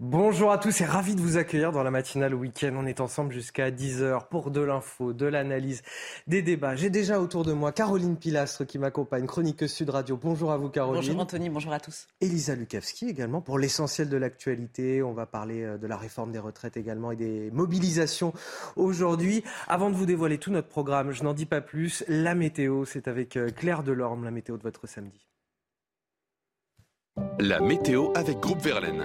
Bonjour à tous et ravi de vous accueillir dans la matinale week-end. On est ensemble jusqu'à 10h pour de l'info, de l'analyse, des débats. J'ai déjà autour de moi Caroline Pilastre qui m'accompagne, chronique Sud Radio. Bonjour à vous Caroline. Bonjour Anthony, bonjour à tous. Elisa Lukavski également pour l'essentiel de l'actualité. On va parler euh, de la réforme des retraites également et des mobilisations aujourd'hui. Avant de vous dévoiler tout notre programme, je n'en dis pas plus. La météo, c'est avec euh, Claire Delorme, la météo de votre samedi. La météo avec Groupe Verlaine.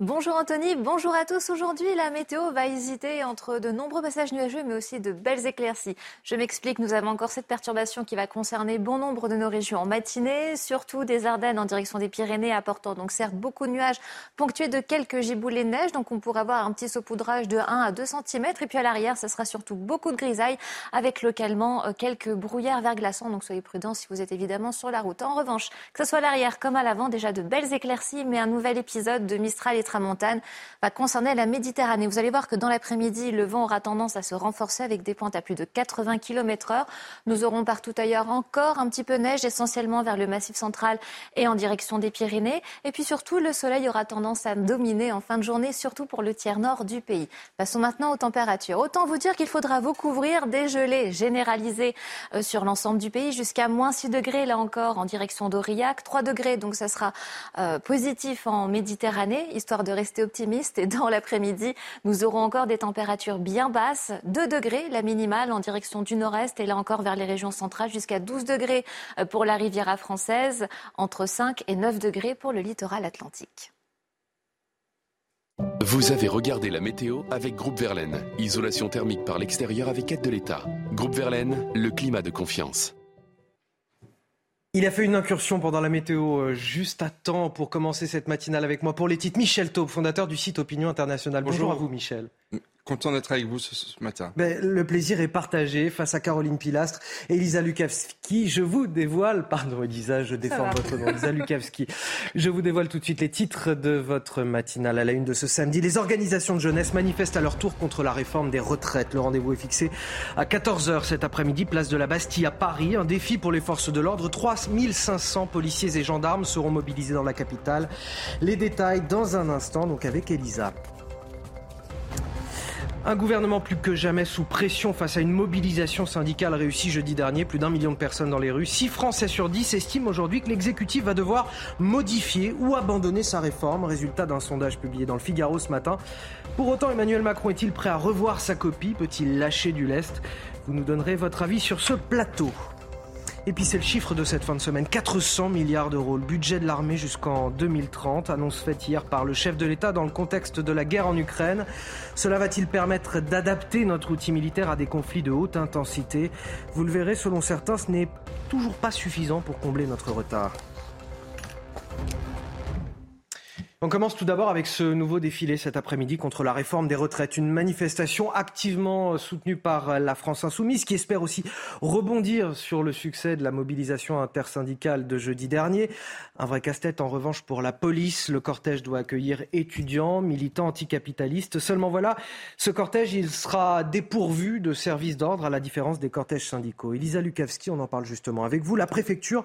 Bonjour Anthony, bonjour à tous. Aujourd'hui, la météo va hésiter entre de nombreux passages nuageux, mais aussi de belles éclaircies. Je m'explique, nous avons encore cette perturbation qui va concerner bon nombre de nos régions en matinée, surtout des Ardennes en direction des Pyrénées, apportant donc certes beaucoup de nuages, ponctués de quelques giboulées de neige. Donc on pourra avoir un petit saupoudrage de 1 à 2 cm. Et puis à l'arrière, ce sera surtout beaucoup de grisailles, avec localement euh, quelques brouillards verglaçants. Donc soyez prudents si vous êtes évidemment sur la route. En revanche, que ce soit à l'arrière comme à l'avant, déjà de belles éclaircies, mais un nouvel épisode de Mistral et tramontane va concerner la Méditerranée. Vous allez voir que dans l'après-midi, le vent aura tendance à se renforcer avec des pointes à plus de 80 km heure. Nous aurons partout ailleurs encore un petit peu neige, essentiellement vers le massif central et en direction des Pyrénées. Et puis surtout, le soleil aura tendance à dominer en fin de journée, surtout pour le tiers nord du pays. Passons maintenant aux températures. Autant vous dire qu'il faudra vous couvrir des gelées généralisées euh, sur l'ensemble du pays jusqu'à moins 6 degrés, là encore, en direction d'Aurillac. 3 degrés, donc ça sera euh, positif en Méditerranée, histoire de rester optimiste. Et dans l'après-midi, nous aurons encore des températures bien basses. 2 degrés, la minimale, en direction du nord-est. Et là encore, vers les régions centrales, jusqu'à 12 degrés euh, pour la Riviera française. Entre 5 et 9 degrés pour le littoral atlantique. Vous avez regardé la météo avec Groupe Verlaine. Isolation thermique par l'extérieur avec aide de l'État. Groupe Verlaine, le climat de confiance. Il a fait une incursion pendant la météo euh, juste à temps pour commencer cette matinale avec moi pour les titres. Michel Taube, fondateur du site Opinion Internationale. Bonjour, Bonjour. à vous Michel. Content d'être avec vous ce, ce matin. Ben, le plaisir est partagé face à Caroline Pilastre et Elisa Lukavski. Je vous dévoile, pardon Elisa, je défends va. votre nom, Elisa Lukavski. Je vous dévoile tout de suite les titres de votre matinale à la une de ce samedi. Les organisations de jeunesse manifestent à leur tour contre la réforme des retraites. Le rendez-vous est fixé à 14h cet après-midi, place de la Bastille à Paris. Un défi pour les forces de l'ordre. 3500 policiers et gendarmes seront mobilisés dans la capitale. Les détails dans un instant, donc avec Elisa. Un gouvernement plus que jamais sous pression face à une mobilisation syndicale réussie jeudi dernier, plus d'un million de personnes dans les rues. 6 Français sur 10 estiment aujourd'hui que l'exécutif va devoir modifier ou abandonner sa réforme, résultat d'un sondage publié dans le Figaro ce matin. Pour autant, Emmanuel Macron est-il prêt à revoir sa copie? Peut-il lâcher du lest? Vous nous donnerez votre avis sur ce plateau. Et puis c'est le chiffre de cette fin de semaine, 400 milliards d'euros, le budget de l'armée jusqu'en 2030, annonce faite hier par le chef de l'État dans le contexte de la guerre en Ukraine. Cela va-t-il permettre d'adapter notre outil militaire à des conflits de haute intensité? Vous le verrez, selon certains, ce n'est toujours pas suffisant pour combler notre retard. On commence tout d'abord avec ce nouveau défilé cet après-midi contre la réforme des retraites. Une manifestation activement soutenue par la France Insoumise qui espère aussi rebondir sur le succès de la mobilisation intersyndicale de jeudi dernier. Un vrai casse-tête en revanche pour la police. Le cortège doit accueillir étudiants, militants anticapitalistes. Seulement voilà, ce cortège, il sera dépourvu de services d'ordre à la différence des cortèges syndicaux. Elisa Lukavski, on en parle justement avec vous. La préfecture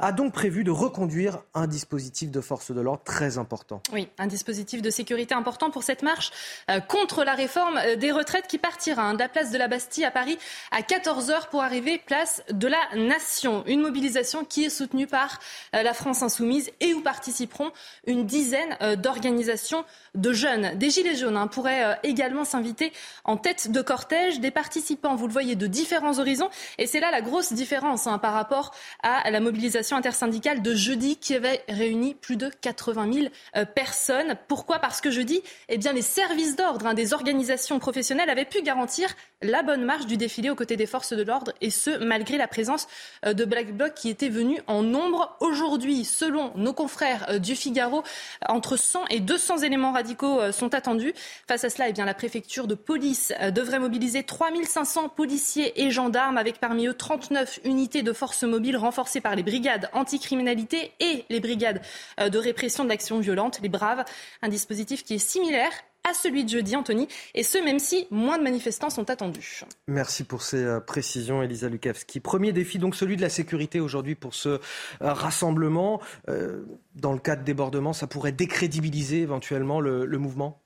a donc prévu de reconduire un dispositif de force de l'ordre très important. Oui, un dispositif de sécurité important pour cette marche euh, contre la réforme euh, des retraites qui partira hein, de la place de la Bastille à Paris à 14h pour arriver place de la Nation. Une mobilisation qui est soutenue par euh, la France Insoumise et où participeront une dizaine d'organisations de jeunes. Des Gilets jaunes hein, pourraient également s'inviter en tête de cortège. Des participants, vous le voyez, de différents horizons. Et c'est là la grosse différence hein, par rapport à la mobilisation intersyndicale de jeudi qui avait réuni plus de 80 000 euh, personnes. Pourquoi? Parce que je dis, eh les services d'ordre hein, des organisations professionnelles avaient pu garantir la bonne marche du défilé aux côtés des forces de l'ordre, et ce, malgré la présence de Black Bloc qui étaient venus en nombre. Aujourd'hui, selon nos confrères du Figaro, entre 100 et 200 éléments radicaux sont attendus. Face à cela, eh la préfecture de police devrait mobiliser 3500 policiers et gendarmes, avec parmi eux 39 unités de forces mobiles renforcées par les brigades anticriminalité et les brigades euh, de répression de l'action violente, les Braves. Un dispositif qui est similaire à celui de jeudi, Anthony, et ce, même si moins de manifestants sont attendus. Merci pour ces euh, précisions, Elisa Lukavski. Premier défi, donc celui de la sécurité aujourd'hui pour ce euh, rassemblement. dans le cas de débordement, ça pourrait décrédibiliser éventuellement le mouvement?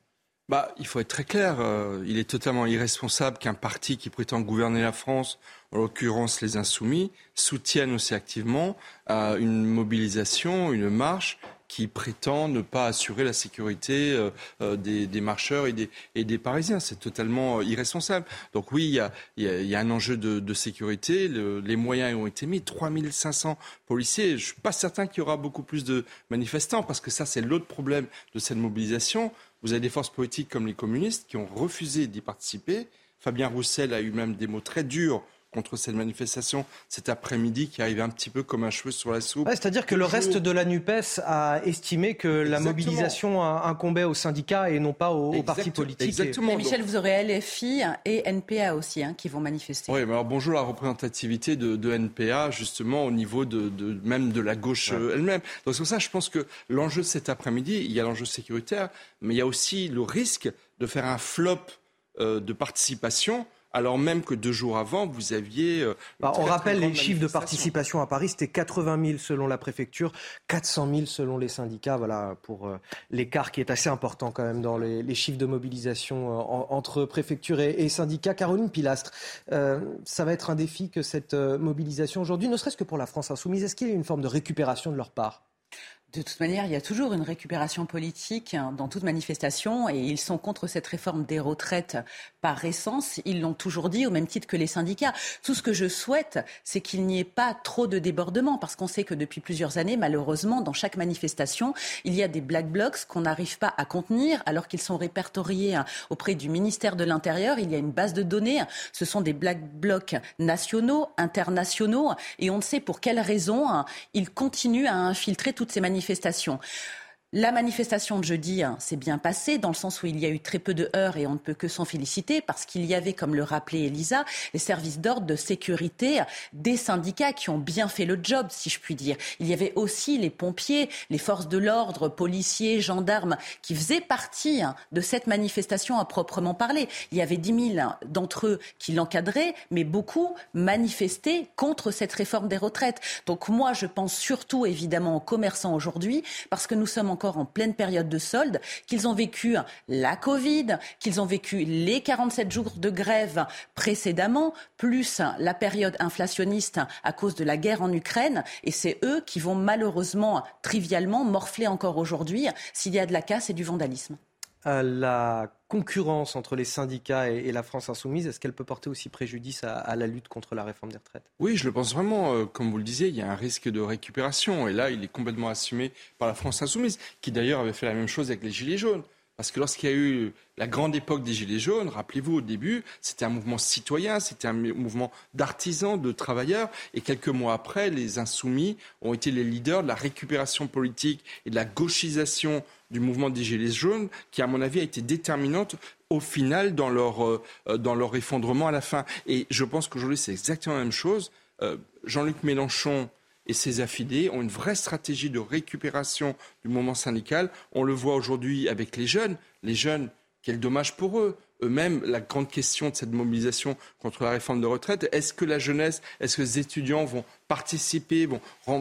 Bah, il faut être très clair. Euh, il est totalement irresponsable qu'un parti qui prétend gouverner la France, en l'occurrence les Insoumis, soutienne aussi activement euh, une mobilisation, une marche qui prétend ne pas assurer la sécurité euh, des, marcheurs et des, et des Parisiens. C'est totalement irresponsable. Donc oui, il y a, y a, un enjeu de, sécurité. les moyens ont été mis. 3500 policiers. Je ne suis pas certain qu'il y aura beaucoup plus de manifestants parce que ça, c'est l'autre problème de cette mobilisation. Vous avez des forces politiques comme les communistes qui ont refusé d'y participer. Fabien Roussel a eu même des mots très durs contre cette manifestation cet après-midi qui arrivait un petit peu comme un cheveu sur la soupe. C'est-à-dire que le reste de la NUPES a estimé que la mobilisation incombait aux syndicats et non pas aux, partis politiques. Exactement. Michel, vous aurez LFI et NPA aussi hein, qui vont manifester. Oui, mais alors bonjour la représentativité de, NPA justement au niveau de, même de la gauche euh, elle-même. Donc c'est pour ça je pense que l'enjeu cet après-midi, il y a l'enjeu sécuritaire, mais il y a aussi le risque de faire un flop euh, de participation alors même que deux jours avant, vous aviez. Euh, bah, on rappelle les chiffres de participation à Paris, c'était 80 000 selon la préfecture, 400 000 selon les syndicats. Voilà pour euh, l'écart qui est assez important quand même dans les, chiffres de mobilisation euh, entre préfecture et, syndicats. Caroline Pilastre, ça va être un défi que cette mobilisation aujourd'hui, ne serait-ce que pour la France insoumise, est-ce qu'il y a une forme de récupération de leur part? De toute manière, il y a toujours une récupération politique hein, dans toute manifestation et ils sont contre cette réforme des retraites par essence. Ils l'ont toujours dit au même titre que les syndicats. Tout ce que je souhaite, c'est qu'il n'y ait pas trop de débordements parce qu'on sait que depuis plusieurs années, malheureusement, dans chaque manifestation, il y a des black blocs qu'on n'arrive pas à contenir alors qu'ils sont répertoriés hein, auprès du ministère de l'Intérieur. Il y a une base de données. Ce sont des black blocs nationaux, internationaux et on ne sait pour quelles raisons hein, ils continuent à infiltrer toutes ces manifestations manifestation. La manifestation de jeudi hein, s'est bien passée dans le sens où il y a eu très peu de heurts et on ne peut que s'en féliciter parce qu'il y avait, comme le rappelait Elisa, les services d'ordre de sécurité des syndicats qui ont bien fait le job, si je puis dire. Il y avait aussi les pompiers, les forces de l'ordre, policiers, gendarmes qui faisaient partie hein, de cette manifestation à proprement parler. Il y avait 10 000 d'entre eux qui l'encadraient, mais beaucoup manifestaient contre cette réforme des retraites. Donc moi, je pense surtout évidemment aux commerçants aujourd'hui parce que nous sommes en encore en pleine période de solde, qu'ils ont vécu la Covid, qu'ils ont vécu les 47 jours de grève précédemment, plus la période inflationniste à cause de la guerre en Ukraine. Et c'est eux qui vont malheureusement, trivialement, morfler encore aujourd'hui s'il y a de la casse et du vandalisme. La concurrence entre les syndicats et, la France insoumise, est-ce qu'elle peut porter aussi préjudice à, la lutte contre la réforme des retraites? Oui, je le pense vraiment. Euh, comme vous le disiez, il y a un risque de récupération. Et là, il est complètement assumé par la France insoumise, qui d'ailleurs avait fait la même chose avec les Gilets jaunes. Parce que lorsqu'il y a eu la grande époque des Gilets jaunes, rappelez-vous, au début, c'était un mouvement citoyen, c'était un mouvement d'artisans, de travailleurs. Et quelques mois après, les insoumis ont été les leaders de la récupération politique et de la gauchisation du mouvement des Gilets jaunes, qui, à mon avis, a été déterminante au final dans leur, euh, dans leur effondrement à la fin. Et je pense qu'aujourd'hui, c'est exactement la même chose. Euh, Jean-Luc Mélenchon et ses affidés ont une vraie stratégie de récupération du mouvement syndical. On le voit aujourd'hui avec les jeunes. Les jeunes, quel dommage pour eux eux-mêmes la grande question de cette mobilisation contre la réforme de retraite. Est-ce que la jeunesse, est-ce que les étudiants vont participer, vont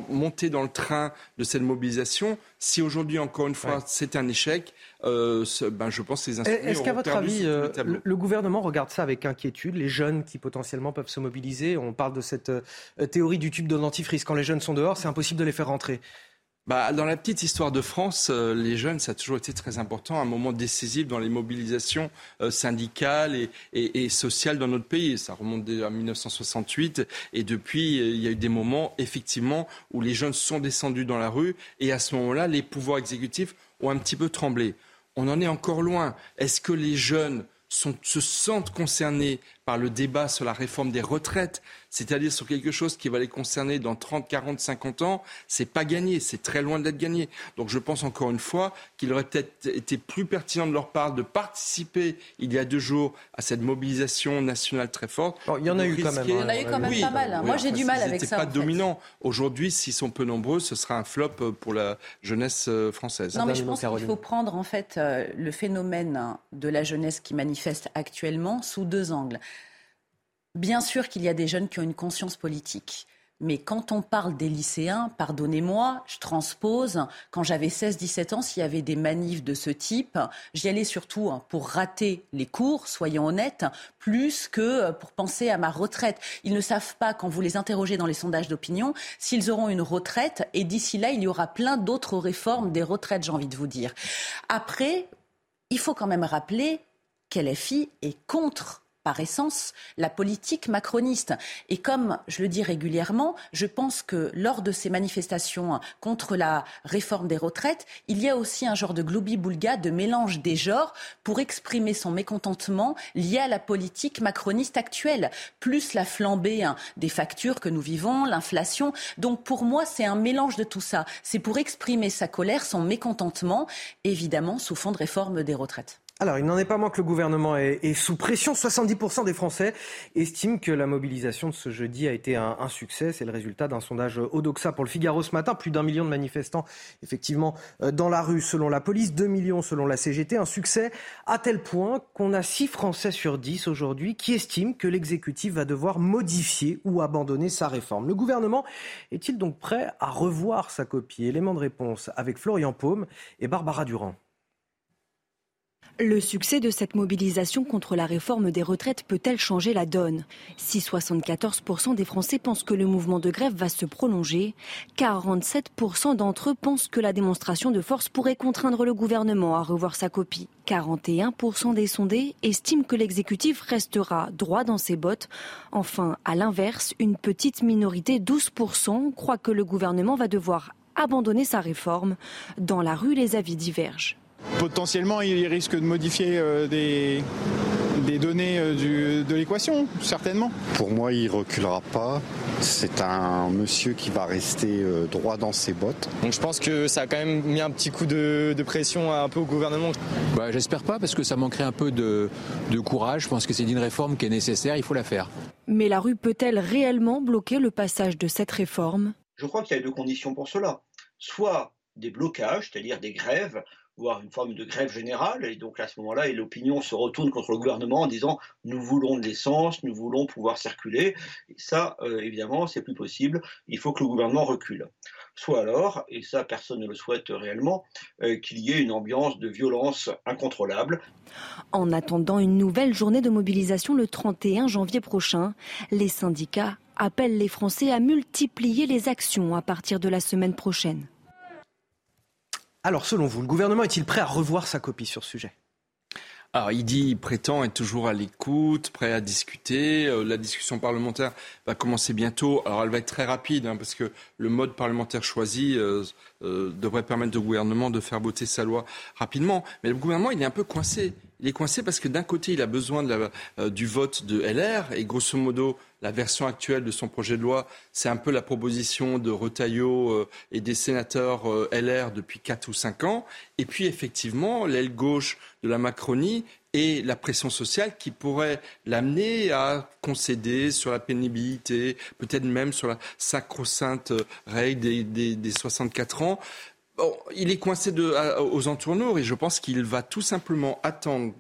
monter dans le train de cette mobilisation Si aujourd'hui, encore une fois, c'est un échec, euh, ben, je pense que les Est-ce qu'à votre avis, euh, le, gouvernement regarde ça avec inquiétude Les jeunes qui potentiellement peuvent se mobiliser, on parle de cette euh, théorie du tube de dentifrice. Quand les jeunes sont dehors, c'est impossible de les faire rentrer. Bah, dans la petite histoire de France, euh, les jeunes, ça a toujours été très important, un moment décisif dans les mobilisations euh, syndicales et, et, sociales dans notre pays. Ça remonte à 1968 et depuis, euh, il y a eu des moments, effectivement, où les jeunes sont descendus dans la rue et à ce moment-là, les pouvoirs exécutifs ont un petit peu tremblé. On en est encore loin. Est-ce que les jeunes se sentent concernés par le débat sur la réforme des retraites, c'est-à-dire sur quelque chose qui va les concerner dans 30, 40, 50 ans, c'est pas gagné, c'est très loin d'être gagné. Donc je pense encore une fois qu'il aurait peut-être été plus pertinent de leur part de participer il y a deux jours à cette mobilisation nationale très forte. il y en a eu quand même. Il y en a eu quand même pas mal. Moi j'ai du mal avec ça. pas dominant. Aujourd'hui, s'ils sont peu nombreux, ce sera un flop pour la jeunesse euh, française. Non mais je pense qu'il faut prendre en fait euh, le phénomène de la jeunesse qui manifeste actuellement sous deux angles. Bien sûr qu'il y a des jeunes qui ont une conscience politique. Mais quand on parle des lycéens, pardonnez-moi, je transpose, quand j'avais 16-17 ans, s'il y avait des manifs de ce type, j'y allais surtout hein, pour rater les cours, soyons honnêtes, plus que pour penser à ma retraite. Ils ne savent pas, quand vous les interrogez dans les sondages d'opinion, s'ils auront une retraite, et d'ici là, il y aura plein d'autres réformes des retraites, j'ai envie de vous dire. Après, il faut quand même rappeler qu'LFI est contre par essence la politique macroniste. Et comme je le dis régulièrement, je pense que lors de ces manifestations contre la réforme des retraites, il y a aussi un genre de globi-boulga, de mélange des genres pour exprimer son mécontentement lié à la politique macroniste actuelle, plus la flambée hein, des factures que nous vivons, l'inflation. Donc pour moi, c'est un mélange de tout ça. C'est pour exprimer sa colère, son mécontentement, évidemment sous fond de réforme des retraites. Alors, il n'en est pas moins que le gouvernement est, sous pression. 70% des Français estiment que la mobilisation de ce jeudi a été un, succès. C'est le résultat d'un sondage Odoxa pour le Figaro ce matin. Plus d'un million de manifestants, effectivement, euh, dans la rue selon la police, 2 millions selon la CGT. Un succès à tel point qu'on a 6 Français sur 10 aujourd'hui qui estiment que l'exécutif va devoir modifier ou abandonner sa réforme. Le gouvernement est-il donc prêt à revoir sa copie? Élément de réponse avec Florian Paume et Barbara Durand. Le succès de cette mobilisation contre la réforme des retraites peut-elle changer la donne? Si 74% des Français pensent que le mouvement de grève va se prolonger, 47% d'entre eux pensent que la démonstration de force pourrait contraindre le gouvernement à revoir sa copie. 41% des sondés estiment que l'exécutif restera droit dans ses bottes. Enfin, à l'inverse, une petite minorité, 12%, croit que le gouvernement va devoir abandonner sa réforme. Dans la rue, les avis divergent. Potentiellement, il risque de modifier euh, des, des données euh, de l'équation, certainement. Pour moi, il reculera pas. C'est un monsieur qui va rester euh, droit dans ses bottes. Donc je pense que ça a quand même mis un petit coup de, pression un peu au gouvernement. Bah, J'espère pas parce que ça manquerait un peu de, de courage. Je pense que c'est une réforme qui est nécessaire, il faut la faire. Mais la rue peut-elle réellement bloquer le passage de cette réforme? Je crois qu'il y a deux conditions pour cela. Soit des blocages, c'est-à-dire des grèves voire une forme de grève générale. Et donc à ce moment-là, l'opinion se retourne contre le gouvernement en disant nous voulons de l'essence, nous voulons pouvoir circuler. Et ça, euh, évidemment, c'est plus possible. Il faut que le gouvernement recule. Soit alors, et ça personne ne le souhaite réellement, euh, qu'il y ait une ambiance de violence incontrôlable. En attendant une nouvelle journée de mobilisation le 31 janvier prochain, les syndicats appellent les Français à multiplier les actions à partir de la semaine prochaine. Alors, selon vous, le gouvernement est-il prêt à revoir sa copie sur ce sujet? Alors, il dit, il prétend être toujours à l'écoute, prêt à discuter. Euh, la discussion parlementaire va commencer bientôt. Alors, elle va être très rapide, hein, parce que le mode parlementaire choisi euh, euh, devrait permettre au gouvernement de faire voter sa loi rapidement. Mais le gouvernement, il est un peu coincé. Il est coincé parce que d'un côté, il a besoin la, du vote de LR, et grosso modo, la version actuelle de son projet de loi, c'est un peu la proposition de Retailleau euh, et des sénateurs euh, LR depuis 4 ou 5 ans. Et puis effectivement, l'aile gauche de la Macronie et la pression sociale qui pourrait l'amener à concéder sur la pénibilité, peut-être même sur la sacro-sainte règle des, 64 ans. Bon, il est coincé aux entournures et je pense qu'il va tout simplement attendre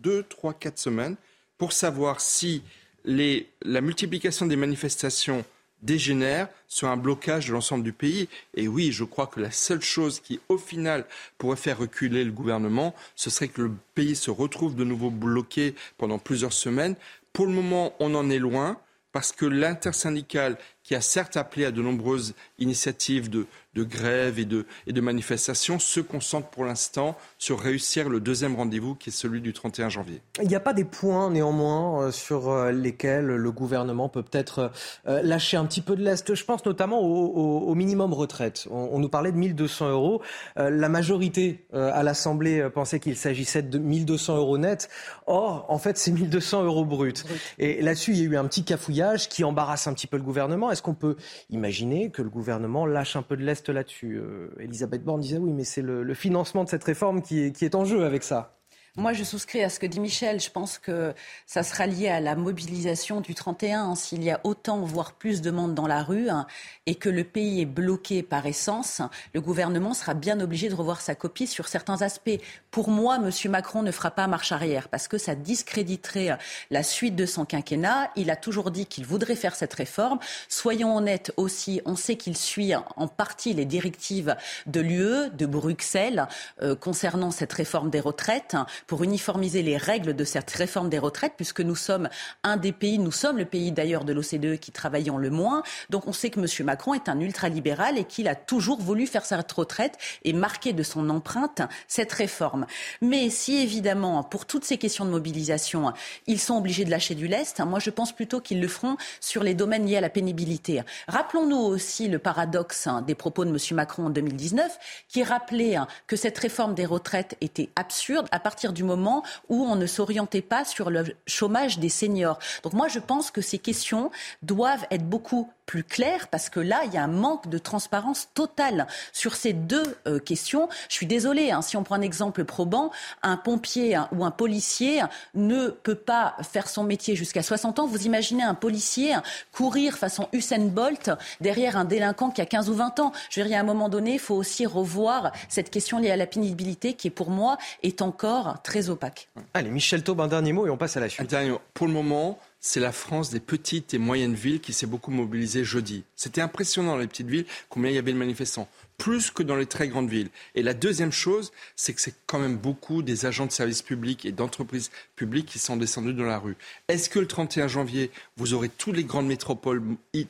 2, 3, 4 semaines pour savoir si la multiplication des manifestations dégénère sur un blocage de l'ensemble du pays. Et oui, je crois que la seule chose qui, au final, pourrait faire reculer le gouvernement, ce serait que le pays se retrouve de nouveau bloqué pendant plusieurs semaines. Pour le moment, on en est loin parce que l'intersyndicale qui a certes appelé à de nombreuses initiatives de, de grève et de, et de manifestations, se concentre pour l'instant sur réussir le deuxième rendez-vous qui est celui du 31 janvier. Il n'y a pas des points néanmoins euh, sur euh, lesquels le gouvernement peut peut-être euh, lâcher un petit peu de l'Est. Je pense notamment au, minimum retraite. On, nous parlait de 1200 euros. La majorité à l'Assemblée pensait qu'il s'agissait de 1200 euros net. Or, en fait, c'est 1200 euros bruts. Et là-dessus, il y a eu un petit cafouillage qui embarrasse un petit peu le gouvernement. Est-ce qu'on peut imaginer que le gouvernement lâche un peu de l'Est là-dessus? Elisabeth Borne disait oui, mais c'est le, financement de cette réforme qui est en jeu avec ça. Moi, je souscris à ce que dit Michel. Je pense que ça sera lié à la mobilisation du 31. S'il y a autant, voire plus de monde dans la rue hein, et que le pays est bloqué par essence, le gouvernement sera bien obligé de revoir sa copie sur certains aspects. Pour moi, M. Macron ne fera pas marche arrière parce que ça discréditerait la suite de son quinquennat. Il a toujours dit qu'il voudrait faire cette réforme. Soyons honnêtes aussi, on sait qu'il suit en partie les directives de l'UE, de Bruxelles, euh, concernant cette réforme des retraites pour uniformiser les règles de cette réforme des retraites, puisque nous sommes un des pays, nous sommes le pays d'ailleurs de l'OCDE qui travaillons le moins. Donc on sait que M. Macron est un ultralibéral et qu'il a toujours voulu faire cette retraite et marquer de son empreinte cette réforme. Mais si évidemment, pour toutes ces questions de mobilisation, ils sont obligés de lâcher du lest, moi je pense plutôt qu'ils le feront sur les domaines liés à la pénibilité. Rappelons-nous aussi le paradoxe des propos de M. Macron en 2019, qui rappelait que cette réforme des retraites était absurde à partir du moment où on ne s'orientait pas sur le chômage des seniors. Donc moi, je pense que ces questions doivent être beaucoup plus claires parce que là, il y a un manque de transparence totale sur ces deux euh, questions. Je suis désolée, hein, si on prend un exemple probant, un pompier ou un policier ne peut pas faire son métier jusqu'à 60 ans. Vous imaginez un policier courir façon Usain Bolt derrière un délinquant qui a 15 ou 20 ans. Je veux dire, à un moment donné, il faut aussi revoir cette question liée à la pénibilité qui, pour moi, est encore très opaque. Allez, Michel Taube, un dernier mot et on passe à la suite. Pour le moment, c'est la France des petites et moyennes villes qui s'est beaucoup mobilisée jeudi. C'était impressionnant dans les petites villes combien il y avait de manifestants, plus que dans les très grandes villes. Et la deuxième chose, c'est que c'est quand même beaucoup des agents de services publics et d'entreprises publiques qui sont descendus dans la rue. Est-ce que le 31 janvier, vous aurez toutes les grandes métropoles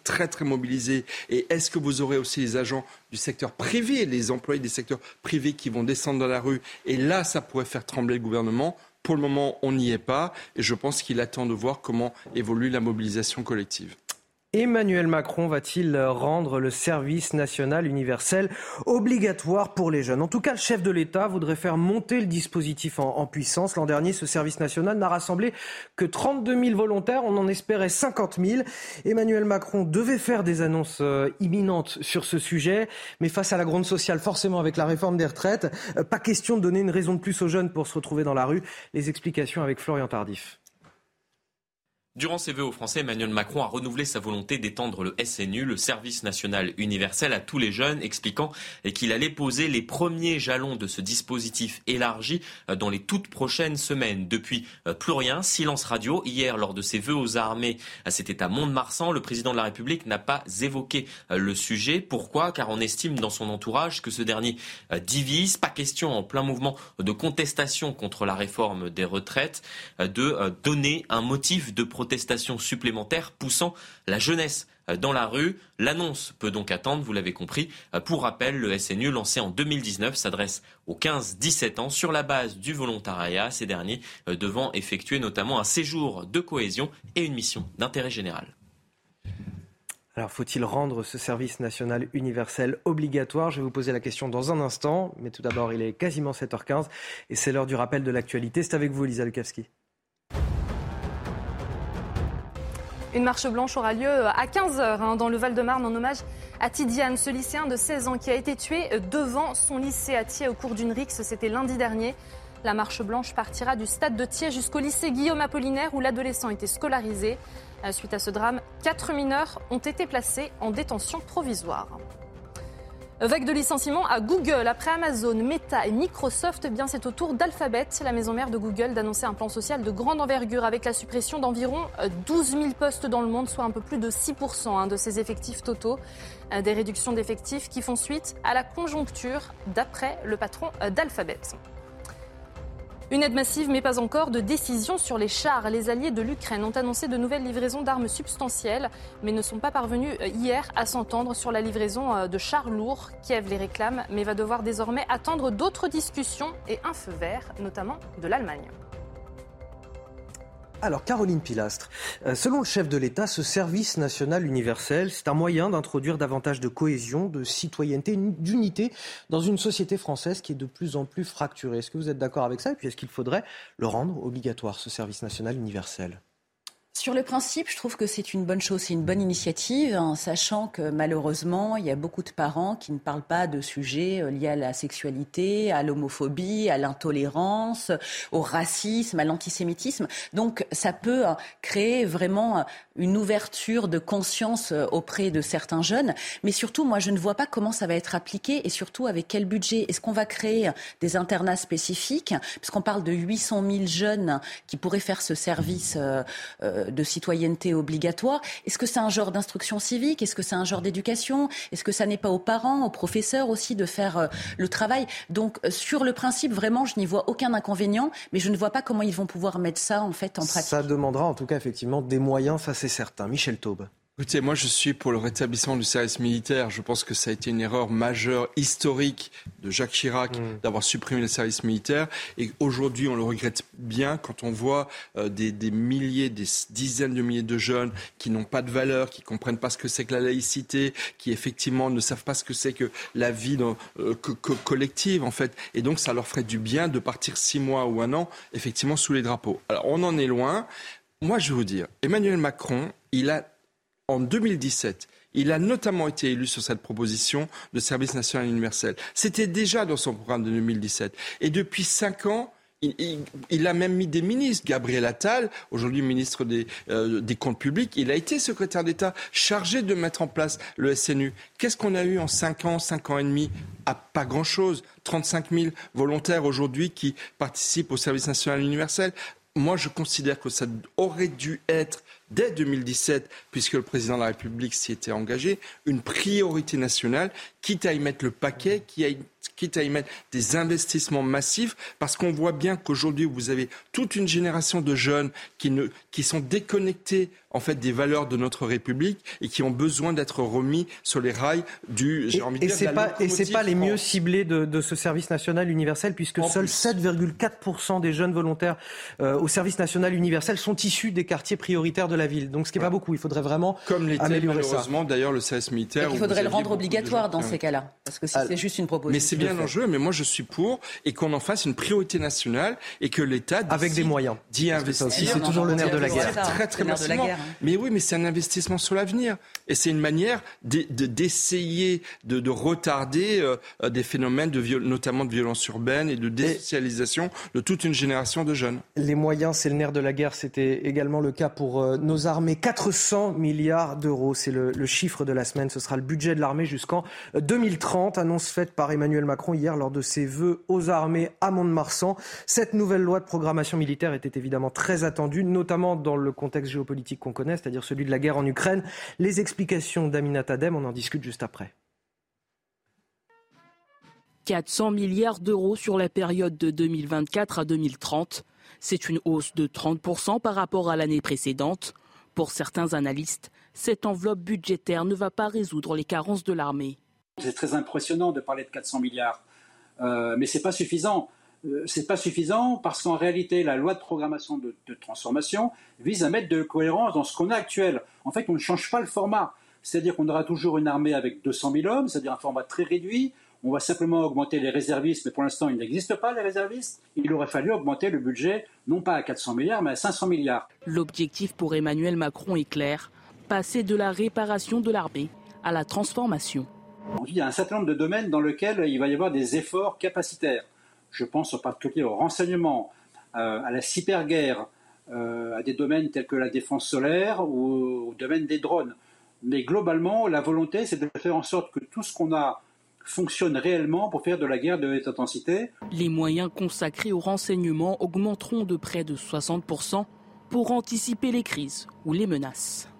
très très mobilisées et est-ce que vous aurez aussi les agents du secteur privé, les employés des secteurs privés qui vont descendre dans la rue Et là, ça pourrait faire trembler le gouvernement? Pour le moment, on n'y est pas et je pense qu'il attend de voir comment évolue la mobilisation collective. Emmanuel Macron va-t-il rendre le service national universel obligatoire pour les jeunes? En tout cas, le chef de l'État voudrait faire monter le dispositif en, puissance. L'an dernier, ce service national n'a rassemblé que 32 000 volontaires. On en espérait 50 000. Emmanuel Macron devait faire des annonces euh, imminentes sur ce sujet. Mais face à la gronde sociale, forcément avec la réforme des retraites, euh, pas question de donner une raison de plus aux jeunes pour se retrouver dans la rue. Les explications avec Florian Tardif. Durant ses vœux aux Français, Emmanuel Macron a renouvelé sa volonté d'étendre le SNU, le service national universel, à tous les jeunes, expliquant qu'il allait poser les premiers jalons de ce dispositif élargi euh, dans les toutes prochaines semaines. Depuis, euh, plus rien, silence radio. Hier, lors de ses vœux aux armées, euh, c'était à Mont-de-Marsan, le président de la République n'a pas évoqué le sujet. Pourquoi? Car on estime dans son entourage que ce dernier divise. Pas question en plein mouvement de contestation contre la réforme des retraites de donner un motif de protection protestations supplémentaires poussant la jeunesse dans la rue. L'annonce peut donc attendre, vous l'avez compris. Pour rappel, le SNU lancé en 2019 s'adresse aux 15-17 ans sur la base du volontariat, ces derniers euh, devant effectuer notamment un séjour de cohésion et une mission d'intérêt général. Alors faut-il rendre ce service national universel obligatoire? Je vais vous poser la question dans un instant, mais tout d'abord il est quasiment 7h15 et c'est l'heure du rappel de l'actualité. C'est avec vous Lisa Lukavski. Une marche blanche aura lieu à 15h hein, dans le Val-de-Marne en hommage à Tidiane, ce lycéen de 16 ans qui a été tué devant son lycée à Thiers au cours d'une rixe. C'était lundi dernier. La marche blanche partira du stade de Thiers jusqu'au lycée Guillaume Apollinaire où l'adolescent était scolarisé. Euh, suite à ce drame, quatre mineurs ont été placés en détention provisoire. Vague de licenciements à Google. Après Amazon, Meta et Microsoft, eh bien c'est au tour d'Alphabet, la maison mère de Google, d'annoncer un plan social de grande envergure avec la suppression d'environ 12 euh, 000 postes dans le monde, soit un peu plus de 6% hein, de ses effectifs totaux. Euh, des réductions d'effectifs qui font suite à la conjoncture, d'après le patron euh, d'Alphabet. Une aide massive, mais pas encore de décision sur les chars. Les alliés de l'Ukraine ont annoncé de nouvelles livraisons d'armes substantielles, mais ne sont pas parvenus euh, hier à s'entendre sur la livraison euh, de chars lourds. Kiev les réclame, mais va devoir désormais attendre d'autres discussions et un feu vert, notamment de l'Allemagne. Alors, Caroline Pilastre, euh, selon le chef de l'État, ce service national universel, c'est un moyen d'introduire davantage de cohésion, de citoyenneté, d'unité dans une société française qui est de plus en plus fracturée. Est-ce que vous êtes d'accord avec ça? Et puis, est-ce qu'il faudrait le rendre obligatoire, ce service national universel? Sur le principe, je trouve que c'est une bonne chose, c'est une bonne initiative, en sachant que malheureusement, il y a beaucoup de parents qui ne parlent pas de sujets euh, liés à la sexualité, à l'homophobie, à l'intolérance, au racisme, à l'antisémitisme. Donc ça peut euh, créer vraiment euh, une ouverture de conscience auprès de certains jeunes. Mais surtout, moi, je ne vois pas comment ça va être appliqué et surtout avec quel budget. Est-ce qu'on va créer des internats spécifiques? Puisqu'on parle de 800 000 jeunes qui pourraient faire ce service de citoyenneté obligatoire. Est-ce que c'est un genre d'instruction civique? Est-ce que c'est un genre d'éducation? Est-ce que ça n'est pas aux parents, aux professeurs aussi de faire euh, le travail? Donc euh, sur le principe, vraiment, je n'y vois aucun inconvénient, mais je ne vois pas comment ils vont pouvoir mettre ça en fait en pratique. Ça demandera en tout cas effectivement des moyens, ça c'est certain. Michel Taube. Écoutez, moi je suis pour le rétablissement du service militaire. Je pense que ça a été une erreur majeure, historique de Jacques Chirac mm. d'avoir supprimé le service militaire. Et aujourd'hui, on le regrette bien quand on voit euh, des, milliers, des dizaines de milliers de jeunes qui n'ont pas de valeur, qui comprennent pas ce que c'est que la laïcité, qui effectivement ne savent pas ce que c'est que la vie euh, collective en fait. Et donc ça leur ferait du bien de partir six mois ou un an effectivement sous les drapeaux. Alors on en est loin. Moi je vais vous dire, Emmanuel Macron, il a en 2017, il a notamment été élu sur cette proposition de service national universel. C'était déjà dans son programme de 2017. Et depuis cinq ans, il, a même mis des ministres. Gabriel Attal, aujourd'hui ministre des, euh, des, Comptes publics, il a été secrétaire d'État chargé de mettre en place le SNU. Qu'est-ce qu'on a eu en cinq ans, cinq ans et demi? À Pas grand-chose. 35 000 volontaires aujourd'hui qui participent au service national universel. Moi, je considère que ça aurait dû être dès 2017, puisque le président de la République s'y était engagé, une priorité nationale, quitte à y mettre le paquet, quitte à y mettre des investissements massifs, parce qu'on voit bien qu'aujourd'hui, vous avez toute une génération de jeunes qui, ne, qui sont déconnectés en fait des valeurs de notre République et qui ont besoin d'être remis sur les rails du j'ai envie de dire, pas et c'est pas les mieux ciblés de, ce service national universel puisque seuls 7,4% des jeunes volontaires euh, au service national universel sont issus des quartiers prioritaires de la ville. Donc ce qui n'est pas beaucoup, il faudrait vraiment Comme améliorer malheureusement d'ailleurs le service militaire. il faudrait le rendre obligatoire dans ces cas-là parce que c'est juste une proposition. Mais c'est bien l'enjeu, mais moi je suis pour et qu'on en fasse une priorité nationale et que l'État avec des moyens d'y investir. C'est toujours le nerf de la guerre. Très très massivement. Mais oui, mais c'est un investissement sur l'avenir. Et c'est une manière d'essayer de, de, retarder euh, des phénomènes, de notamment de violence urbaine et de désocialisation de toute une génération de jeunes. Les moyens, c'est le nerf de la guerre. C'était également le cas pour euh, nos armées. 400 milliards d'euros, c'est le, le, chiffre de la semaine. Ce sera le budget de l'armée jusqu'en 2030. Annonce faite par Emmanuel Macron hier lors de ses vœux aux armées à Mont-de-Marsan. Cette nouvelle loi de programmation militaire était évidemment très attendue, notamment dans le contexte géopolitique qu'on connaît, c'est-à-dire celui de la guerre en Ukraine. Les explications d'Aminat Adem, on en discute juste après. 400 milliards d'euros sur la période de 2024 à 2030. C'est une hausse de 30% par rapport à l'année précédente. Pour certains analystes, cette enveloppe budgétaire ne va pas résoudre les carences de l'armée. C'est très impressionnant de parler de 400 milliards, euh, mais ce n'est pas suffisant. Euh, c'est pas suffisant parce qu'en réalité, la loi de programmation de, transformation vise à mettre de cohérence dans ce qu'on a actuel. En fait, on ne change pas le format. C'est-à-dire qu'on aura toujours une armée avec 200 000 hommes, c'est-à-dire un format très réduit. On va simplement augmenter les réservistes, mais pour l'instant, il n'existe pas les réservistes. Il aurait fallu augmenter le budget, non pas à 400 milliards, mais à 500 milliards. L'objectif pour Emmanuel Macron est clair passer de la réparation de l'armée à la transformation. Il y a un certain nombre de domaines dans lesquels il va y avoir des efforts capacitaires. Je pense en particulier au renseignement, euh, à la cyberguerre, euh, à des domaines tels que la défense solaire ou au domaine des drones. Mais globalement, la volonté, c'est de faire en sorte que tout ce qu'on a fonctionne réellement pour faire de la guerre de haute intensité. Les moyens consacrés au renseignement augmenteront de près de 60% pour anticiper les crises ou les menaces.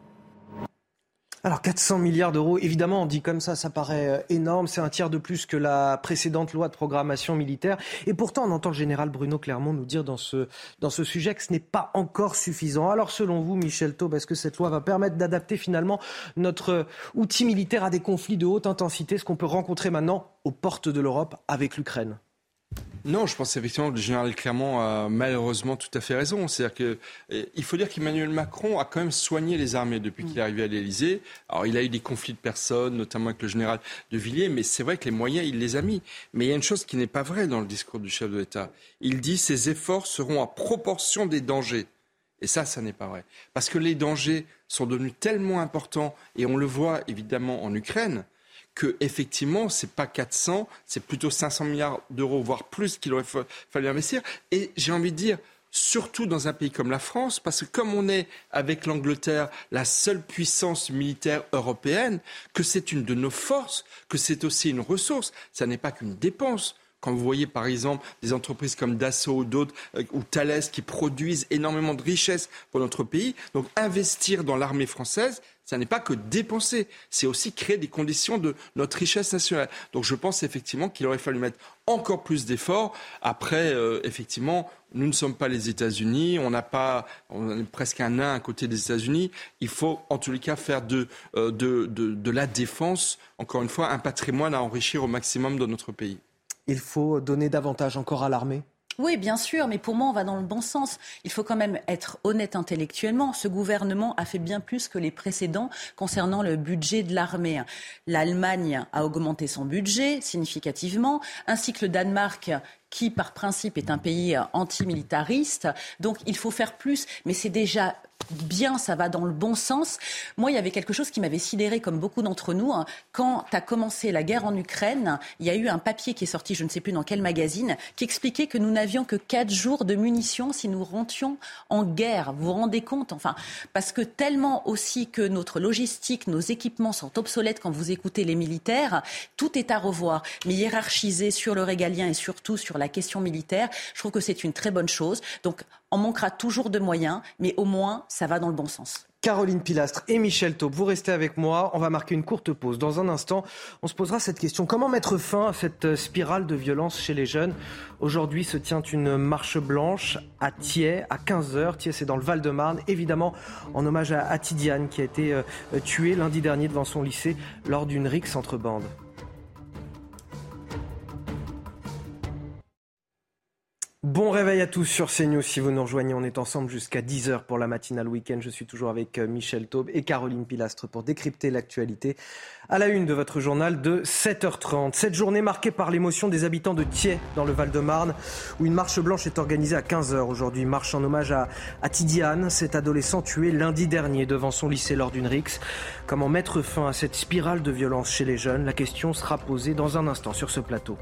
Alors 400 milliards d'euros, évidemment, on dit comme ça, ça paraît euh, énorme. C'est un tiers de plus que la précédente loi de programmation militaire. Et pourtant, on entend le général Bruno Clermont nous dire dans ce, dans ce sujet que ce n'est pas encore suffisant. Alors selon vous, Michel Taube, est-ce que cette loi va permettre d'adapter finalement notre outil militaire à des conflits de haute intensité, ce qu'on peut rencontrer maintenant aux portes de l'Europe avec l'Ukraine? Non, je pense effectivement que le général Clermont a malheureusement tout à fait raison. C'est-à-dire que eh, il faut dire qu'Emmanuel Macron a quand même soigné les armées depuis qu'il est arrivé à l'Élysée. Alors il a eu des conflits de personnes, notamment avec le général de Villiers, mais c'est vrai que les moyens, il les a mis. Mais il y a une chose qui n'est pas vraie dans le discours du chef de l'État. Il dit ces efforts seront à proportion des dangers. Et ça, ça n'est pas vrai. Parce que les dangers sont devenus tellement importants, et on le voit évidemment en Ukraine, que effectivement, c'est pas 400, c'est plutôt 500 milliards d'euros, voire plus qu'il aurait fallu investir. Et j'ai envie de dire, surtout dans un pays comme la France, parce que comme on est avec l'Angleterre la seule puissance militaire européenne, que c'est une de nos forces, que c'est aussi une ressource, ça n'est pas qu'une dépense. Quand vous voyez par exemple des entreprises comme Dassault ou d'autres, euh, ou Thales, qui produisent énormément de richesses pour notre pays, donc investir dans l'armée française, ça n'est pas que dépenser, c'est aussi créer des conditions de notre richesse nationale. Donc je pense effectivement qu'il aurait fallu mettre encore plus d'efforts. Après, euh, effectivement, nous ne sommes pas les États-Unis, on n'a pas, on est presque un nain à côté des États-Unis. Il faut en tous les cas faire de, euh, de, de, de la défense, encore une fois, un patrimoine à enrichir au maximum dans notre pays. Il faut donner davantage encore à l'armée? Oui, bien sûr, mais pour moi, on va dans le bon sens. Il faut quand même être honnête intellectuellement. Ce gouvernement a fait bien plus que les précédents concernant le budget de l'armée. L'Allemagne a augmenté son budget significativement, ainsi que le Danemark qui, par principe, est un pays antimilitariste. Donc, il faut faire plus, mais c'est déjà bien, ça va dans le bon sens. Moi, il y avait quelque chose qui m'avait sidéré, comme beaucoup d'entre nous. Hein. Quand a commencé la guerre en Ukraine, il y a eu un papier qui est sorti, je ne sais plus dans quel magazine, qui expliquait que nous n'avions que quatre jours de munitions si nous rentions en guerre. Vous vous rendez compte? Enfin, parce que tellement aussi que notre logistique, nos équipements sont obsolètes quand vous écoutez les militaires, tout est à revoir. Mais hiérarchiser sur le régalien et surtout sur la question militaire, je trouve que c'est une très bonne chose. Donc, on manquera toujours de moyens, mais au moins, ça va dans le bon sens. Caroline Pilastre et Michel Taube, vous restez avec moi. On va marquer une courte pause. Dans un instant, on se posera cette question. Comment mettre fin à cette spirale de violence chez les jeunes? Aujourd'hui se tient une marche blanche à Thiers à 15h. Thiers, c'est dans le Val-de-Marne. Évidemment, en hommage à Tidiane qui a été euh, tuée lundi dernier devant son lycée lors d'une rixe entre bandes. Bon réveil à tous sur CNews. Si vous nous rejoignez, on est ensemble jusqu'à 10h pour la matinale week-end. Je suis toujours avec euh, Michel Taube et Caroline Pilastre pour décrypter l'actualité à la une de votre journal de 7h30. Cette journée marquée par l'émotion des habitants de Thiers dans le Val-de-Marne où une marche blanche est organisée à 15h aujourd'hui. Marche en hommage à, à Tidiane, cet adolescent tué lundi dernier devant son lycée lors d'une rixe. Comment mettre fin à cette spirale de violence chez les jeunes? La question sera posée dans un instant sur ce plateau.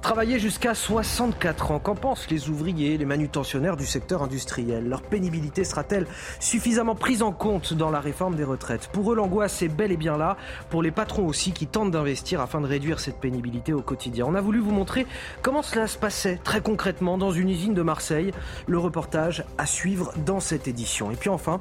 Travailler jusqu'à 64 ans, qu'en pensent les ouvriers, les manutentionnaires du secteur industriel? Leur pénibilité sera-t-elle suffisamment prise en compte dans la réforme des retraites? Pour eux, l'angoisse est bel et bien là, pour les patrons aussi qui tentent d'investir afin de réduire cette pénibilité au quotidien. On a voulu vous montrer comment cela se passait très concrètement dans une usine de Marseille. Le reportage à suivre dans cette édition. Et puis enfin,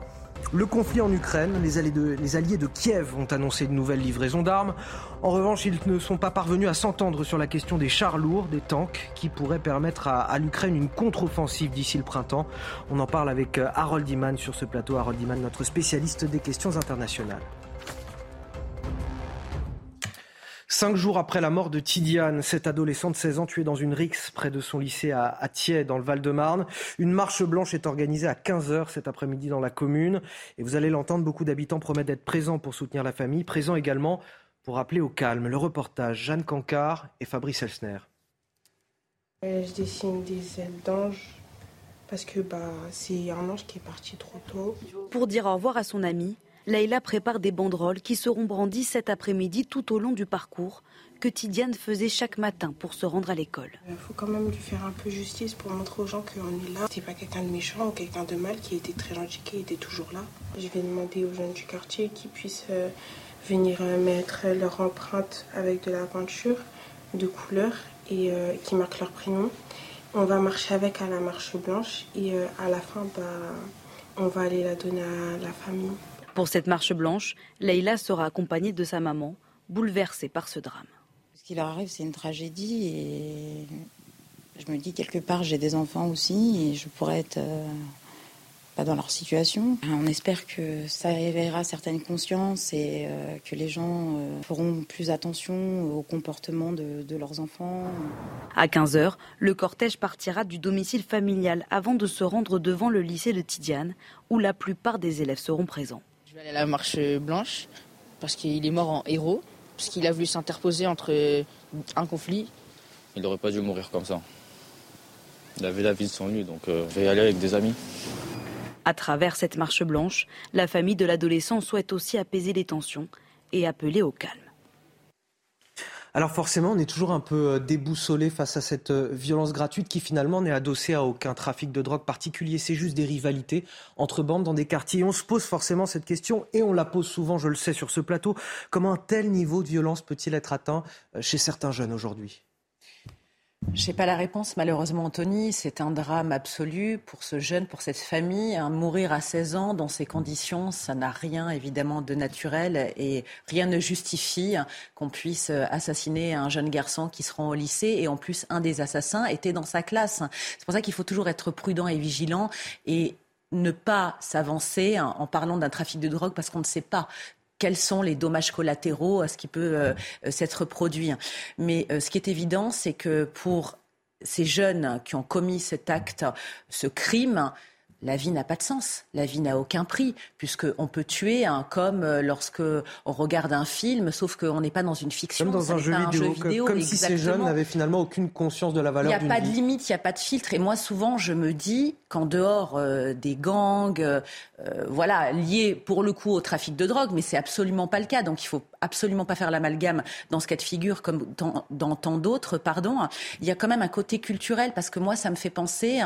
le conflit en Ukraine, les alliés, de, Kiev ont annoncé de nouvelles livraisons d'armes. En revanche, ils ne sont pas parvenus à s'entendre sur la question des chars lourds, des tanks, qui pourraient permettre à, à l'Ukraine une contre-offensive d'ici le printemps. On en parle avec euh, Harold Iman sur ce plateau. Harold Iman, notre spécialiste des questions internationales. Cinq jours après la mort de Tidiane, cette adolescente de 16 ans tuée dans une rixe près de son lycée à, à Thiers, dans le Val-de-Marne, une marche blanche est organisée à 15h cet après-midi dans la commune. Et vous allez l'entendre, beaucoup d'habitants promettent d'être présents pour soutenir la famille, présents également pour rappeler au calme. Le reportage, Jeanne Cancard et Fabrice Elsner. Je dessine des ailes d'ange parce que bah, c'est un ange qui est parti trop tôt. Pour dire au revoir à son ami, Leïla prépare des banderoles qui seront brandies cet après-midi tout au long du parcours que Tidiane faisait chaque matin pour se rendre à l'école. Il faut quand même lui faire un peu justice pour montrer aux gens qu'on est là. C'est pas quelqu'un de méchant ou quelqu'un de mal qui était très gentil, qui était toujours là. Je vais demander aux jeunes du quartier qu'ils puissent euh, venir euh, mettre leur empreinte avec de la peinture de couleur et euh, qui marquent leur prénom. On va marcher avec à la marche blanche et à la fin, bah, on va aller la donner à la famille. Pour cette marche blanche, Leïla sera accompagnée de sa maman, bouleversée par ce drame. Ce qui leur arrive, c'est une tragédie et je me dis quelque part, j'ai des enfants aussi et je pourrais être euh, pas dans leur situation. On espère que ça éveillera certaines consciences et euh, que les gens euh, feront plus attention au comportement de, de leurs enfants. À 15h, le cortège partira du domicile familial avant de se rendre devant le lycée de Tidiane, où la plupart des élèves seront présents. Je vais aller à la marche blanche parce qu'il est mort en héros, parce qu'il a voulu s'interposer entre un conflit. Il n'aurait pas dû mourir comme ça. Il avait la vie de son lui, donc euh, je vais y aller avec des amis. À travers cette marche blanche, la famille de l'adolescent souhaite aussi apaiser les tensions et appeler au calme. Alors forcément, on est toujours un peu euh, déboussolé face à cette euh, violence gratuite qui finalement n'est adossée à aucun trafic de drogue particulier. C'est juste des rivalités entre bandes dans des quartiers. on se pose forcément cette question et on la pose souvent, je le sais, sur ce plateau. Comment un tel niveau de violence peut-il être atteint chez certains jeunes aujourd'hui? Je n'ai pas la réponse, malheureusement, Anthony. C'est un drame absolu pour ce jeune, pour cette famille. mourir à 16 ans dans ces conditions, ça n'a rien, évidemment, de naturel et rien ne justifie qu'on puisse assassiner un jeune garçon qui se rend au lycée. Et en plus, un des assassins était dans sa classe. C'est pour ça qu'il faut toujours être prudent et vigilant et ne pas s'avancer en parlant d'un trafic de drogue parce qu'on ne sait pas quels sont les dommages collatéraux à ce qui peut euh, euh, s'être produit. Mais euh, ce qui est évident, c'est que pour ces jeunes qui ont commis cet acte, ce crime, la vie n'a pas de sens, la vie n'a aucun prix, puisqu'on peut tuer hein, comme euh, lorsque on regarde un film, sauf qu'on n'est pas dans une fiction. Comme dans un jeu, vidéo, comme, si ces jeunes n'avaient finalement aucune conscience de la valeur Il n'y a pas de limite, il n'y a pas de filtre. Et moi, souvent, je me dis qu'en dehors euh, des gangs, euh, voilà, liés pour le coup au trafic de drogue, mais c'est absolument pas le cas. Donc il faut absolument pas faire l'amalgame dans ce cas de figure comme dans, tant d'autres, pardon. Il y a quand même un côté culturel parce que moi, ça me fait penser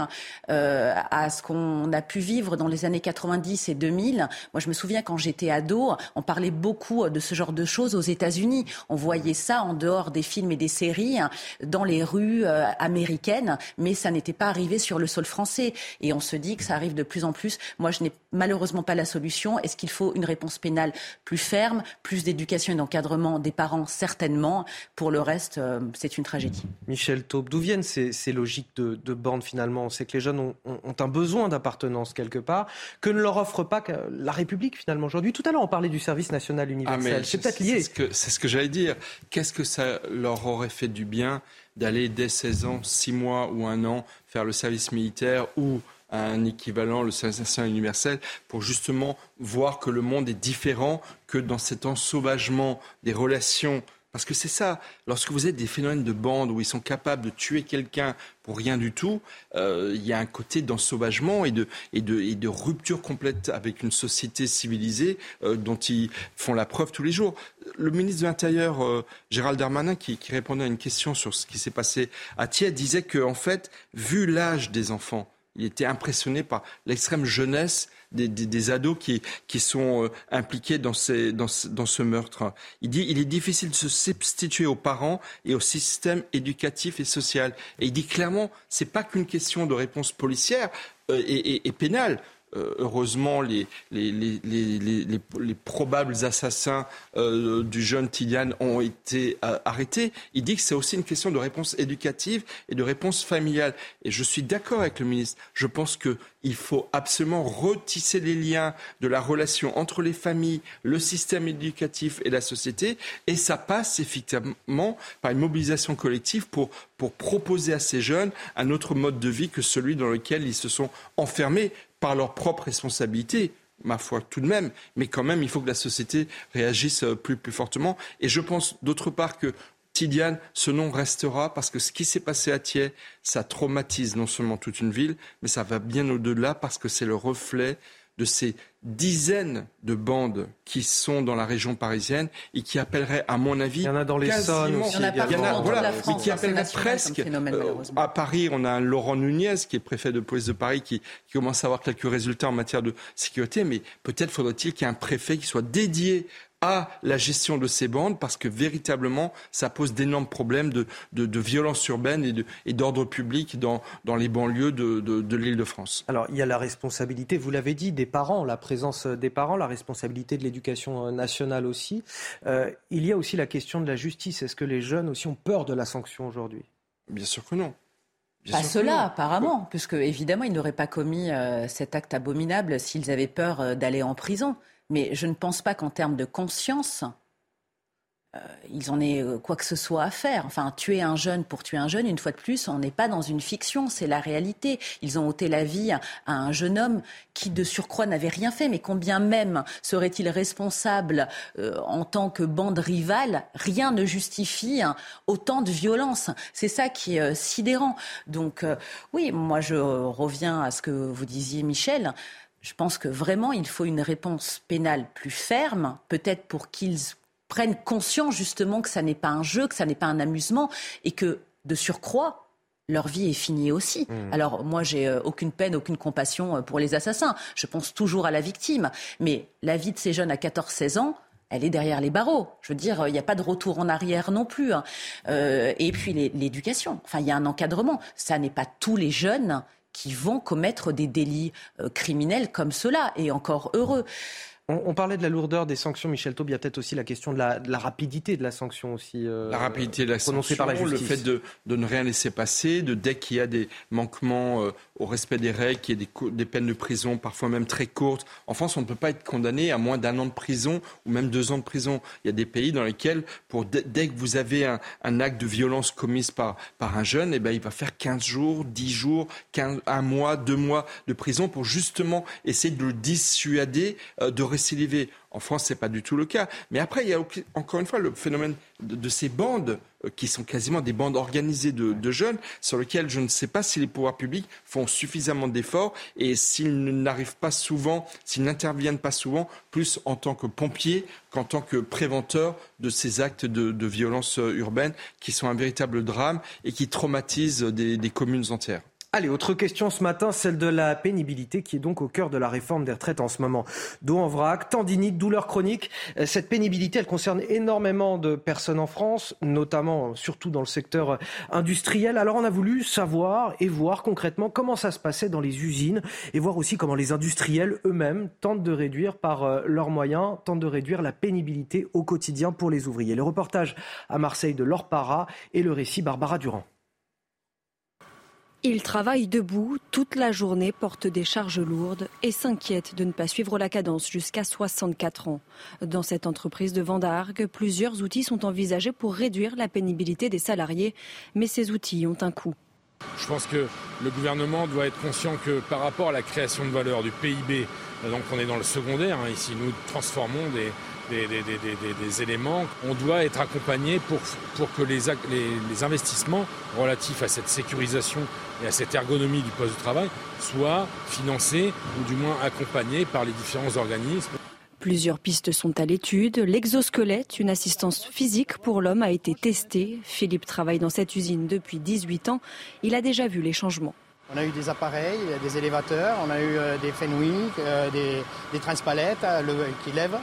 à ce qu'on on a pu vivre dans les années 90 et 2000. Moi, je me souviens quand j'étais ado, on parlait beaucoup de ce genre de choses aux États-Unis. On voyait ça en dehors des films et des séries, dans les rues euh, américaines, mais ça n'était pas arrivé sur le sol français. Et on se dit que ça arrive de plus en plus. Moi, je n'ai malheureusement pas la solution. Est-ce qu'il faut une réponse pénale plus ferme, plus d'éducation et d'encadrement des parents Certainement. Pour le reste, euh, c'est une tragédie. Michel Taube, d'où viennent ces, logiques de, bande finalement? On sait que les jeunes ont, ont un besoin d'appartenance quelque part, que ne leur offre pas la République finalement aujourd'hui. Tout à l'heure, on parlait du service national ah, universel. c'est peut-être lié. C'est ce que, j'allais dire. Qu'est-ce que ça leur aurait fait du bien d'aller dès 16 ans, 6 mois ou un an faire le service militaire ou un équivalent, le service national universel, pour justement voir que le monde est différent, que dans cet ensauvagement des relations parce que c'est ça, lorsque vous êtes des phénomènes de bande où ils sont capables de tuer quelqu'un pour rien du tout, euh, il y a un côté d'ensauvagement et de, rupture complète avec une société civilisée euh, dont ils font la preuve tous les jours. Le ministre de l'Intérieur, euh, Gérald Darmanin, qui, qui, répondait à une question sur ce qui s'est passé à Thiers, disait qu'en en fait, vu l'âge des enfants, il était impressionné par l'extrême jeunesse des, ados qui, qui sont euh, impliqués dans, ces, dans, dans, ce meurtre. Il dit il est difficile de se substituer aux parents et au système éducatif et social. Et il dit clairement, c'est pas qu'une question de réponse policière euh, et, et pénale. Euh, heureusement, les, les, les, probables assassins euh, du jeune Tidiane ont été euh, arrêtés. Il dit que c'est aussi une question de réponse éducative et de réponse familiale. Et je suis d'accord avec le ministre. Je pense qu'il faut absolument retisser les liens de la relation entre les familles, le système éducatif et la société. Et ça passe effectivement par une mobilisation collective pour proposer à ces jeunes un autre mode de vie que celui dans lequel ils se sont enfermés par leur propre responsabilité, ma foi tout de même, mais quand même, il faut que la société réagisse euh, plus, plus fortement. Et je pense d'autre part que Tidiane, ce nom restera parce que ce qui s'est passé à Thiers, ça traumatise non seulement toute une ville, mais ça va bien au-delà parce que c'est le reflet de ces dizaines de bandes qui sont dans la région parisienne et qui appelleraient, à mon avis, il y en a dans les Saônes aussi, il y en a, voilà, mais qui appelleraient presque. Euh, à Paris, on a un Laurent Nunez qui est préfet de police de Paris qui, qui commence à avoir quelques résultats en matière de sécurité, mais peut-être faudrait-il qu'il y ait un préfet qui soit dédié à la gestion de ces bandes parce que véritablement, ça pose d'énormes problèmes de, de, de violence urbaine et d'ordre public dans, dans les banlieues de, de l'île de France. Alors, il y a la responsabilité, vous l'avez dit, des parents, la présence des parents, la responsabilité de l'éducation nationale aussi. Euh, il y a aussi la question de la justice. Est-ce que les jeunes aussi ont peur de la sanction aujourd'hui? Bien sûr que non. pas cela, apparemment, puisque évidemment, ils n'auraient pas commis euh, cet acte abominable s'ils avaient peur euh, d'aller en prison. Mais je ne pense pas qu'en termes de conscience, euh, ils en aient euh, quoi que ce soit à faire. Enfin, tuer un jeune pour tuer un jeune, une fois de plus, on n'est pas dans une fiction, c'est la réalité. Ils ont ôté la vie à un jeune homme qui, de surcroît, n'avait rien fait. Mais combien même serait-il responsable euh, en tant que bande rivale? Rien ne justifie hein, autant de violence. C'est ça qui est sidérant. Donc, oui, moi, je reviens à ce que vous disiez, Michel. Je pense que vraiment, il faut une réponse pénale plus ferme, peut-être pour qu'ils prennent conscience justement que ça n'est pas un jeu, que ça n'est pas un amusement et que de surcroît, leur vie est finie aussi. Mmh. Alors moi, j'ai euh, aucune peine, aucune compassion euh, pour les assassins. Je pense toujours à la victime. Mais la vie de ces jeunes à 14-16 ans, elle est derrière les barreaux. Je veux dire, il n'y a pas de retour en arrière non plus. Hein. Euh, et puis l'éducation. Enfin, il y a un encadrement. Ça n'est pas tous les jeunes qui vont commettre des délits criminels comme cela. Et encore heureux. On, parlait de la lourdeur des sanctions, Michel Taub. Il y a peut-être aussi la question de la, rapidité de la sanction aussi. Euh, la rapidité de la sanction, par la le fait de, ne rien laisser passer, de dès qu'il y a des manquements euh, au respect des règles, qu'il y ait des, des, peines de prison, parfois même très courtes. En France, on ne peut pas être condamné à moins d'un an de prison ou même deux ans de prison. Il y a des pays dans lesquels, pour dès que vous avez un, acte de violence commis par, par un jeune, eh ben, il va faire 15 jours, 10 jours, 15, un mois, deux mois de prison pour justement essayer de le dissuader euh, de En France, ce n'est pas du tout le cas. Mais après, il y a encore une fois le phénomène de, ces bandes euh, qui sont quasiment des bandes organisées de, jeunes, sur lesquelles je ne sais pas si les pouvoirs publics font suffisamment d'efforts et s'ils n'arrivent pas souvent, s'ils n'interviennent pas souvent, plus en tant que pompiers qu'en tant que préventeurs de ces actes de, violence euh, urbaine qui sont un véritable drame et qui traumatisent des communes entières. Allez, autre question ce matin, celle de la pénibilité qui est donc au cœur de la réforme des retraites en ce moment. Dos en vrac, tendinite, douleur chronique. Euh, cette pénibilité, elle concerne énormément de personnes en France, notamment surtout dans le secteur industriel. Alors on a voulu savoir et voir concrètement comment ça se passait dans les usines et voir aussi comment les industriels eux-mêmes tentent de réduire par euh, leurs moyens, tentent de réduire la pénibilité au quotidien pour les ouvriers. Le reportage à Marseille de Laure Para et le récit Barbara Durand. Il travaille debout toute la journée, porte des charges lourdes et s'inquiète de ne pas suivre la cadence jusqu'à 64 ans. Dans cette entreprise de Vendargue, plusieurs outils sont envisagés pour réduire la pénibilité des salariés, mais ces outils ont un coût. Je pense que le gouvernement doit être conscient que par rapport à la création de valeur du PIB, donc on est dans le secondaire, hein, ici nous transformons des, des, éléments. On doit être accompagné pour, pour que les, les, investissements relatifs à cette sécurisation et à cette ergonomie du poste de travail soient financés ou du moins accompagnés par les différents organismes. Plusieurs pistes sont à l'étude. L'exosquelette, une assistance physique pour l'homme, a été testé. Philippe travaille dans cette usine depuis 18 ans. Il a déjà vu les changements. On a eu des appareils, des élévateurs, on a eu euh, des Fenwick, euh, des, des transpalettes euh, qui lèvent.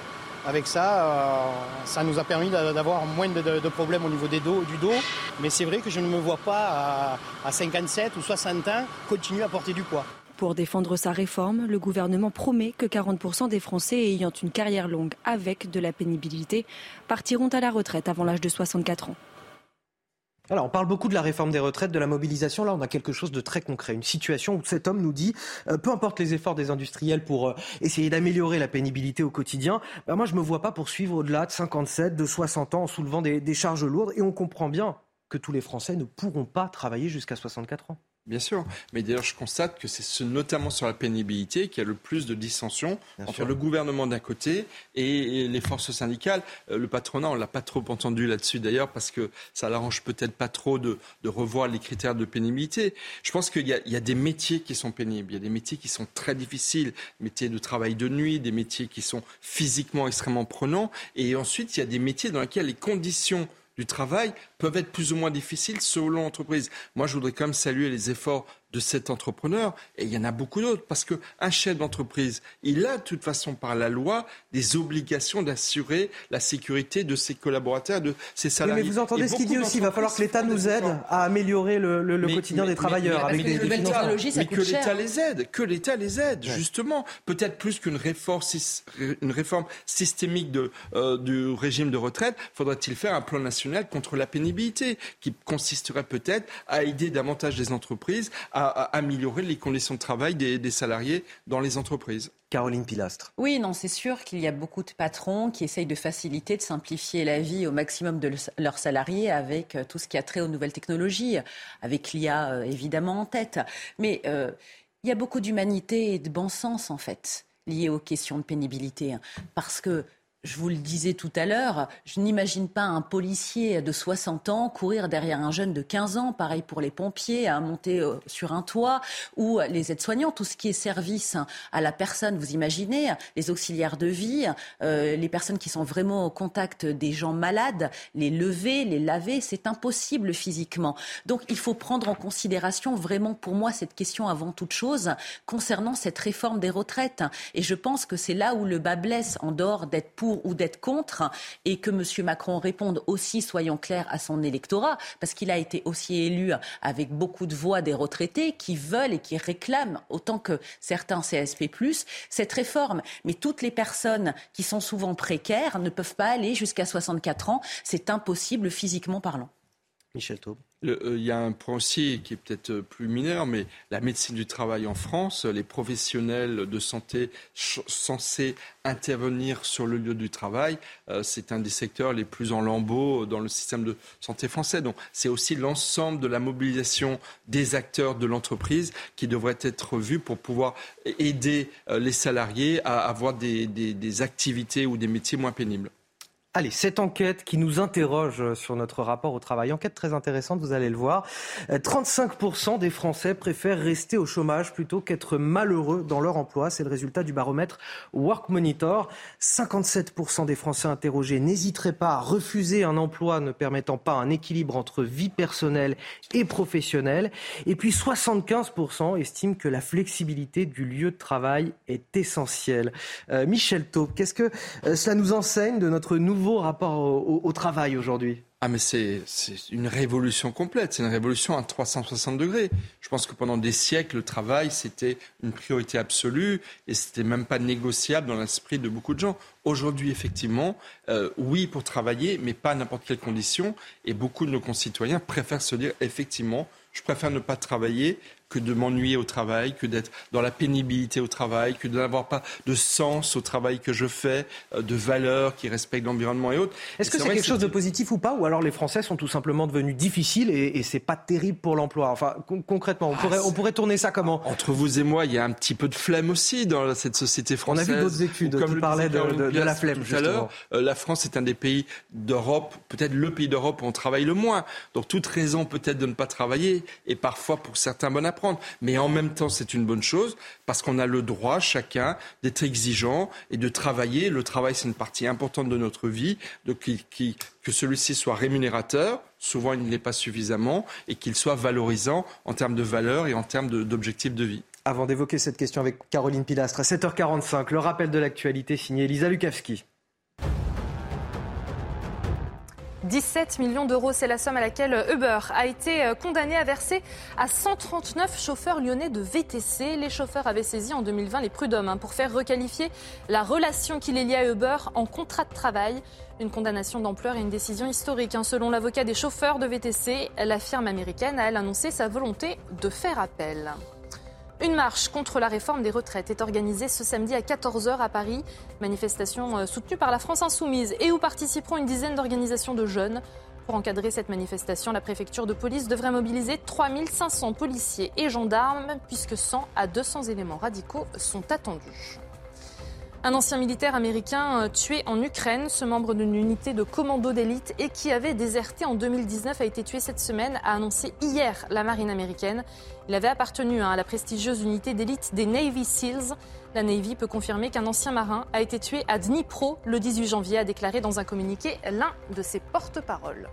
Avec ça, euh, ça nous a permis d'avoir moins de, problèmes au niveau des dos, du dos. Mais c'est vrai que je ne me vois pas à, 57 ou 60 ans continuer à porter du poids. Pour défendre sa réforme, le gouvernement promet que 40% des Français ayant une carrière longue avec de la pénibilité partiront à la retraite avant l'âge de 64 ans. Alors, on parle beaucoup de la réforme des retraites, de la mobilisation. Là, on a quelque chose de très concret. Une situation où cet homme nous dit, euh, peu importe les efforts des industriels pour euh, essayer d'améliorer la pénibilité au quotidien, bah, moi, je me vois pas poursuivre au-delà de 57, de 60 ans en soulevant des charges lourdes. Et on comprend bien que tous les Français ne pourront pas travailler jusqu'à 64 ans. Bien sûr, mais d'ailleurs je constate que c'est notamment sur la pénibilité qu'il y a le plus de dissensions entre le gouvernement d'un côté et les forces syndicales. Euh, le patronat, on l'a pas trop entendu là-dessus d'ailleurs parce que ça l'arrange peut-être pas trop de, revoir les critères de pénibilité. Je pense qu'il y, a des métiers qui sont pénibles, il y a des métiers qui sont très difficiles, métiers de travail de nuit, des métiers qui sont physiquement extrêmement prenants, et ensuite il y a des métiers dans lesquels les conditions du travail peuvent être plus ou moins difficiles selon l'entreprise. Moi, je voudrais quand même saluer les efforts de cet entrepreneur, et il y en a beaucoup d'autres, parce qu'un chef d'entreprise, il a de toute façon par la loi des obligations d'assurer la sécurité de ses collaborateurs, de ses salariés. mais vous entendez ce qu'il dit aussi, il va falloir que l'État nous aide à améliorer le, quotidien des travailleurs avec des, des financements. Mais que l'État les aide, que l'État les aide, justement. Peut-être plus qu'une réforme, une réforme systémique de, euh, du régime de retraite, faudrait-il faire un plan national contre la pénibilité, qui consisterait peut-être à aider davantage les entreprises à, améliorer les conditions de travail des, salariés dans les entreprises. Caroline Pilastre. Oui, non, c'est sûr qu'il y a beaucoup de patrons qui essayent de faciliter, de simplifier la vie au maximum de leurs salariés avec euh, tout ce qui a trait aux nouvelles technologies, avec l'IA euh, évidemment en tête. Mais euh, il y a beaucoup d'humanité et de bon sens en fait liées aux questions de pénibilité. Hein. parce que je vous le disais tout à l'heure, je n'imagine pas un policier de 60 ans courir derrière un jeune de 15 ans, pareil pour les pompiers, à monter euh, sur un toit, ou les aides-soignants, tout ce qui est service à la personne, vous imaginez, les auxiliaires de vie, euh, les personnes qui sont vraiment au contact des gens malades, les lever, les laver, c'est impossible physiquement. Donc il faut prendre en considération vraiment pour moi cette question avant toute chose concernant cette réforme des retraites. Et je pense que c'est là où le bas blesse, en dehors d'être pour ou d'être contre et que M. Macron réponde aussi, soyons clairs, à son électorat, parce qu'il a été aussi élu avec beaucoup de voix des retraités qui veulent et qui réclament, autant que certains CSP, cette réforme. Mais toutes les personnes qui sont souvent précaires ne peuvent pas aller jusqu'à 64 ans. C'est impossible physiquement parlant. Michel Taube. Euh, il y a un point aussi qui est peut-être euh, plus mineur, mais la médecine du travail en France, les professionnels de santé censés intervenir sur le lieu du travail, euh, c'est un des secteurs les plus en lambeaux dans le système de santé français. Donc c'est aussi l'ensemble de la mobilisation des acteurs de l'entreprise qui devrait être vu pour pouvoir aider les salariés à avoir des activités ou des métiers moins pénibles. Allez, cette enquête qui nous interroge sur notre rapport au travail, enquête très intéressante, vous allez le voir. 35% euh, des Français préfèrent rester au chômage plutôt qu'être malheureux dans leur emploi. C'est le résultat du baromètre Work Monitor. 57% des Français interrogés n'hésiteraient pas à refuser un emploi ne permettant pas un équilibre entre vie personnelle et professionnelle. Et puis 75% estiment que la flexibilité du lieu de travail est essentielle. Euh, Michel Taub, qu'est-ce que euh, cela nous enseigne de notre nouveau nouveau rapport au, travail aujourd'hui? Ah mais c'est une révolution complète, c'est une révolution à 360 degrés. Je pense que pendant des siècles, le travail, c'était une priorité absolue et c'était même pas négociable dans l'esprit de beaucoup de gens. Aujourd'hui, effectivement, euh, oui pour travailler, mais pas à n'importe quelle condition. Et beaucoup de nos concitoyens préfèrent se dire, effectivement, je préfère ne pas travailler que de m'ennuyer au travail, que d'être dans la pénibilité au travail, que de n'avoir pas de sens au travail que je fais, euh, de valeurs qui respectent l'environnement et autres. Est-ce que c'est quelque chose de positif ou pas Ou alors les Français sont tout simplement devenus difficiles et, et c'est pas terrible pour l'emploi? Enfin, concrètement, on, ah, pourrait, on pourrait tourner ça comment? Entre vous et moi, il y a un petit peu de flemme aussi dans cette société française. On a vu d'autres études qui parlaient de, de, la flemme, tout à l'heure. Euh, la France est un des pays d'Europe, peut-être le pays d'Europe où on travaille le moins. Donc toute raison peut-être de ne pas travailler et parfois pour certains bon mais en même temps, c'est une bonne chose parce qu'on a le droit, chacun, d'être exigeant et de travailler. Le travail, c'est une partie importante de notre vie, de, que celui-ci soit rémunérateur, souvent il ne l'est pas suffisamment, et qu'il soit valorisant en termes de valeur et en termes d'objectifs de, de vie. Avant d'évoquer cette question avec Caroline Pilastre, à 7h45, le rappel de l'actualité signé Elisa Lukavski. 17 millions d'euros, c'est la somme à laquelle Uber a été euh, condamné à verser à 139 chauffeurs lyonnais de VTC. Les chauffeurs avaient saisi en 2020 les prud'hommes hein, pour faire requalifier la relation qu'il est liée à Uber en contrat de travail. Une condamnation d'ampleur et une décision historique. Hein. Selon l'avocat des chauffeurs de VTC, la firme américaine a, elle, annoncé sa volonté de faire appel. Une marche contre la réforme des retraites est organisée ce samedi à 14h à Paris. Manifestation euh, soutenue par la France Insoumise et où participeront une dizaine d'organisations de jeunes? Pour encadrer cette manifestation, la préfecture de police devrait mobiliser 3500 policiers et gendarmes puisque 100 à 200 éléments radicaux sont attendus. Un ancien militaire américain euh, tué en Ukraine, ce membre d'une unité de commando d'élite et qui avait déserté en 2019 a été tué cette semaine, a annoncé hier la marine américaine. Il avait appartenu hein, à la prestigieuse unité d'élite des Navy SEALs. La Navy peut confirmer qu'un ancien marin a été tué à Dnipro le 18 janvier, a déclaré dans un communiqué l'un de ses porte-paroles.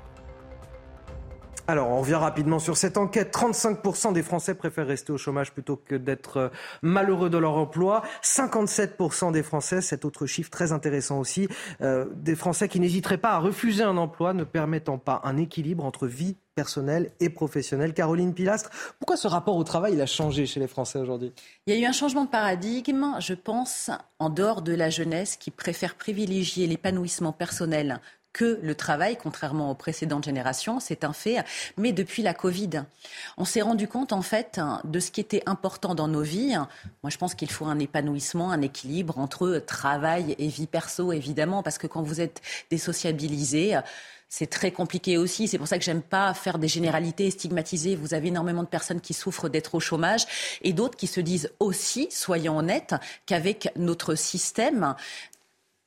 Alors, on revient rapidement sur cette enquête. 35% des Français préfèrent rester au chômage plutôt que d'être euh, malheureux de leur emploi. 57% des Français, cet autre chiffre très intéressant aussi, euh, des Français qui n'hésiteraient pas à refuser un emploi ne permettant pas un équilibre entre vie personnelle et professionnelle. Caroline Pilastre, pourquoi ce rapport au travail il a changé chez les Français aujourd'hui? Il y a eu un changement de paradigme, je pense, en dehors de la jeunesse qui préfère privilégier l'épanouissement personnel que le travail, contrairement aux précédentes générations, c'est un fait. Mais depuis la Covid, on s'est rendu compte en fait de ce qui était important dans nos vies. Moi, je pense qu'il faut un épanouissement, un équilibre entre travail et vie perso, évidemment, parce que quand vous êtes désociabilisé, c'est très compliqué aussi. C'est pour ça que j'aime pas faire des généralités stigmatisées. Vous avez énormément de personnes qui souffrent d'être au chômage et d'autres qui se disent aussi, soyons honnêtes, qu'avec notre système,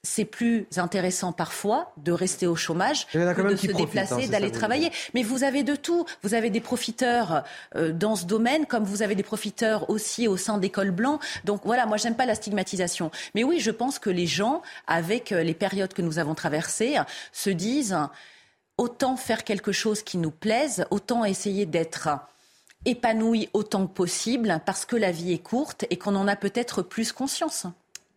c'est plus intéressant parfois de rester au chômage que de se déplacer, hein, d'aller travailler. Mais vous avez de tout. Vous avez des profiteurs euh, dans ce domaine, comme vous avez des profiteurs aussi au sein d'écoles blancs. Donc voilà, moi j'aime pas la stigmatisation. Mais oui, je pense que les gens, avec euh, les périodes que nous avons traversées, se disent autant faire quelque chose qui nous plaise, autant essayer d'être épanoui autant que possible, parce que la vie est courte et qu'on en a peut-être plus conscience.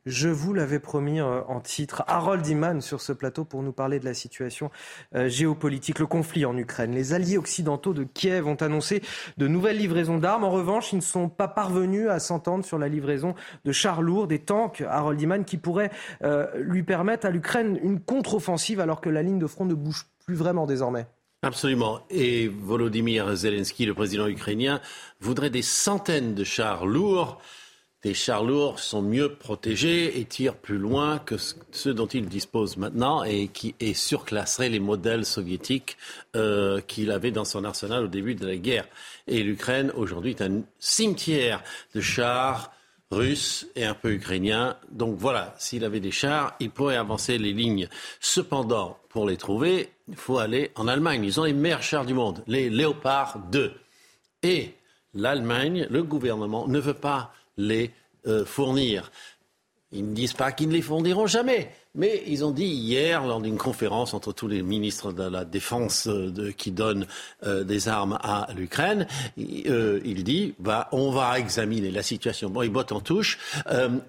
Je vous l'avais promis euh, en titre. Harold Iman sur ce plateau pour nous parler de la situation euh, géopolitique, le conflit en Ukraine. Les alliés occidentaux de Kiev ont annoncé de nouvelles livraisons d'armes. En revanche, ils ne sont pas parvenus à s'entendre sur la livraison de chars lourds, des tanks, Harold Iman, qui pourraient euh, lui permettre à l'Ukraine une contre-offensive alors que la ligne de front ne bouge plus vraiment désormais. Absolument. Et Volodymyr Zelensky, le président ukrainien, voudrait des centaines de chars lourds des chars lourds sont mieux protégés et tirent plus loin que ceux dont il dispose maintenant et qui et surclasserait les modèles soviétiques euh, qu'il avait dans son arsenal au début de la guerre. Et l'Ukraine aujourd'hui est un cimetière de chars russes et un peu ukrainiens. Donc voilà, s'il avait des chars, il pourrait avancer les lignes. Cependant, pour les trouver, il faut aller en Allemagne. Ils ont les meilleurs chars du monde, les Léopard 2. Et l'Allemagne, le gouvernement, ne veut pas les euh, fournir. Ils ne disent pas qu'ils ne les fourniront jamais. Mais ils ont dit hier, lors d'une conférence entre tous les ministres de la Défense euh, qui donnent euh, des armes à l'Ukraine, il dit bah, on va examiner la situation. Bon, ils bottent en touche.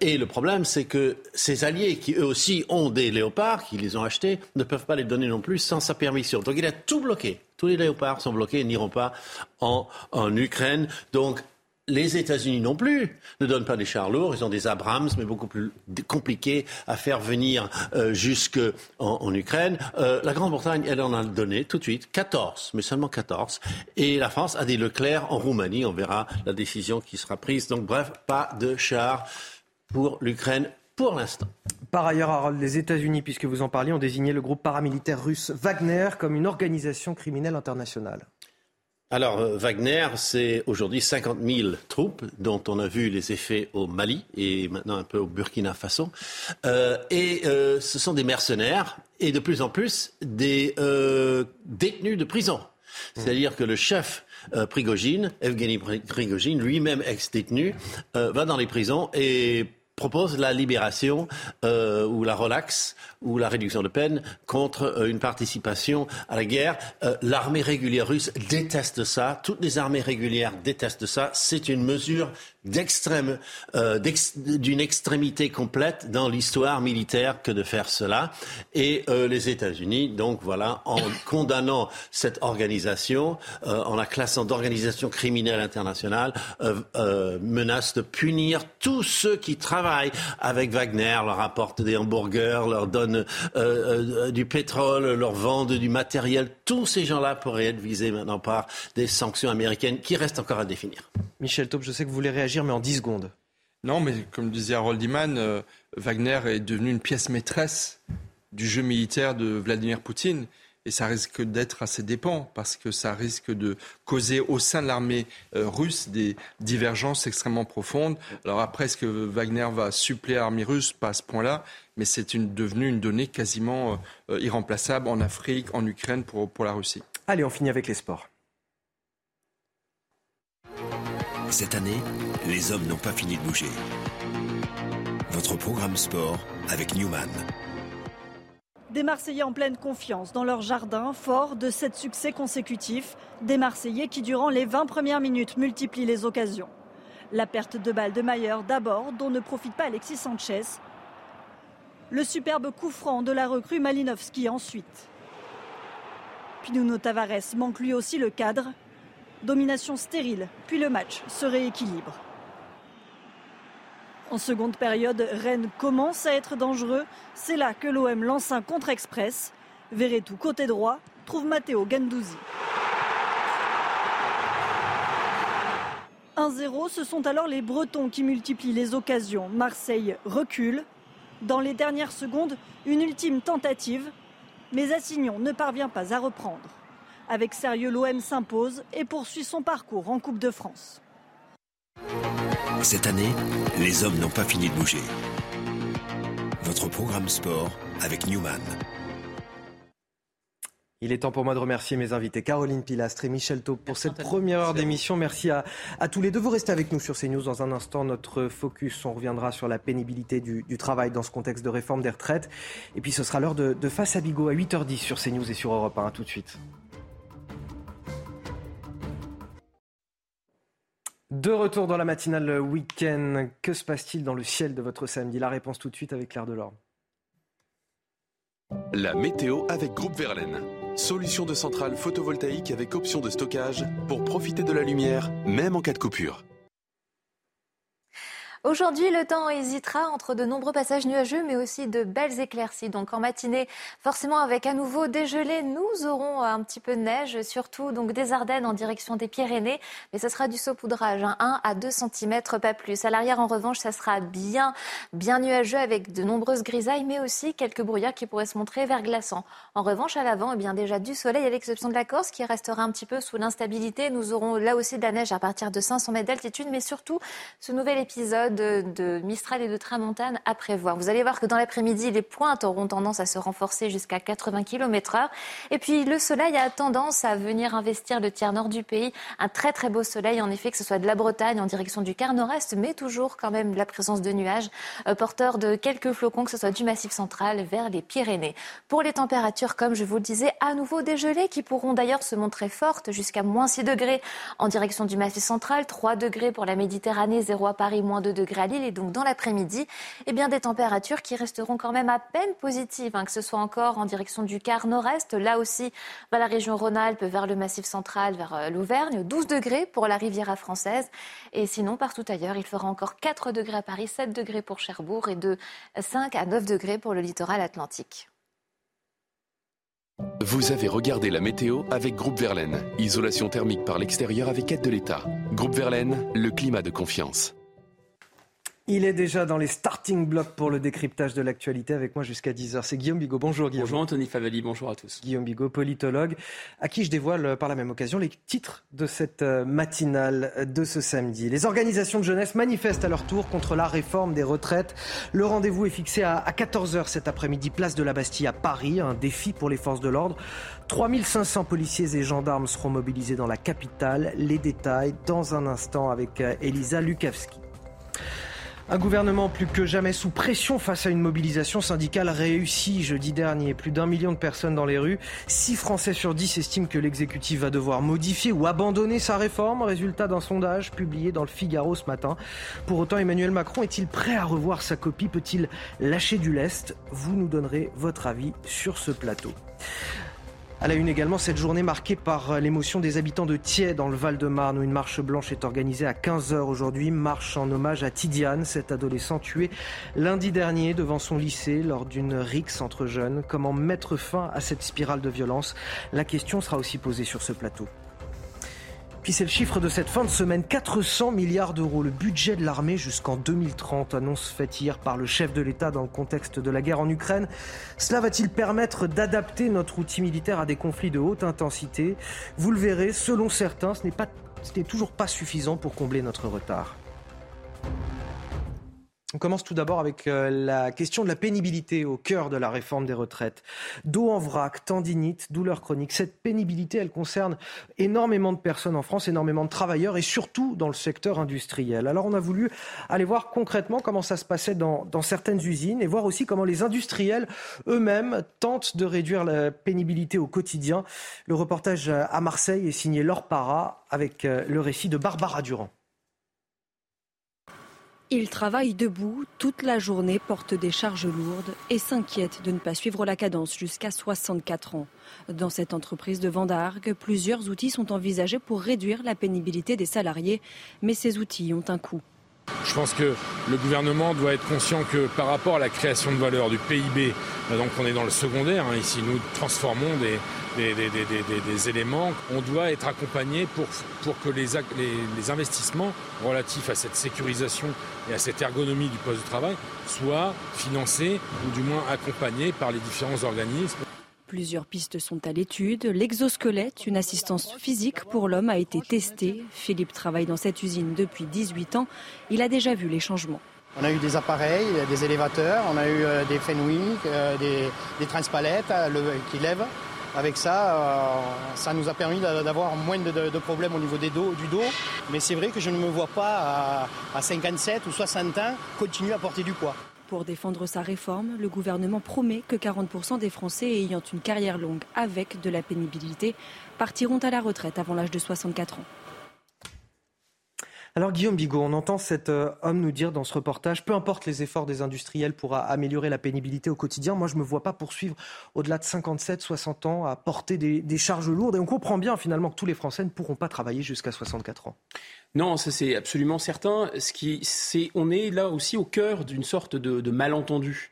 et le problème, c'est que ces alliés, qui eux aussi ont des léopards, qui les ont achetés, ne peuvent pas les donner non plus sans sa permission. Donc il a tout bloqué. Tous les léopards sont bloqués et n'iront pas en, en Ukraine. Donc les États-Unis non plus ne donnent pas des chars lourds, ils ont des Abrams, mais beaucoup plus compliqués à faire venir euh, jusque en, Ukraine. Euh, la Grande-Bretagne, elle en a donné tout de suite 14, mais seulement 14. Et la France a des Leclerc en Roumanie. On verra la décision qui sera prise. Donc bref, pas de chars pour l'Ukraine pour l'instant. Par ailleurs, les États-Unis, puisque vous en parliez, ont désigné le groupe paramilitaire russe Wagner comme une organisation criminelle internationale. Alors, euh, Wagner, c'est aujourd'hui 50 000 troupes dont on a vu les effets au Mali et maintenant un peu au Burkina Faso. Euh, et euh, ce sont des mercenaires et de plus en plus des détenus de prison. C'est-à-dire que le chef Prigogine, Evgeny Prigogine, lui-même ex-détenu, va dans les prisons et propose la libération ou la relaxe ou la réduction de peine contre euh, une participation à la guerre. Euh, l'armée régulière russe déteste ça. Toutes les armées régulières détestent ça. C'est une mesure euh, d'une extrémité complète dans l'histoire militaire que de faire cela. Et les États-Unis, donc voilà, en condamnant cette organisation, en la classant d'organisation criminelle internationale, menacent de punir tous ceux qui travaillent avec Wagner, leur apportent des hamburgers, leur donnent euh, euh, du pétrole, leur vendent du matériel. Tous ces gens-là pourraient être visés maintenant par des sanctions américaines qui restent encore à définir. Michel je sais que vous voulez réagir, mais en 10 secondes. Non, mais comme disait Harold Iman, euh, Wagner est devenu une pièce maîtresse du jeu militaire de Vladimir Poutine. Et ça risque d'être assez dépend, parce que ça risque de causer au sein de l'armée russe des divergences extrêmement profondes. Alors après, est-ce que Wagner va suppléer l'armée russe? Pas à ce point-là mais c'est une, devenu une donnée quasiment euh, irremplaçable en Afrique, en Ukraine pour, pour la Russie. Allez, on finit avec les sports. Cette année, les hommes n'ont pas fini de bouger. Votre programme sport avec Newman. Des Marseillais en pleine confiance dans leur jardin, fort de sept succès consécutifs. Des Marseillais qui, durant les 20 premières minutes, multiplient les occasions. La perte de balle de Mayer d'abord, dont ne profite pas Alexis Sanchez. Le superbe coup franc de la recrue Malinowski ensuite. Puis Nuno Tavares manque lui aussi le cadre. Domination stérile, puis le match se rééquilibre. En seconde période, Rennes commence à être dangereux. C'est là que l'OM lance un contre-express. tout côté droit, trouve Matteo Gandouzi. 1-0, ce sont alors les Bretons qui multiplient les occasions. Marseille recule. Dans les dernières secondes, une ultime tentative, mais Assignon ne parvient pas à reprendre. Avec sérieux, l'OM s'impose et poursuit son parcours en Coupe de France. Cette année, les hommes n'ont pas fini de bouger. Votre programme sport avec Newman. Il est temps pour moi de remercier mes invités, Caroline Pilastre et Michel Taupe, pour cette première heure d'émission. Merci à, tous les deux. Vous restez avec nous sur CNews dans un instant. Notre focus, on reviendra sur la pénibilité du, travail dans ce contexte de réforme des retraites. Et puis ce sera l'heure de, Face à Bigot à 8h10 sur CNews et sur Europe 1. tout de suite. De retour dans la matinale week-end, que se passe-t-il dans le ciel de votre samedi? La réponse tout de suite avec Claire Delorme. La météo avec Groupe Verlaine. Solution de centrale photovoltaïque avec option de stockage pour profiter de la lumière, même en cas de coupure. Aujourd'hui, le temps hésitera entre de nombreux passages nuageux, mais aussi de belles éclaircies. Donc en matinée, forcément avec à nouveau des gelées, nous aurons un petit peu de neige, surtout donc des Ardennes en direction des Pyrénées, mais ce sera du saupoudrage, 1 hein, à 2 cm, pas plus. À l'arrière, en revanche, ça sera bien, bien nuageux avec de nombreuses grisailles, mais aussi quelques brouillards qui pourraient se montrer verglaçants. En revanche, à l'avant, eh bien déjà du soleil à l'exception de la Corse qui restera un petit peu sous l'instabilité. Nous aurons là aussi de la neige à partir de 500 mètres d'altitude, mais surtout ce nouvel épisode de, Mistral et de Tramontane à prévoir. Vous allez voir que dans l'après-midi, les pointes auront tendance à se renforcer jusqu'à 80 km heure. Et puis le soleil a tendance à venir investir le tiers nord du pays. Un très très beau soleil, en effet, que ce soit de la Bretagne en direction du quart nord-est, mais toujours quand même la présence de nuages, euh, porteurs de quelques flocons, que ce soit du massif central vers les Pyrénées. Pour les températures, comme je vous le disais, à nouveau des gelées qui pourront d'ailleurs se montrer fortes jusqu'à moins 6 degrés en direction du massif central, 3 degrés pour la Méditerranée, 0 à Paris, moins 2 degrés à Lille. Et donc dans l'après-midi, eh bien des températures qui resteront quand même à peine positives, hein, que ce soit encore en direction du quart nord-est, là aussi vers la région Rhône-Alpes, vers le massif central, vers euh, l'Auvergne, 12 degrés pour la Riviera française. Et sinon, partout ailleurs, il fera encore 4 degrés à Paris, 7 degrés pour Cherbourg et de 5 à 9 degrés pour le littoral atlantique. Vous avez regardé la météo avec Groupe Verlaine. Isolation thermique par l'extérieur avec aide de l'État. Groupe Verlaine, le climat de confiance. Il est déjà dans les starting blocks pour le décryptage de l'actualité avec moi jusqu'à 10h. C'est Guillaume Bigot. Bonjour Guillaume. Bonjour Anthony Favali, bonjour à tous. Guillaume Bigot, politologue, à qui je dévoile euh, par la même occasion les titres de cette euh, matinale de ce samedi. Les organisations de jeunesse manifestent à leur tour contre la réforme des retraites. Le rendez-vous est fixé à 14h cet après-midi, place de la Bastille à Paris. Un défi pour les forces de l'ordre. 3500 policiers et gendarmes seront mobilisés dans la capitale. Les détails dans un instant avec euh, Elisa Lukavski. Un gouvernement plus que jamais sous pression face à une mobilisation syndicale réussie jeudi dernier. Plus d'un million de personnes dans les rues. Six Français sur dix estiment que l'exécutif va devoir modifier ou abandonner sa réforme. Résultat d'un sondage publié dans le Figaro ce matin. Pour autant, Emmanuel Macron est-il prêt à revoir sa copie? Peut-il lâcher du lest? Vous nous donnerez votre avis sur ce plateau. À la une également, cette journée marquée par euh, l'émotion des habitants de Thiers dans le Val-de-Marne où une marche blanche est organisée à 15h aujourd'hui. Marche en hommage à Tidiane, cet adolescent tué lundi dernier devant son lycée lors d'une rixe entre jeunes. Comment mettre fin à cette spirale de violence? La question sera aussi posée sur ce plateau. Puis c'est le chiffre de cette fin de semaine, 400 milliards d'euros, le budget de l'armée jusqu'en 2030, annonce faite hier par le chef de l'État dans le contexte de la guerre en Ukraine. Cela va-t-il permettre d'adapter notre outil militaire à des conflits de haute intensité? Vous le verrez, selon certains, ce n'est toujours pas suffisant pour combler notre retard. On commence tout d'abord avec euh, la question de la pénibilité au cœur de la réforme des retraites. Dos en vrac, tendinite, douleur chronique. Cette pénibilité, elle concerne énormément de personnes en France, énormément de travailleurs et surtout dans le secteur industriel. Alors on a voulu aller voir concrètement comment ça se passait dans, certaines usines et voir aussi comment les industriels eux-mêmes tentent de réduire la pénibilité au quotidien. Le reportage à Marseille est signé Laure Para avec euh, le récit de Barbara Durand. Ils travaillent debout toute la journée, portent des charges lourdes et s'inquiètent de ne pas suivre la cadence jusqu'à 64 ans. Dans cette entreprise de Vendargue, plusieurs outils sont envisagés pour réduire la pénibilité des salariés, mais ces outils ont un coût. Je pense que le gouvernement doit être conscient que par rapport à la création de valeur du PIB, donc on est dans le secondaire, hein, ici nous transformons des, des, éléments. On doit être accompagné pour, pour que les, les, investissements relatifs à cette sécurisation et à cette ergonomie du poste de travail soient financés ou du moins accompagnés par les différents organismes. Plusieurs pistes sont à l'étude. L'exosquelette, une assistance physique pour l'homme, a été testée. Philippe travaille dans cette usine depuis 18 ans. Il a déjà vu les changements. On a eu des appareils, des élévateurs, on a eu euh, des Fenwick, euh, des, des transpalettes euh, qui lèvent. Avec ça, euh, ça nous a permis d'avoir moins de, problèmes au niveau du dos. Mais c'est vrai que je ne me vois pas à, 57 ou 60 ans continuer à porter du poids. Pour défendre sa réforme, le gouvernement promet que 40% des Français ayant une carrière longue avec de la pénibilité partiront à la retraite avant l'âge de 64 ans. Alors Guillaume Bigot, on entend cet euh, homme nous dire dans ce reportage, peu importe les efforts des industriels pour améliorer la pénibilité au quotidien, moi je ne me vois pas poursuivre au-delà de 57, 60 ans à porter des, charges lourdes. Et on comprend bien finalement que tous les Français ne pourront pas travailler jusqu'à 64 ans. Non, ça c'est absolument certain. Ce qui, c'est, on est là aussi au cœur d'une sorte de, malentendu.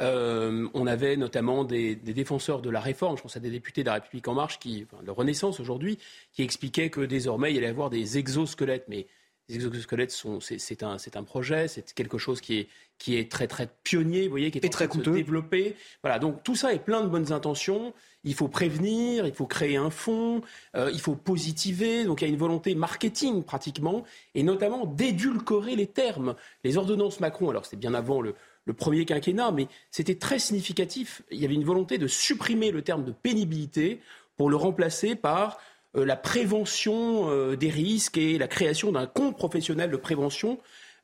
Euh, on avait notamment des, défenseurs de la réforme, je pense à des députés de la République en marche, qui, de Renaissance aujourd'hui, qui expliquaient que désormais il allait y avoir des exosquelettes. Mais les exosquelettes, sont, c'est, un, c'est un projet, c'est quelque chose qui est, qui est très très pionnier, vous voyez, qui est très de se développer. Voilà, donc tout ça est plein de bonnes intentions. Il faut prévenir, il faut créer un fonds, euh, il faut positiver. Donc il y a une volonté marketing pratiquement, et notamment d'édulcorer les termes. Les ordonnances Macron, alors c'est bien avant le, le premier quinquennat, mais c'était très significatif. Il y avait une volonté de supprimer le terme de pénibilité pour le remplacer par la prévention euh, des risques et la création d'un compte professionnel de prévention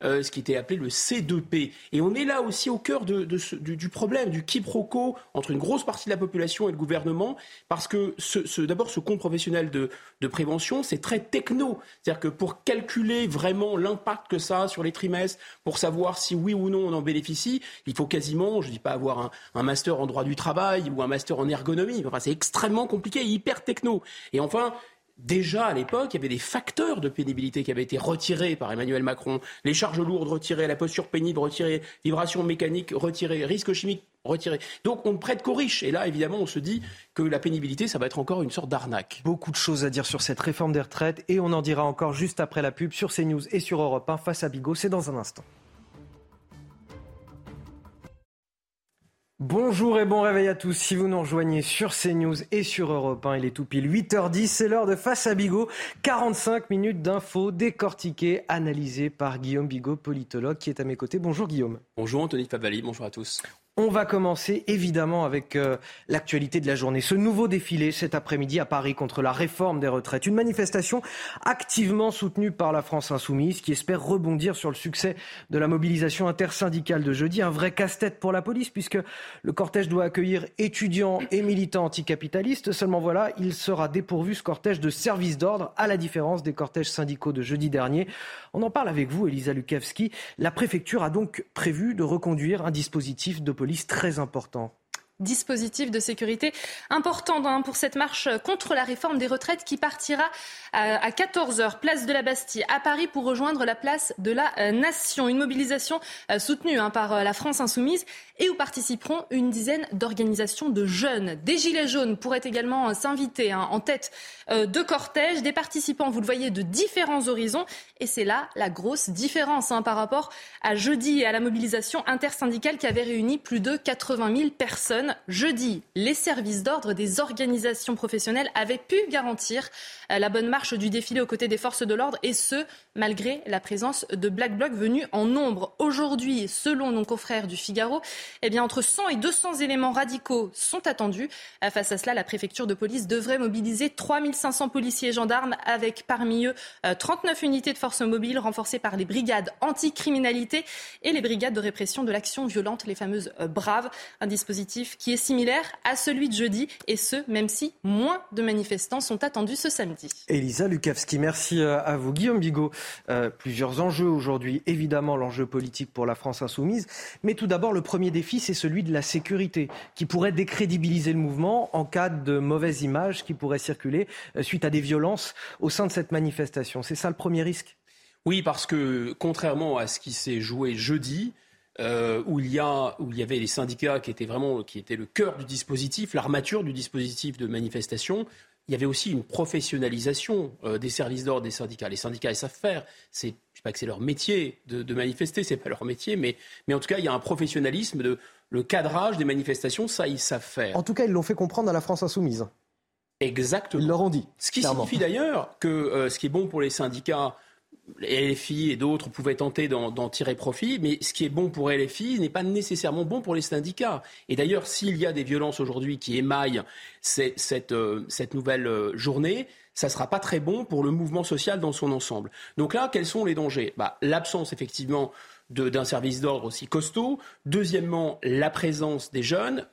euh, ce qui était appelé le C2P. Et on est là aussi au cœur de, du, problème, du quiproquo entre une grosse partie de la population et le gouvernement, parce que ce, d'abord, ce compte professionnel de, prévention, c'est très techno. C'est-à-dire que pour calculer vraiment l'impact que ça a sur les trimestres, pour savoir si oui ou non on en bénéficie, il faut quasiment, je ne dis pas avoir un, un, master en droit du travail ou un master en ergonomie, enfin, c'est extrêmement compliqué, hyper techno. Et enfin, Déjà à l'époque, il y avait des facteurs de pénibilité qui avaient été retirés par Emmanuel Macron. Les charges lourdes retirées, la posture pénible retirée, vibration mécanique retirée, risque chimique retiré. Donc on ne prête qu'aux riches. Et là, évidemment, on se dit que la pénibilité, ça va être encore une sorte d'arnaque. Beaucoup de choses à dire sur cette réforme des retraites et on en dira encore juste après la pub sur CNews et sur Europe 1 face à Bigot. C'est dans un instant. Bonjour et bon réveil à tous. Si vous nous rejoignez sur CNews et sur Europe 1, il est tout pile 8h10. C'est l'heure de Face à Bigot. 45 minutes d'infos décortiquées, analysées par Guillaume Bigot, politologue, qui est à mes côtés. Bonjour Guillaume. Bonjour Anthony Favali, bonjour à tous. On va commencer évidemment avec euh, l'actualité de la journée. Ce nouveau défilé cet après-midi à Paris contre la réforme des retraites. Une manifestation activement soutenue par la France insoumise qui espère rebondir sur le succès de la mobilisation intersyndicale de jeudi. Un vrai casse-tête pour la police puisque le cortège doit accueillir étudiants et militants anticapitalistes. Seulement voilà, il sera dépourvu ce cortège de services d'ordre à la différence des cortèges syndicaux de jeudi dernier. On en parle avec vous, Elisa Lukavski. La préfecture a donc prévu de reconduire un dispositif de police très important dispositif de sécurité important hein, pour cette marche contre la réforme des retraites qui partira à 14h, place de la Bastille, à Paris, pour rejoindre la place de la euh, Nation. Une mobilisation euh, soutenue hein, par euh, la France insoumise et où participeront une dizaine d'organisations de jeunes. Des Gilets jaunes pourraient également s'inviter hein, en tête de cortège. Des participants, vous le voyez, de différents horizons. Et c'est là la grosse différence par rapport à jeudi et à la mobilisation intersyndicale qui avait réuni plus de 80 000 personnes. Jeudi, les services d'ordre des organisations professionnelles avaient pu garantir euh, la bonne marche du défilé aux côtés des forces de l'ordre et ce, malgré la présence de Black Bloc venus en nombre. Aujourd'hui, selon nos confrères du Figaro, eh bien, entre 100 et 200 éléments radicaux sont attendus. Euh, face à cela, la préfecture de police devrait mobiliser 3500 policiers et gendarmes avec parmi eux 39 unités de forces mobiles renforcées par les brigades anticriminalité et les brigades de répression de l'action violente, les fameuses euh, Braves. Un dispositif qui est similaire à celui de jeudi et ce, même si moins de manifestants sont attendus ce samedi. Elisa Lukavski, merci euh, à vous. Guillaume Bigot, euh, plusieurs enjeux aujourd'hui. Évidemment, l'enjeu politique pour la France insoumise. Mais tout d'abord, le premier défi, c'est celui de la sécurité, qui pourrait décrédibiliser le mouvement en cas de mauvaise image qui pourrait circuler suite à des violences au sein de cette manifestation. C'est ça le premier risque? Oui, parce que contrairement à ce qui s'est joué jeudi, euh, où, il y a, où il y avait les syndicats qui étaient vraiment qui étaient le cœur du dispositif, l'armature du dispositif de manifestation, il y avait aussi une professionnalisation euh, des services d'ordre des syndicats. Les syndicats, ils savent faire. C'est, je sais pas que c'est leur métier de, de manifester, c'est pas leur métier, mais, mais en tout cas, il y a un professionnalisme de le cadrage des manifestations, ça, ils savent faire. En tout cas, ils l'ont fait comprendre à la France insoumise. Exactement. Ils l'auront dit. Ce qui signifie d'ailleurs que euh, ce qui est bon pour les syndicats LFI et d'autres pouvaient tenter d'en tirer profit, mais ce qui est bon pour LFI n'est pas nécessairement bon pour les syndicats. Et d'ailleurs, s'il y a des violences aujourd'hui qui émaillent cette, euh, cette nouvelle euh, journée, ça ne sera pas très bon pour le mouvement social dans son ensemble. Donc là, quels sont les dangers? Bah, L'absence, effectivement, d'un service d'ordre aussi costaud. Deuxièmement, la présence des jeunes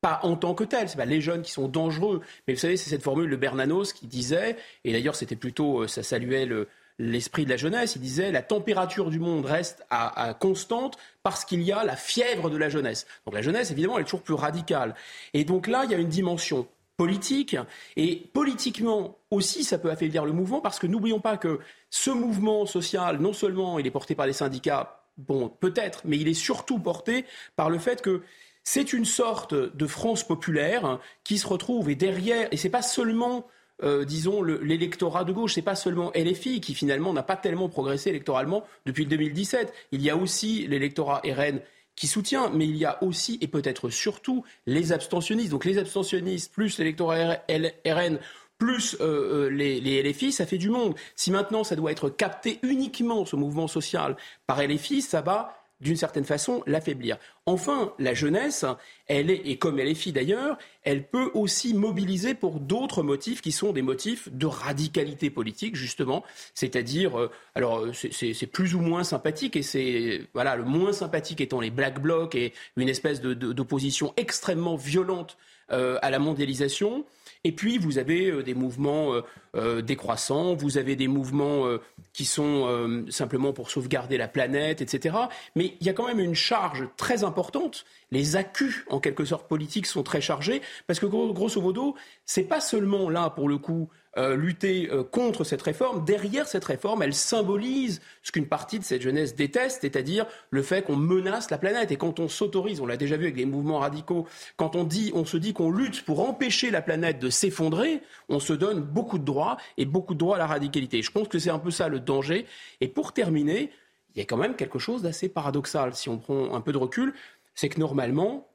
pas en tant que tel, c'est pas les jeunes qui sont dangereux, mais vous savez, c'est cette formule de Bernanos qui disait, et d'ailleurs c'était plutôt, euh, ça saluait le, l'esprit de la jeunesse. Il disait la température du monde reste à, constante parce qu'il y a la fièvre de la jeunesse. Donc la jeunesse, évidemment, elle est toujours plus radicale. Et donc là, il y a une dimension politique. Et politiquement aussi, ça peut affaiblir le mouvement parce que n'oublions pas que ce mouvement social, non seulement il est porté par les syndicats, bon, peut-être, mais il est surtout porté par le fait que c'est une sorte de France populaire qui se retrouve et derrière, et c'est pas seulement euh, disons, l'électorat de gauche. C'est pas seulement LFI qui finalement n'a pas tellement progressé électoralement depuis 2017. Il y a aussi l'électorat RN qui soutient, mais il y a aussi et peut-être surtout les abstentionnistes. Donc les abstentionnistes plus l'électorat RN plus euh, euh, les, les, LFI, ça fait du monde. Si maintenant ça doit être capté uniquement, ce mouvement social, par LFI, ça va d'une certaine façon, l'affaiblir. Enfin, la jeunesse, elle est, et comme elle est fille d'ailleurs, elle peut aussi mobiliser pour d'autres motifs qui sont des motifs de radicalité politique, justement. C'est-à-dire, euh, alors c'est plus ou moins sympathique, et c'est, voilà, le moins sympathique étant les Black Blocs et une espèce d'opposition extrêmement violente euh, à la mondialisation. Et puis, vous avez euh, des mouvements euh, euh, décroissants, vous avez des mouvements qui sont simplement pour sauvegarder la planète, etc. Mais il y a quand même une charge très importante. Les accus, en quelque sorte, politiques sont très chargés, parce que grosso modo, c'est pas seulement là, pour le coup, euh, lutter euh, contre cette réforme, derrière cette réforme, elle symbolise ce qu'une partie de cette jeunesse déteste, c'est-à-dire le fait qu'on menace la planète. Et quand on s'autorise, on l'a déjà vu avec les mouvements radicaux, quand on, dit, on se dit qu'on lutte pour empêcher la planète de s'effondrer, on se donne beaucoup de droits et beaucoup de droits à la radicalité. Je pense que c'est un peu ça le danger. Et pour terminer, il y a quand même quelque chose d'assez paradoxal, si on prend un peu de recul, c'est que normalement,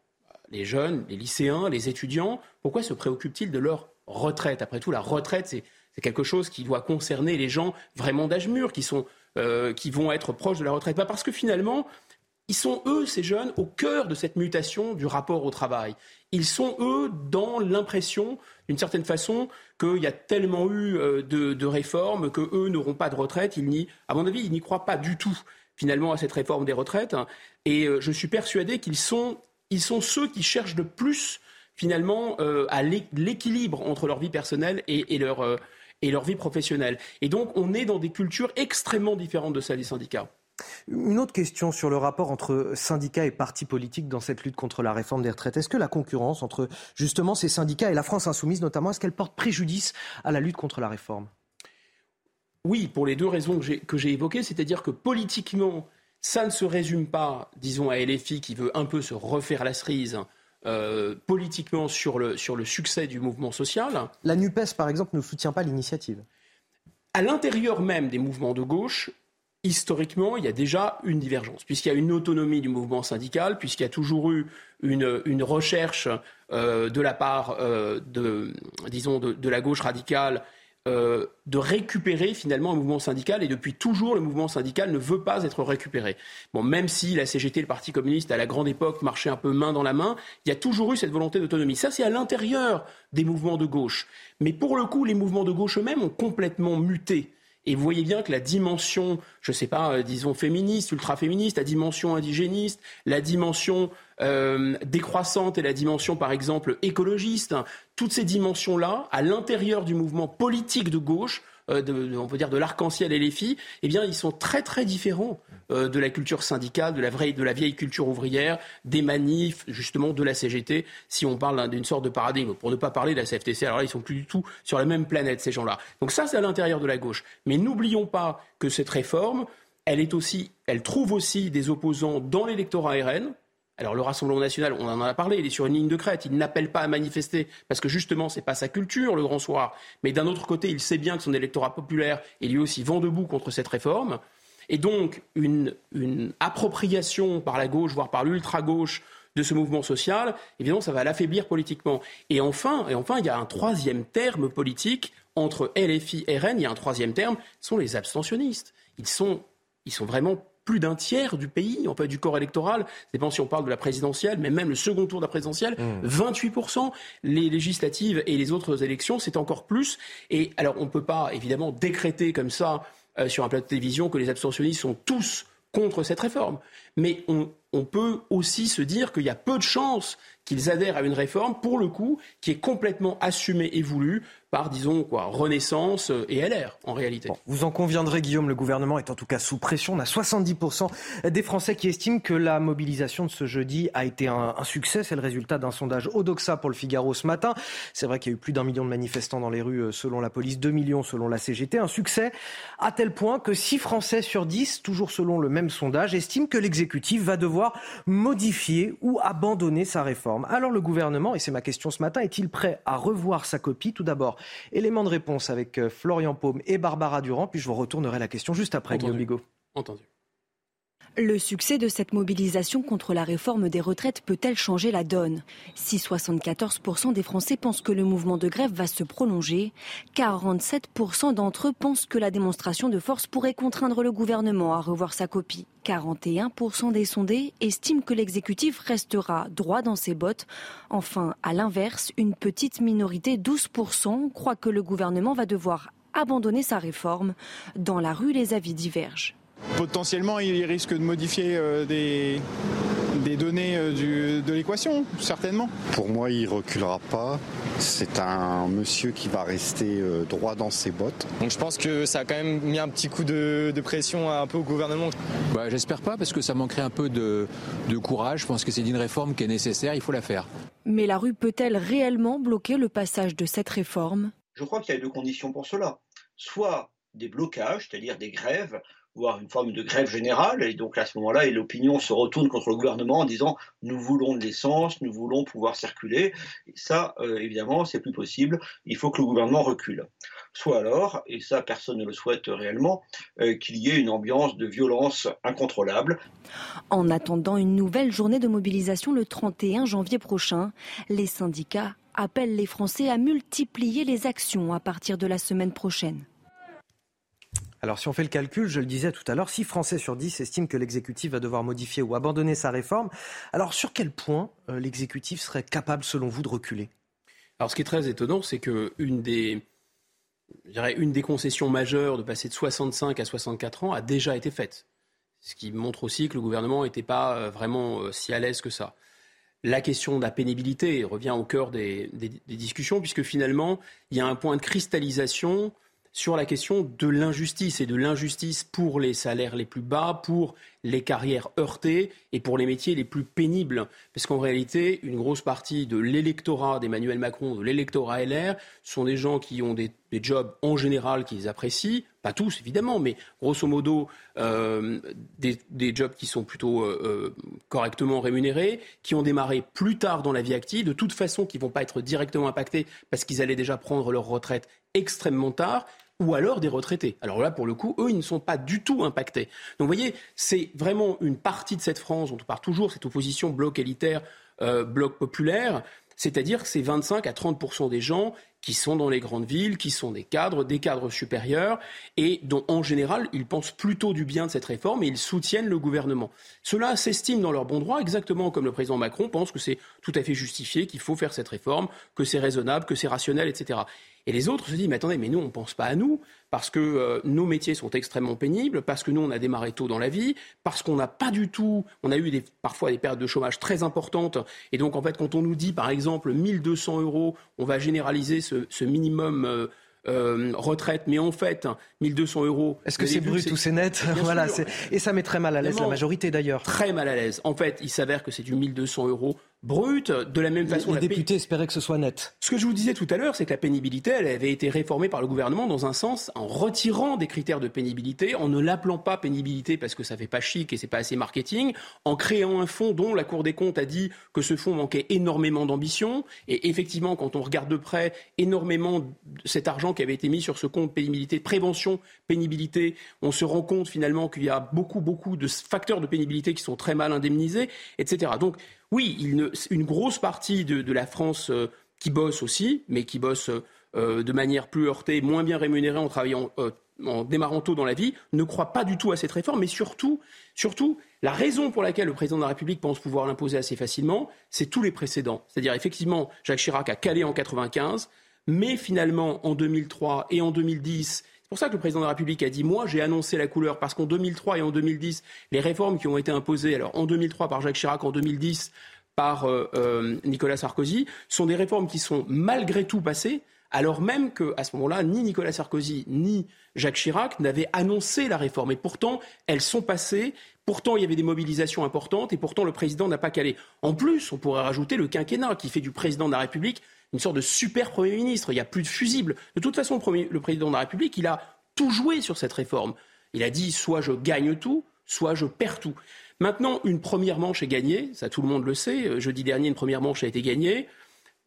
les jeunes, les lycéens, les étudiants, pourquoi se préoccupent-ils de leur retraite? Après tout, la retraite, c'est quelque chose qui doit concerner les gens vraiment d'âge mûr, qui, sont, euh, qui vont être proches de la retraite. Pas parce que finalement, ils sont, eux, ces jeunes, au cœur de cette mutation du rapport au travail. Ils sont, eux, dans l'impression, d'une certaine façon, qu'il y a tellement eu euh, de, réformes que eux n'auront pas de retraite. Ils n'y, à mon avis, ils n'y croient pas du tout, finalement, à cette réforme des retraites. Et euh, je suis persuadé qu'ils sont, ils sont ceux qui cherchent le plus finalement euh, à l'équilibre entre leur vie personnelle et, leur, et leur vie professionnelle. Et donc on est dans des cultures extrêmement différentes de celles des syndicats. Une autre question sur le rapport entre syndicats et partis politiques dans cette lutte contre la réforme des retraites. Est-ce que la concurrence entre justement ces syndicats et la France insoumise notamment, est-ce qu'elle porte préjudice à la lutte contre la réforme? Oui, pour les deux raisons que j'ai évoquées, c'est-à-dire que politiquement, ça ne se résume pas, disons, à LFI qui veut un peu se refaire la cerise euh, politiquement sur le, sur le succès du mouvement social. La NUPES, par exemple, ne soutient pas l'initiative. À l'intérieur même des mouvements de gauche, historiquement, il y a déjà une divergence, puisqu'il y a une autonomie du mouvement syndical, puisqu'il y a toujours eu une, recherche euh, de la part euh, de, disons, de, la gauche radicale euh, de récupérer finalement un mouvement syndical et depuis toujours le mouvement syndical ne veut pas être récupéré. Bon, même si la CGT, le Parti communiste à la grande époque marchait un peu main dans la main, il y a toujours eu cette volonté d'autonomie. Ça, c'est à l'intérieur des mouvements de gauche. Mais pour le coup, les mouvements de gauche eux-mêmes ont complètement muté. Et vous voyez bien que la dimension, je ne sais pas, euh, disons féministe, ultra-féministe, la dimension indigéniste, la dimension euh, décroissante et la dimension, par exemple, écologiste, toutes ces dimensions-là, à l'intérieur du mouvement politique de gauche, euh, de, on peut dire de l'arc-en-ciel et les filles, eh bien, ils sont très très différents euh, de la culture syndicale, de la, vraie, de la vieille culture ouvrière, des manifs, justement, de la CGT, si on parle d'une sorte de paradigme, pour ne pas parler de la CFTC. Alors là, ils sont plus du tout sur la même planète, ces gens-là. Donc ça, c'est à l'intérieur de la gauche. Mais n'oublions pas que cette réforme, elle est aussi, elle trouve aussi des opposants dans l'électorat RN, alors le Rassemblement national, on en a parlé, il est sur une ligne de crête, il n'appelle pas à manifester parce que justement c'est pas sa culture le grand soir. Mais d'un autre côté, il sait bien que son électorat populaire est lui aussi vent debout contre cette réforme. Et donc une, appropriation par la gauche, voire par l'ultra-gauche de ce mouvement social, évidemment, ça va l'affaiblir politiquement. Et enfin, et enfin, il y a un troisième terme politique entre LFI et RN, il y a un troisième terme, ce sont les abstentionnistes. Ils sont, ils sont vraiment plus d'un tiers du pays, en fait, du corps électoral. C'est pas si on parle de la présidentielle, mais même le second tour de la présidentielle, 28%. Mmh. Les législatives et les autres élections, c'est encore plus. Et alors, on ne peut pas, évidemment, décréter comme ça euh, sur un plateau de télévision que les abstentionnistes sont tous contre cette réforme. Mais on, on peut aussi se dire qu'il y a peu de chances qu'ils adhèrent à une réforme, pour le coup, qui est complètement assumée et voulue par, disons, quoi, Renaissance et LR, en réalité. vous en conviendrez, Guillaume, le gouvernement est en tout cas sous pression. On a 70% des Français qui estiment que la mobilisation de ce jeudi a été un, succès. C'est le résultat d'un sondage Odoxa pour le Figaro ce matin. C'est vrai qu'il y a eu plus d'un million de manifestants dans les rues euh, selon la police, 2 millions selon la CGT. Un succès à tel point que 6 Français sur 10, toujours selon le même sondage, estiment que l'exécutif va devoir modifier ou abandonner sa réforme. Alors le gouvernement, et c'est ma question ce matin, est-il prêt à revoir sa copie? Tout d'abord, Élément de réponse avec euh, Florian Paume et Barbara Durand, puis je vous retournerai la question juste après, Guillaume Bigot. Entendu. Le succès de cette mobilisation contre la réforme des retraites peut-elle changer la donne? Si 74% des Français pensent que le mouvement de grève va se prolonger, 47% d'entre eux pensent que la démonstration de force pourrait contraindre le gouvernement à revoir sa copie. 41% des sondés estiment que l'exécutif restera droit dans ses bottes. Enfin, à l'inverse, une petite minorité, 12%, croit que le gouvernement va devoir abandonner sa réforme. Dans la rue, les avis divergent. Potentiellement, il risque de modifier euh, des, des données euh, de l'équation, certainement. Pour moi, il reculera pas. C'est un monsieur qui va rester euh, droit dans ses bottes. Donc je pense que ça a quand même mis un petit coup de, pression un peu au gouvernement. Bah, J'espère pas parce que ça manquerait un peu de, de courage. Je pense que c'est une réforme qui est nécessaire, il faut la faire. Mais la rue peut-elle réellement bloquer le passage de cette réforme? Je crois qu'il y a deux conditions pour cela. Soit des blocages, c'est-à-dire des grèves voire une forme de grève générale. Et donc à ce moment-là, l'opinion se retourne contre le gouvernement en disant nous voulons de l'essence, nous voulons pouvoir circuler. Et ça, euh, évidemment, c'est plus possible. Il faut que le gouvernement recule. Soit alors, et ça personne ne le souhaite réellement, euh, qu'il y ait une ambiance de violence incontrôlable. En attendant une nouvelle journée de mobilisation le 31 janvier prochain, les syndicats appellent les Français à multiplier les actions à partir de la semaine prochaine. Alors si on fait le calcul, je le disais tout à l'heure, 6 Français sur 10 estiment que l'exécutif va devoir modifier ou abandonner sa réforme. Alors sur quel point euh, l'exécutif serait capable, selon vous, de reculer? Alors ce qui est très étonnant, c'est qu'une des, une des concessions majeures de passer de 65 à 64 ans a déjà été faite. Ce qui montre aussi que le gouvernement n'était pas euh, vraiment euh, si à l'aise que ça. La question de la pénibilité revient au cœur des discussions, puisque finalement, il y a un point de cristallisation sur la question de l'injustice et de l'injustice pour les salaires les plus bas, pour les carrières heurtées et pour les métiers les plus pénibles. Parce qu'en réalité, une grosse partie de l'électorat d'Emmanuel Macron, de l'électorat LR, sont des gens qui ont des, jobs en général qu'ils apprécient, pas tous évidemment, mais grosso modo euh, des, jobs qui sont plutôt euh, euh, correctement rémunérés, qui ont démarré plus tard dans la vie active, de toute façon qui ne vont pas être directement impactés parce qu'ils allaient déjà prendre leur retraite extrêmement tard ou alors des retraités. Alors là, pour le coup, eux, ils ne sont pas du tout impactés. Donc vous voyez, c'est vraiment une partie de cette France dont on parle toujours, cette opposition bloc élitaire, euh, bloc populaire, c'est-à-dire c'est 25 à 30 des gens qui sont dans les grandes villes, qui sont des cadres, des cadres supérieurs, et dont en général ils pensent plutôt du bien de cette réforme et ils soutiennent le gouvernement. Ceux-là s'estiment dans leur bon droit, exactement comme le président Macron pense que c'est tout à fait justifié, qu'il faut faire cette réforme, que c'est raisonnable, que c'est rationnel, etc. Et les autres se disent, mais attendez, mais nous, on ne pense pas à nous, parce que euh, nos métiers sont extrêmement pénibles, parce que nous, on a démarré tôt dans la vie, parce qu'on n'a pas du tout, on a eu des, parfois des périodes de chômage très importantes. Et donc, en fait, quand on nous dit, par exemple, 1200 euros, on va généraliser ce, minimum. Euh, euh, retraite, mais en fait, 1200 euros. Est-ce que c'est brut ou c'est net? Voilà, et ça met très mal à l'aise la majorité d'ailleurs. Très mal à l'aise. En fait, il s'avère que c'est du 1200 euros brute. De la même façon, les, députés espéraient que ce soit net. Ce que je vous disais tout à l'heure, c'est que la pénibilité, elle avait été réformée par le gouvernement dans un sens en retirant des critères de pénibilité, en ne l'appelant pas pénibilité parce que ça fait pas chic et c'est pas assez marketing, en créant un fonds dont la Cour des comptes a dit que ce fonds manquait énormément d'ambition. Et effectivement, quand on regarde de près énormément cet argent qui avait été mis sur ce compte pénibilité, prévention, pénibilité, on se rend compte finalement qu'il y a beaucoup, beaucoup de facteurs de pénibilité qui sont très mal indemnisés, etc. Donc, oui, une grosse partie de, la France euh, qui bosse aussi, mais qui bosse euh, de manière plus heurtée, moins bien rémunérée en travaillant, euh, en démarrant tôt dans la vie, ne croit pas du tout à cette réforme. Mais surtout, surtout, la raison pour laquelle le président de la République pense pouvoir l'imposer assez facilement, c'est tous les précédents. C'est-à-dire, effectivement, Jacques Chirac a calé en 95, mais finalement, en 2003 et en 2010, c'est pour ça que le président de la République a dit Moi, j'ai annoncé la couleur, parce qu'en 2003 et en 2010, les réformes qui ont été imposées, alors en 2003 par Jacques Chirac, en 2010 par euh, euh, Nicolas Sarkozy, sont des réformes qui sont malgré tout passées, alors même qu'à ce moment-là, ni Nicolas Sarkozy ni Jacques Chirac n'avaient annoncé la réforme. Et pourtant, elles sont passées. Pourtant, il y avait des mobilisations importantes et pourtant, le président n'a pas calé. En plus, on pourrait rajouter le quinquennat qui fait du président de la République une sorte de super Premier ministre. Il n'y a plus de fusibles. De toute façon, le, président de la République, il a tout joué sur cette réforme. Il a dit soit je gagne tout, soit je perds tout. Maintenant, une première manche est gagnée, ça tout le monde le sait. Jeudi dernier, une première manche a été gagnée.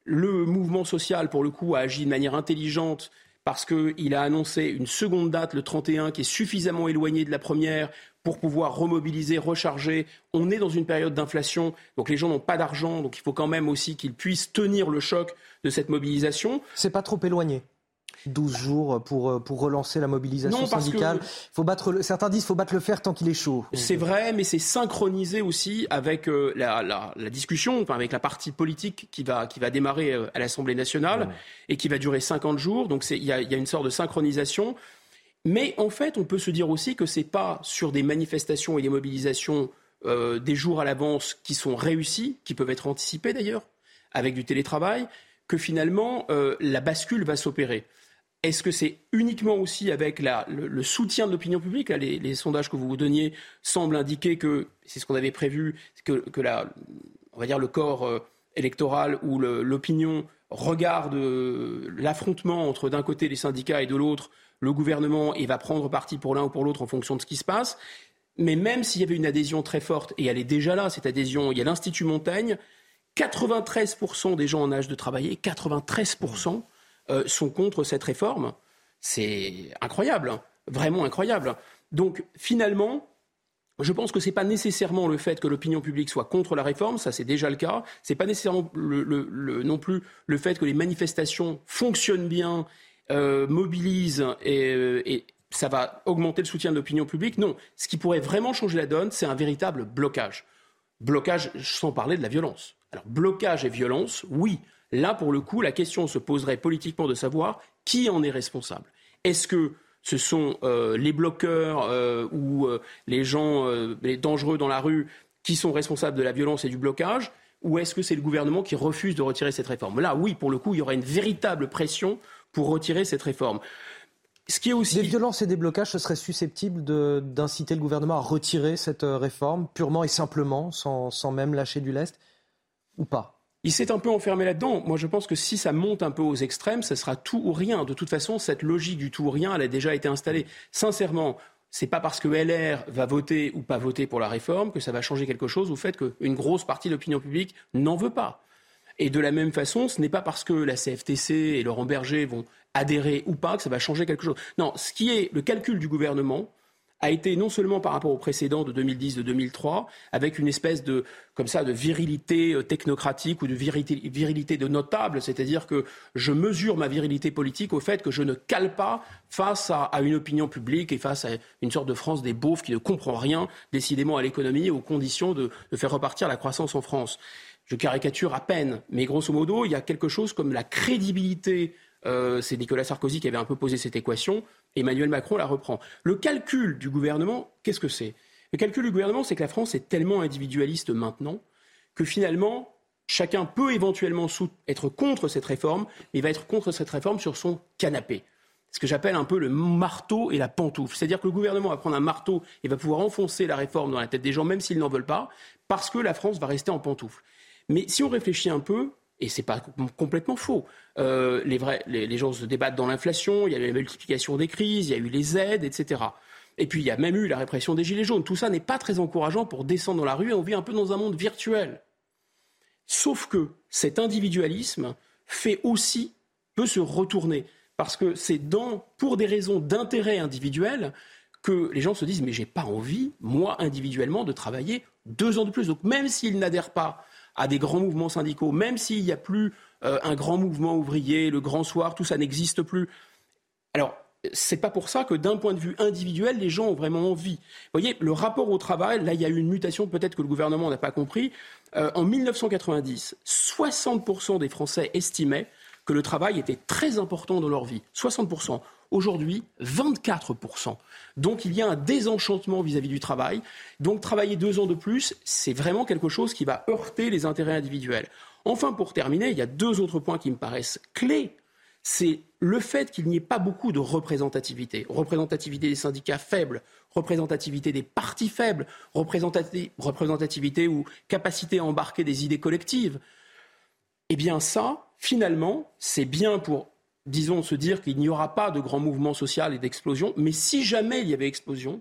Le mouvement social, pour le coup, a agi de manière intelligente parce qu'il a annoncé une seconde date, le 31, qui est suffisamment éloignée de la première pour pouvoir remobiliser, recharger. On est dans une période d'inflation, donc les gens n'ont pas d'argent, donc il faut quand même aussi qu'ils puissent tenir le choc de cette mobilisation. C'est pas trop éloigné. 12 jours pour, pour relancer la mobilisation syndicale. Faut battre certains disent qu'il faut battre le fer tant qu'il est chaud. C'est vrai, mais c'est synchronisé aussi avec euh, la, la, la, discussion, enfin avec la partie politique qui va, qui va démarrer euh, à l'Assemblée nationale et qui va durer 50 jours. Donc il y a, y a une sorte de synchronisation. Mais en fait, on peut se dire aussi que ce n'est pas sur des manifestations et des mobilisations euh, des jours à l'avance qui sont réussies, qui peuvent être anticipées d'ailleurs, avec du télétravail, que finalement euh, la bascule va s'opérer. Est-ce que c'est uniquement aussi avec le, soutien de l'opinion publique les, sondages que vous vous donniez semblent indiquer que c'est ce qu'on avait prévu, que, on va dire le corps euh, électoral ou l'opinion regarde l'affrontement entre d'un côté les syndicats et de l'autre le gouvernement et va prendre parti pour l'un ou pour l'autre en fonction de ce qui se passe. Mais même s'il y avait une adhésion très forte, et elle est déjà là, cette adhésion, il y a l'Institut Montaigne, 93% des gens en âge de travailler, 93% euh, sont contre cette réforme. C'est incroyable, hein. vraiment incroyable. Donc finalement, je pense que ce n'est pas nécessairement le fait que l'opinion publique soit contre la réforme, ça c'est déjà le cas. Ce n'est pas nécessairement non plus le fait que les manifestations fonctionnent bien euh, mobilise euh, et, ça va augmenter le soutien de l'opinion publique. Non, ce qui pourrait vraiment changer la donne, c'est un véritable blocage. Blocage sans parler de la violence. Alors blocage et violence, oui. Là, pour le coup, la question se poserait politiquement de savoir qui en est responsable. Est-ce que ce sont euh, les bloqueurs ou les gens dangereux dans la rue qui sont responsables de la violence et du blocage ou est-ce que c'est le gouvernement qui refuse de retirer cette réforme? Là, oui, pour le coup, il y aurait une véritable pression pour retirer cette réforme. Ce qui est aussi... Des violences et des blocages, ce serait susceptible d'inciter le gouvernement à retirer cette euh, réforme purement et simplement, sans, sans même lâcher du lest, il s'est un peu enfermé là-dedans. Moi, je pense que si ça monte un peu aux extrêmes, ce sera tout ou rien. De toute façon, cette logique du tout ou rien, elle a déjà été installée. Sincèrement, c'est pas parce que LR va voter ou pas voter pour la réforme que ça va changer quelque chose au fait qu'une grosse partie de l'opinion publique n'en veut pas. Et de la même façon, ce n'est pas parce que la CFTC et Laurent Berger vont adhérer ou pas que ça va changer quelque chose. Non, ce qui est le calcul du gouvernement, a été non seulement par rapport au précédent de 2010, de 2003, avec une espèce de, comme ça, de virilité euh, technocratique ou de virilité, de notable, c'est-à-dire que je mesure ma virilité politique au fait que je ne cale pas face à, une opinion publique et face à une sorte de France des beaufs qui ne comprend rien décidément à l'économie et aux conditions de, faire repartir la croissance en France. Je caricature à peine, mais grosso modo, il y a quelque chose comme la crédibilité euh, c'est Nicolas Sarkozy qui avait un peu posé cette équation. Emmanuel Macron la reprend. Le calcul du gouvernement, qu'est-ce que c'est? Le calcul du gouvernement, c'est que la France est tellement individualiste maintenant que finalement, chacun peut éventuellement être contre cette réforme, mais va être contre cette réforme sur son canapé. Ce que j'appelle un peu le marteau et la pantoufle. C'est-à-dire que le gouvernement va prendre un marteau et va pouvoir enfoncer la réforme dans la tête des gens, même s'ils n'en veulent pas, parce que la France va rester en pantoufle. Mais si on réfléchit un peu, et ce n'est pas complètement faux. Euh, les, les, gens se débattent dans l'inflation, il y a eu la multiplication des crises, il y a eu les aides, etc. Et puis il y a même eu la répression des Gilets jaunes. Tout ça n'est pas très encourageant pour descendre dans la rue et on vit un peu dans un monde virtuel. Sauf que cet individualisme fait aussi, peut se retourner. Parce que c'est dans, pour des raisons d'intérêt individuel que les gens se disent mais j'ai pas envie, moi individuellement, de travailler deux ans de plus. Donc même s'ils n'adhèrent pas à des grands mouvements syndicaux, même s'il n'y a plus euh, un grand mouvement ouvrier, le grand soir, tout ça n'existe plus. Alors, c'est pas pour ça que d'un point de vue individuel, les gens ont vraiment envie. Vous voyez, le rapport au travail, là, il y a eu une mutation, peut-être que le gouvernement n'a pas compris. Euh, en 1990, 60% des Français estimaient que le travail était très important dans leur vie. 60%. Aujourd'hui, 24%. Donc il y a un désenchantement vis-à-vis du travail. Donc travailler deux ans de plus, c'est vraiment quelque chose qui va heurter les intérêts individuels. Enfin, pour terminer, il y a deux autres points qui me paraissent clés. C'est le fait qu'il n'y ait pas beaucoup de représentativité. Représentativité des syndicats faibles, représentativité des partis faibles, représentativité ou capacité à embarquer des idées collectives. Eh bien ça, finalement, c'est bien pour disons, se dire qu'il n'y aura pas de grand mouvement social et d'explosion, mais si jamais il y avait explosion,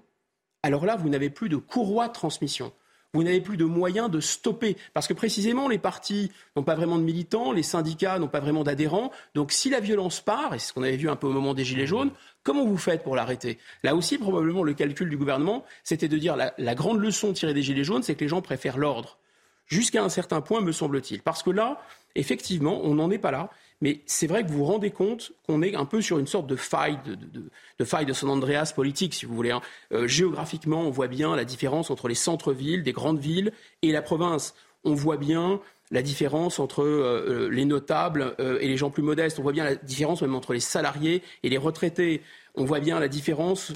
alors là, vous n'avez plus de courroie de transmission. Vous n'avez plus de moyens de stopper. Parce que précisément, les partis n'ont pas vraiment de militants, les syndicats n'ont pas vraiment d'adhérents. Donc si la violence part, et c'est ce qu'on avait vu un peu au moment des Gilets jaunes, comment vous faites pour l'arrêter? Là aussi, probablement, le calcul du gouvernement, c'était de dire la, la grande leçon tirée des Gilets jaunes, c'est que les gens préfèrent l'ordre. Jusqu'à un certain point, me semble-t-il. Parce que là, effectivement, on n'en est pas là. Mais c'est vrai que vous vous rendez compte qu'on est un peu sur une sorte de faille de, faille de San Andreas politique, si vous voulez. Hein. Euh, géographiquement, on voit bien la différence entre les centres-villes, des grandes villes, et la province. On voit bien la différence entre euh, euh, les notables et les gens plus modestes. On voit bien la différence même entre les salariés et les retraités. On voit bien la différence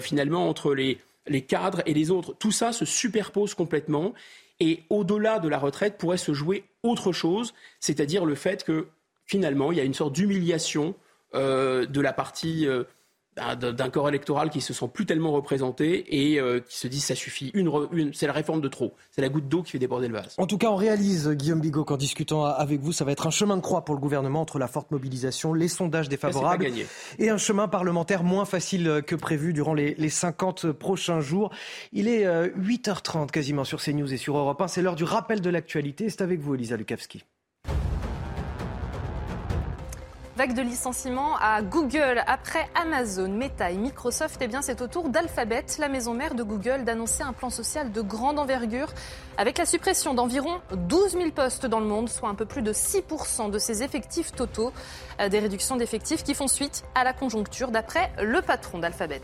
finalement entre les, les cadres et les autres. Tout ça se superpose complètement. Et au-delà de la retraite pourrait se jouer autre chose, c'est-à-dire le fait que finalement, il y a une sorte d'humiliation euh, de la partie euh, d'un corps électoral qui se sent plus tellement représenté et euh, qui se dit ça suffit. Une, c'est la réforme de trop. C'est la goutte d'eau qui fait déborder le vase. En tout cas, on réalise, Guillaume Bigot, qu'en discutant avec vous, ça va être un chemin de croix pour le gouvernement entre la forte mobilisation, les sondages défavorables et un chemin parlementaire moins facile que prévu durant les, les 50 prochains jours. Il est 8h30 quasiment sur CNews et sur Europe 1. C'est l'heure du rappel de l'actualité. C'est avec vous, Elisa Lukavski. Vague de licenciements à Google après Amazon, Meta et Microsoft. Eh bien, c'est au tour d'Alphabet, la maison mère de Google, d'annoncer un plan social de grande envergure avec la suppression d'environ 12 000 postes dans le monde, soit un peu plus de 6% de ses effectifs totaux. Euh, des réductions d'effectifs qui font suite à la conjoncture, d'après le patron d'Alphabet.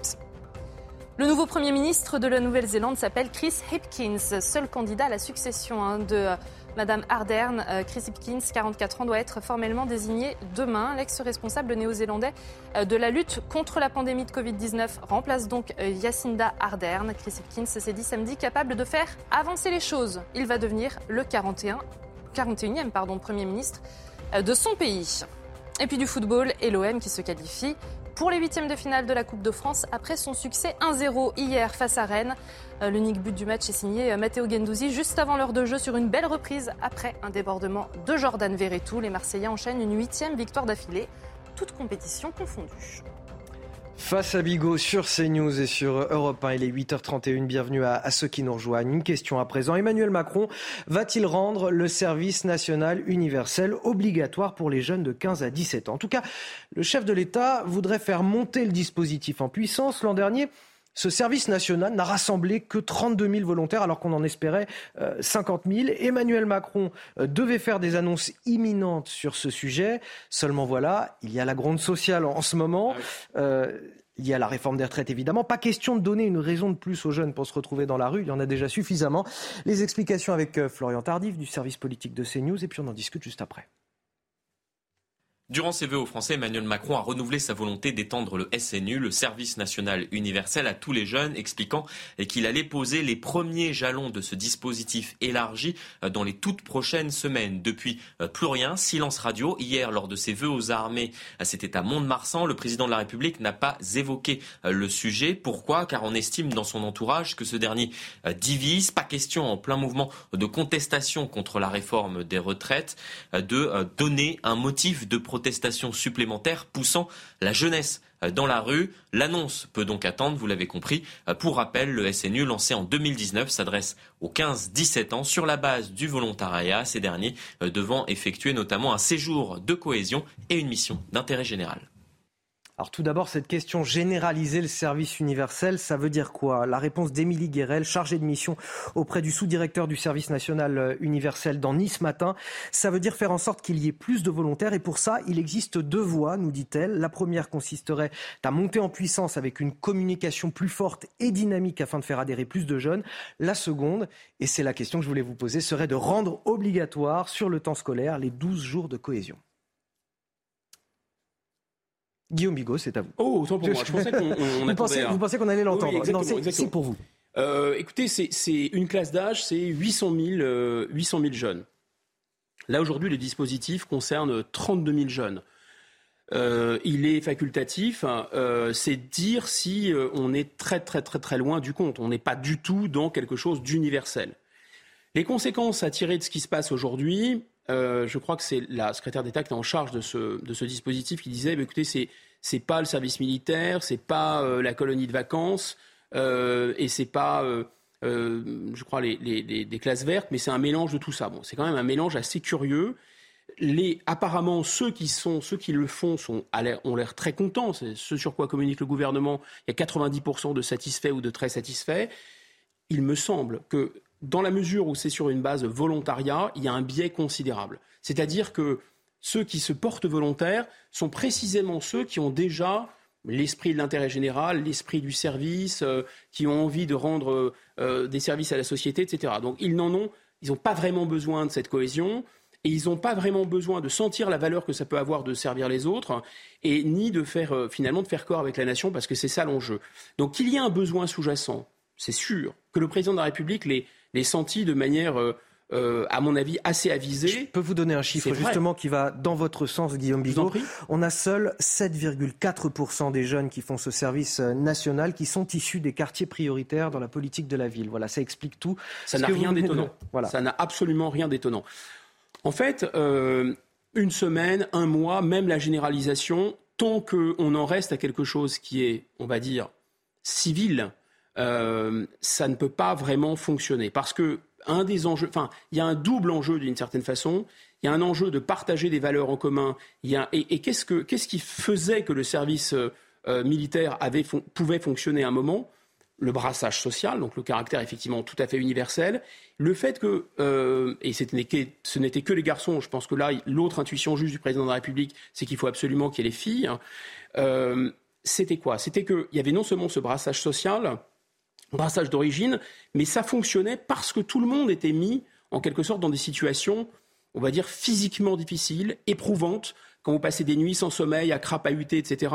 Le nouveau Premier ministre de la Nouvelle-Zélande s'appelle Chris Hipkins, seul candidat à la succession hein, de Madame Ardern, euh, Chris Hipkins, 44 ans, doit être formellement désigné demain. L'ex-responsable néo-zélandais euh, de la lutte contre la pandémie de Covid-19 remplace donc euh, Jacinda Ardern. Chris Hipkins s'est dit samedi capable de faire avancer les choses. Il va devenir le 41, 41e pardon, Premier ministre de son pays. Et puis du football et l'OM qui se qualifie pour les huitièmes de finale de la Coupe de France après son succès 1-0 hier face à Rennes. Euh, l'unique but du match est signé euh, Matteo Gendouzi juste avant l'heure de jeu sur une belle reprise après un débordement de Jordan Verretou. Les Marseillais enchaînent une huitième victoire d'affilée, toute compétition confondue. Face à Bigot sur CNews et sur Europe 1, il est 8h31. Bienvenue à, ceux qui nous rejoignent. Une question à présent. Emmanuel Macron va-t-il rendre le service national universel obligatoire pour les jeunes de 15 à 17 ans? En tout cas, le chef de l'État voudrait faire monter le dispositif en puissance. L'an dernier, ce service national n'a rassemblé que 32 000 volontaires alors qu'on en espérait 50 euh, 000. Emmanuel Macron euh, devait faire des annonces imminentes sur ce sujet. Seulement voilà, il y a la gronde sociale en, ce moment. Ah euh, il y a la réforme des retraites, évidemment. Pas question de donner une raison de plus aux jeunes pour se retrouver dans la rue. Il y en a déjà suffisamment. Les explications avec Florian Tardif du service politique de CNews. Et puis on en discute juste après. Durant ses vœux aux Français, Emmanuel Macron a renouvelé sa volonté d'étendre le SNU, le service national universel, à tous les jeunes, expliquant qu'il allait poser les premiers jalons de ce dispositif élargi euh, dans les toutes prochaines semaines. Depuis, euh, plus rien, silence radio. Hier, lors de ses vœux aux armées, euh, c'était à Mont-de-Marsan, le président de la République n'a pas évoqué le sujet. Pourquoi? Car on estime dans son entourage que ce dernier divise. Pas question en plein mouvement de contestation contre la réforme des retraites de donner un motif de protection protestations supplémentaires poussant la jeunesse euh, dans la rue. L'annonce peut donc attendre, vous l'avez compris. Euh, pour rappel, le SNU lancé en 2019 s'adresse aux 15-17 ans sur la base du volontariat, ces derniers euh, devant effectuer notamment un séjour de cohésion et une mission d'intérêt général. Alors tout d'abord, cette question généraliser le service universel, ça veut dire quoi? La réponse d'Émilie Guérel, chargée de mission auprès du sous-directeur du service national euh, universel dans Nice matin, ça veut dire faire en sorte qu'il y ait plus de volontaires et pour ça, il existe deux voies, nous dit-elle. La première consisterait à monter en puissance avec une communication plus forte et dynamique afin de faire adhérer plus de jeunes. La seconde, et c'est la question que je voulais vous poser, serait de rendre obligatoire sur le temps scolaire les 12 jours de cohésion. Guillaume Bigot, c'est à vous. Oh, autant pour moi. Je pensais qu'on vous, pensez, vous pensez qu'on allait l'entendre C'est pour vous. Euh, écoutez, c'est une classe d'âge, c'est 800 000, 800 000 jeunes. Là, aujourd'hui, le dispositif concerne 32 000 jeunes. Euh, il est facultatif, euh, c'est dire si on est très très très très loin du compte. On n'est pas du tout dans quelque chose d'universel. Les conséquences à tirer de ce qui se passe aujourd'hui, euh, je crois que c'est la secrétaire d'État qui est en charge de ce, dispositif qui disait bah, écoutez, c'est c'est pas le service militaire, c'est pas euh, la colonie de vacances euh, et c'est pas, je crois, les, classes vertes, mais c'est un mélange de tout ça. Bon, c'est quand même un mélange assez curieux. Les, apparemment, ceux qui, sont, ceux qui le font sont, ont l'air très contents. C'est ce sur quoi communique le gouvernement. Il y a 90% de satisfaits ou de très satisfaits. Il me semble que dans la mesure où c'est sur une base volontariat, il y a un biais considérable. C'est-à-dire que ceux qui se portent volontaires sont précisément ceux qui ont déjà l'esprit de l'intérêt général, l'esprit du service, euh, qui ont envie de rendre euh, des services à la société, etc. Donc ils n'en ont, ils n'ont pas vraiment besoin de cette cohésion et ils n'ont pas vraiment besoin de sentir la valeur que ça peut avoir de servir les autres et ni de faire euh, finalement de faire corps avec la nation parce que c'est ça l'enjeu. Donc qu'il y ait un besoin sous-jacent, c'est sûr que le président de la République les les senti de manière, euh, euh, à mon avis, assez avisée. Je peux vous donner un chiffre justement qui va dans votre sens, Guillaume Bigot. On a seul 7,4% des jeunes qui font ce service euh, national qui sont issus des quartiers prioritaires dans la politique de la ville. Voilà, ça explique tout. Ça n'a rien d'étonnant. Voilà. Ça n'a absolument rien d'étonnant. En fait, une semaine, un mois, même la généralisation, tant qu'on en reste à quelque chose qui est, on va dire, civil, euh, ça ne peut pas vraiment fonctionner. Parce que un des enjeux, enfin, il y a un double enjeu d'une certaine façon. Il y a un enjeu de partager des valeurs en commun. Et, qu'est-ce, que, qu'est-ce qui faisait que le service euh, militaire avait, pouvait fonctionner à un moment? Le brassage social, donc le caractère effectivement tout à fait universel, le fait que, euh, et ce n'était que les garçons, je pense que là, l'autre intuition juste du président de la République, c'est qu'il faut absolument qu'il y ait les filles, hein. c'était quoi? C'était qu'il y avait non seulement ce brassage social, brassage d'origine, mais ça fonctionnait parce que tout le monde était mis en quelque sorte dans des situations, on va dire, physiquement difficiles, éprouvantes, quand vous passez des nuits sans sommeil, à crapahuter, etc.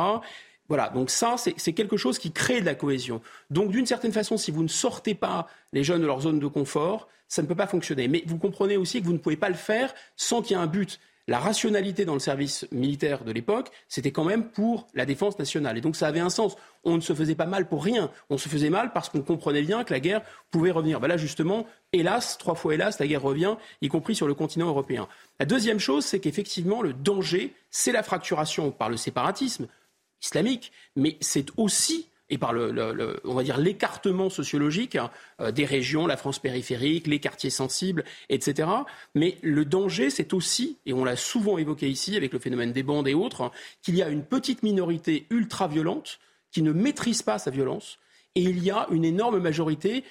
Voilà, donc ça, c'est quelque chose qui crée de la cohésion. Donc d'une certaine façon, si vous ne sortez pas les jeunes de leur zone de confort, ça ne peut pas fonctionner. Mais vous comprenez aussi que vous ne pouvez pas le faire sans qu'il y ait un but la rationalité dans le service militaire de l'époque, c'était quand même pour la défense nationale. Et donc ça avait un sens. On ne se faisait pas mal pour rien. On se faisait mal parce qu'on comprenait bien que la guerre pouvait revenir. Ben là, justement, hélas, trois fois hélas, la guerre revient, y compris sur le continent européen. La deuxième chose, c'est qu'effectivement, le danger, c'est la fracturation par le séparatisme islamique, mais c'est aussi et par le, on va dire l'écartement sociologique hein, euh, des régions, la France périphérique, les quartiers sensibles, etc. Mais le danger, c'est aussi, et on l'a souvent évoqué ici avec le phénomène des bandes et autres, hein, qu'il y a une petite minorité ultra violente qui ne maîtrise pas sa violence, et il y a une énorme majorité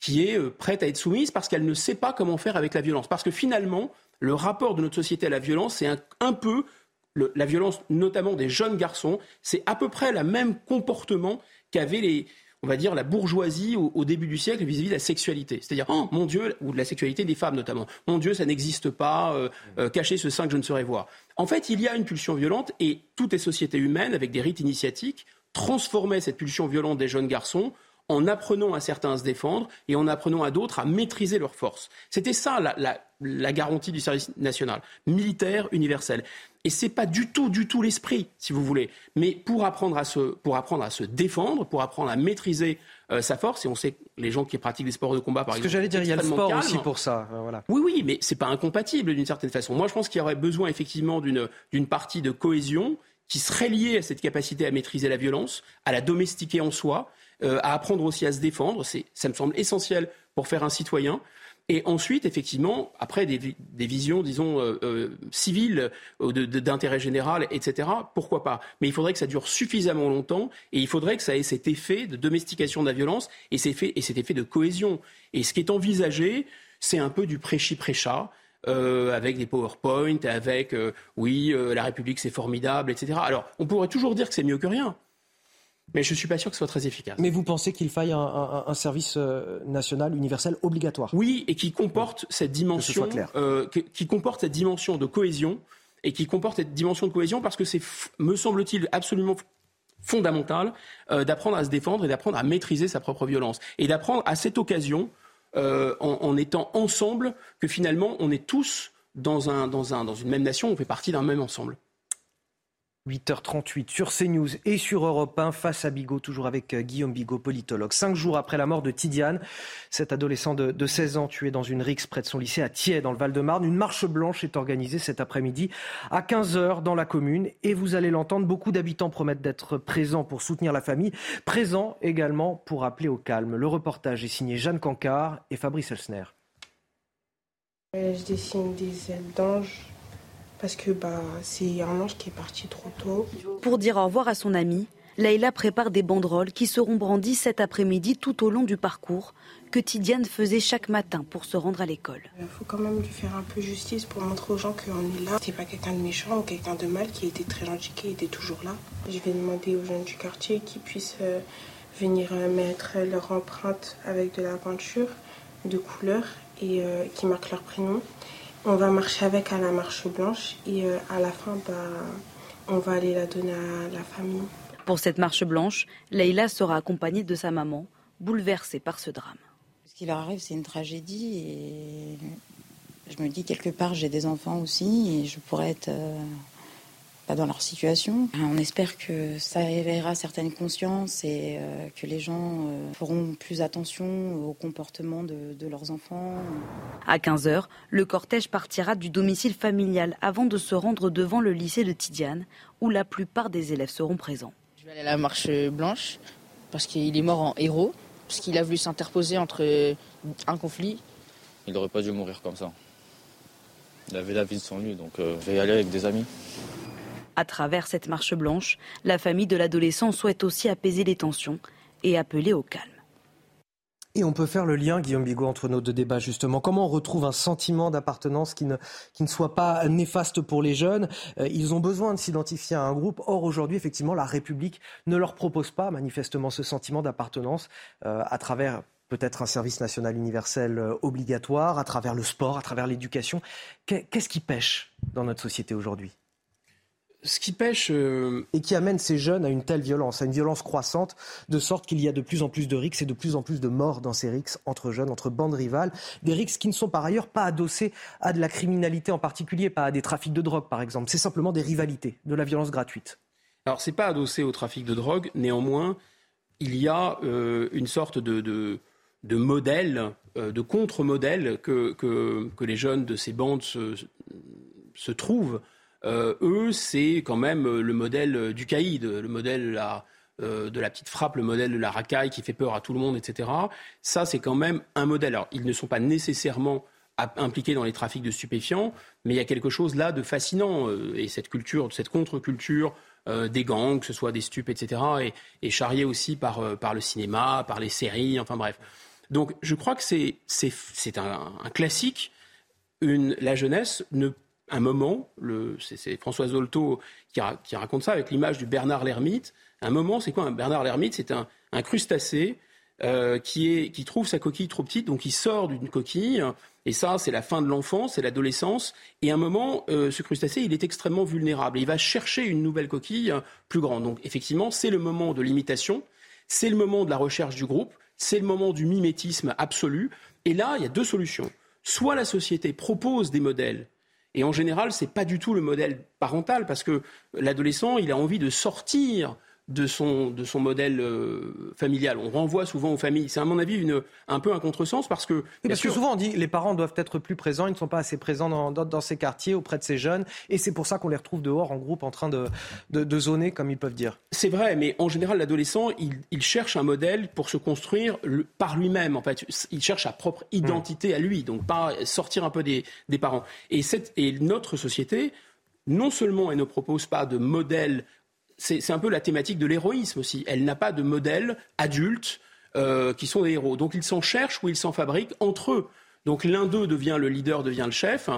qui est euh, prête à être soumise parce qu'elle ne sait pas comment faire avec la violence. Parce que finalement, le rapport de notre société à la violence, c'est un, peu la violence, notamment des jeunes garçons, c'est à peu près le même comportement qu'avait les, on va dire, la bourgeoisie au, début du siècle vis-à-vis de la sexualité. C'est-à-dire, oh mon Dieu, ou de la sexualité des femmes notamment. Mon Dieu, ça n'existe pas, euh, euh, cacher ce sein que je ne saurais voir. En fait, il y a une pulsion violente et toutes les sociétés humaines, avec des rites initiatiques, transformaient cette pulsion violente des jeunes garçons en apprenant à certains à se défendre et en apprenant à d'autres à maîtriser leurs forces. C'était ça la, garantie du service national, militaire universel. Et ce n'est pas du tout, du tout l'esprit, si vous voulez. Mais pour apprendre à se, pour apprendre à se défendre, pour apprendre à maîtriser euh, sa force, et on sait que les gens qui pratiquent des sports de combat, par exemple. Ce que j'allais dire, il y a le sport aussi pour ça. Euh, voilà. Oui, oui, mais ce n'est pas incompatible d'une certaine façon. Moi, je pense qu'il y aurait besoin effectivement d'une partie de cohésion qui serait liée à cette capacité à maîtriser la violence, à la domestiquer en soi, euh, à apprendre aussi à se défendre. Ça me semble essentiel pour faire un citoyen. Et ensuite, effectivement, après des, visions, disons, euh, euh, civiles, d'intérêt général, etc., pourquoi pas? Mais il faudrait que ça dure suffisamment longtemps et il faudrait que ça ait cet effet de domestication de la violence et, cet effet, et cet effet de cohésion. Et ce qui est envisagé, c'est un peu du prêchi-prêcha. avec des PowerPoint, avec oui, la République c'est formidable, etc. Alors, on pourrait toujours dire que c'est mieux que rien. Mais je ne suis pas sûr que ce soit très efficace. Mais vous pensez qu'il faille un, service euh, national universel obligatoire? Oui, et qui comporte cette dimension, euh, qui, comporte cette dimension de cohésion, et qui comporte cette dimension de cohésion parce que c'est, me semble-t-il, absolument fondamental euh, d'apprendre à se défendre et d'apprendre à maîtriser sa propre violence. Et d'apprendre à cette occasion, en, en, étant ensemble, que finalement on est tous dans, un, dans, un, dans une même nation, on fait partie d'un même ensemble. 8h38 sur CNews et sur Europe 1 face à Bigot, toujours avec euh, Guillaume Bigot, politologue. Cinq jours après la mort de Tidiane, cet adolescent de, 16 ans tué dans une rixe près de son lycée à Thiers, dans le Val-de-Marne, une marche blanche est organisée cet après-midi à 15h dans la commune. Et vous allez l'entendre, beaucoup d'habitants promettent d'être présents pour soutenir la famille, présents également pour appeler au calme. Le reportage est signé Jeanne Cancard et Fabrice Elsner. Je dessine des ailes d'ange parce que bah, c'est un ange qui est parti trop tôt. Pour dire au revoir à son ami, Leïla prépare des banderoles qui seront brandies cet après-midi tout au long du parcours que Tidiane faisait chaque matin pour se rendre à l'école. Il faut quand même lui faire un peu justice pour montrer aux gens qu'on est là. C'est pas quelqu'un de méchant ou quelqu'un de mal qui était très gentil, qui était toujours là. Je vais demander aux jeunes du quartier qu'ils puissent euh, venir euh, mettre leur empreinte avec de la peinture de couleur et euh, qui marquent leur prénom. On va marcher avec à la marche blanche et euh, à la fin, bah, on va aller la donner à la famille. Pour cette marche blanche, Leïla sera accompagnée de sa maman, bouleversée par ce drame. Ce qui leur arrive, c'est une tragédie et je me dis quelque part, j'ai des enfants aussi et je pourrais être dans leur situation. On espère que ça éveillera certaines consciences et euh, que les gens euh, feront plus attention au comportement de, de leurs enfants. À 15h, le cortège partira du domicile familial avant de se rendre devant le lycée de Tidiane, où la plupart des élèves seront présents. Je vais aller à la marche blanche parce qu'il est mort en héros, parce qu'il a voulu s'interposer entre un conflit. Il n'aurait pas dû mourir comme ça. Il avait la vie de son lui, donc euh, je vais y aller avec des amis. À travers cette marche blanche, la famille de l'adolescent souhaite aussi apaiser les tensions et appeler au calme. Et on peut faire le lien, Guillaume Bigot, entre nos deux débats, justement. Comment on retrouve un sentiment d'appartenance qui ne, qui soit pas néfaste pour les jeunes? Euh, Ils ont besoin de s'identifier à un groupe. Or, aujourd'hui, effectivement, la République ne leur propose pas, manifestement, ce sentiment d'appartenance euh, à travers peut-être un service national universel euh, obligatoire, à travers le sport, à travers l'éducation. Qu'est-ce qui pêche dans notre société aujourd'hui? Ce qui pêche. Euh, et qui amène ces jeunes à une telle violence, à une violence croissante, de sorte qu'il y a de plus en plus de rixes et de plus en plus de morts dans ces rixes entre jeunes, entre bandes rivales. Des rixes qui ne sont par ailleurs pas adossés à de la criminalité en particulier, pas à des trafics de drogue par exemple. C'est simplement des rivalités, de la violence gratuite. Alors, ce n'est pas adossé au trafic de drogue, néanmoins, il y a euh, une sorte de, de, modèle, euh, de contre-modèle que, que, les jeunes de ces bandes se, se trouvent eux, c'est quand même le modèle du caïd, le modèle de la, petite frappe, le modèle de la racaille qui fait peur à tout le monde, etc. Ça, c'est quand même un modèle. Alors, ils ne sont pas nécessairement impliqués dans les trafics de stupéfiants, mais il y a quelque chose là de fascinant. et cette culture, cette contre-culture euh, des gangs, que ce soit des stupes, etc., et, et charrié aussi par, euh, le cinéma, par les séries, enfin bref. Donc je crois que c'est, un, classique. La jeunesse, ne, un moment, c'est, c'est François Zolto qui, raconte ça avec l'image du Bernard l'ermite. Un moment, c'est quoi un Bernard l'ermite? C'est un, crustacé euh, qui, trouve sa coquille trop petite, donc il sort d'une coquille et ça, c'est la fin de l'enfance, c'est l'adolescence. Et à un moment, euh, ce crustacé, il est extrêmement vulnérable. il va chercher une nouvelle coquille euh, plus grande. Donc effectivement, c'est le moment de l'imitation, c'est le moment de la recherche du groupe, c'est le moment du mimétisme absolu. Et là, il y a deux solutions. Soit la société propose des modèles et en général, ce n'est pas du tout le modèle parental parce que l'adolescent, a envie de sortir de son, de son modèle euh, familial. On renvoie souvent aux familles. C'est à mon avis une, un peu un contresens parce que... parce que souvent on dit les parents doivent être plus présents, ils ne sont pas assez présents dans, dans, ces quartiers auprès de ces jeunes et c'est pour ça qu'on les retrouve dehors en groupe en train de, de, de zoner comme ils peuvent dire. C'est vrai, mais en général l'adolescent il, il, cherche un modèle pour se construire par lui-même en fait. Il cherche sa propre identité à lui, donc pas sortir un peu des, des parents. Et, cette, et notre société, non seulement elle ne propose pas de modèle c'est un peu la thématique de l'héroïsme aussi. Elle n'a pas de modèle adulte euh, qui sont des héros. Donc ils s'en cherchent ou ils s'en fabriquent entre eux. Donc l'un d'eux devient le leader, devient le chef.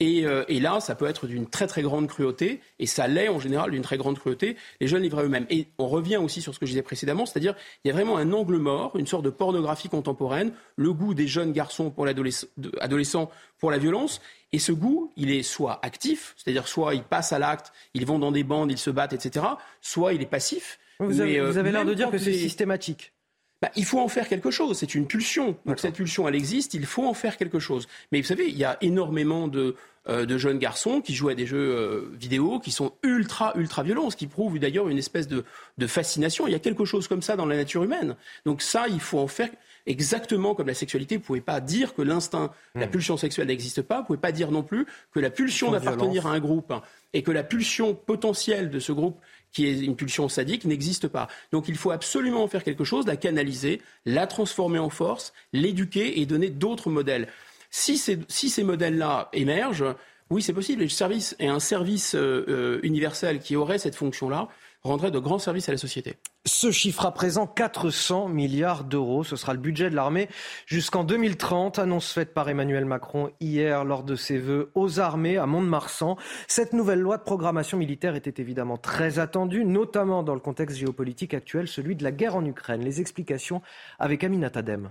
Euh, et, là, ça peut être d'une très très grande cruauté, et ça l'est en général d'une très grande cruauté, les jeunes livrés eux-mêmes. Et on revient aussi sur ce que je disais précédemment, c'est-à-dire il y a vraiment un angle mort, une sorte de pornographie contemporaine, le goût des jeunes garçons pour l'adolescent pour la violence, et ce goût, il est soit actif, c'est-à-dire soit ils passent à l'acte, ils vont dans des bandes, ils se battent, etc., soit il est passif. Vous avez, euh, l'air de dire que c'est systématique. Bah, il faut en faire quelque chose. C'est une pulsion. Donc cette pulsion, elle existe. Il faut en faire quelque chose. Mais vous savez, il y a énormément de, euh, de jeunes garçons qui jouent à des jeux euh, vidéo qui sont ultra, ultra violents, ce qui prouve d'ailleurs une espèce de, de fascination. Il y a quelque chose comme ça dans la nature humaine. Donc ça, il faut en faire exactement comme la sexualité. Vous ne pouvez pas dire que l'instinct, la hmm. pulsion sexuelle n'existe pas. Vous ne pouvez pas dire non plus que la pulsion d'appartenir à un groupe et que la pulsion potentielle de ce groupe qui est une pulsion sadique, n'existe pas. Donc il faut absolument faire quelque chose, la canaliser, la transformer en force, l'éduquer et donner d'autres modèles. Si ces, si ces modèles-là émergent, oui, c'est possible. Et, service, et un service euh, euh, universel qui aurait cette fonction-là rendrait de grands services à la société. Ce chiffre à présent, 400 milliards d'euros. Ce sera le budget de l'armée jusqu'en 2030. Annonce faite par Emmanuel Macron hier lors de ses vœux aux armées à Mont-de-Marsan. Cette nouvelle loi de programmation militaire était évidemment très attendue, notamment dans le contexte géopolitique actuel, celui de la guerre en Ukraine. Les explications avec Aminat Adem.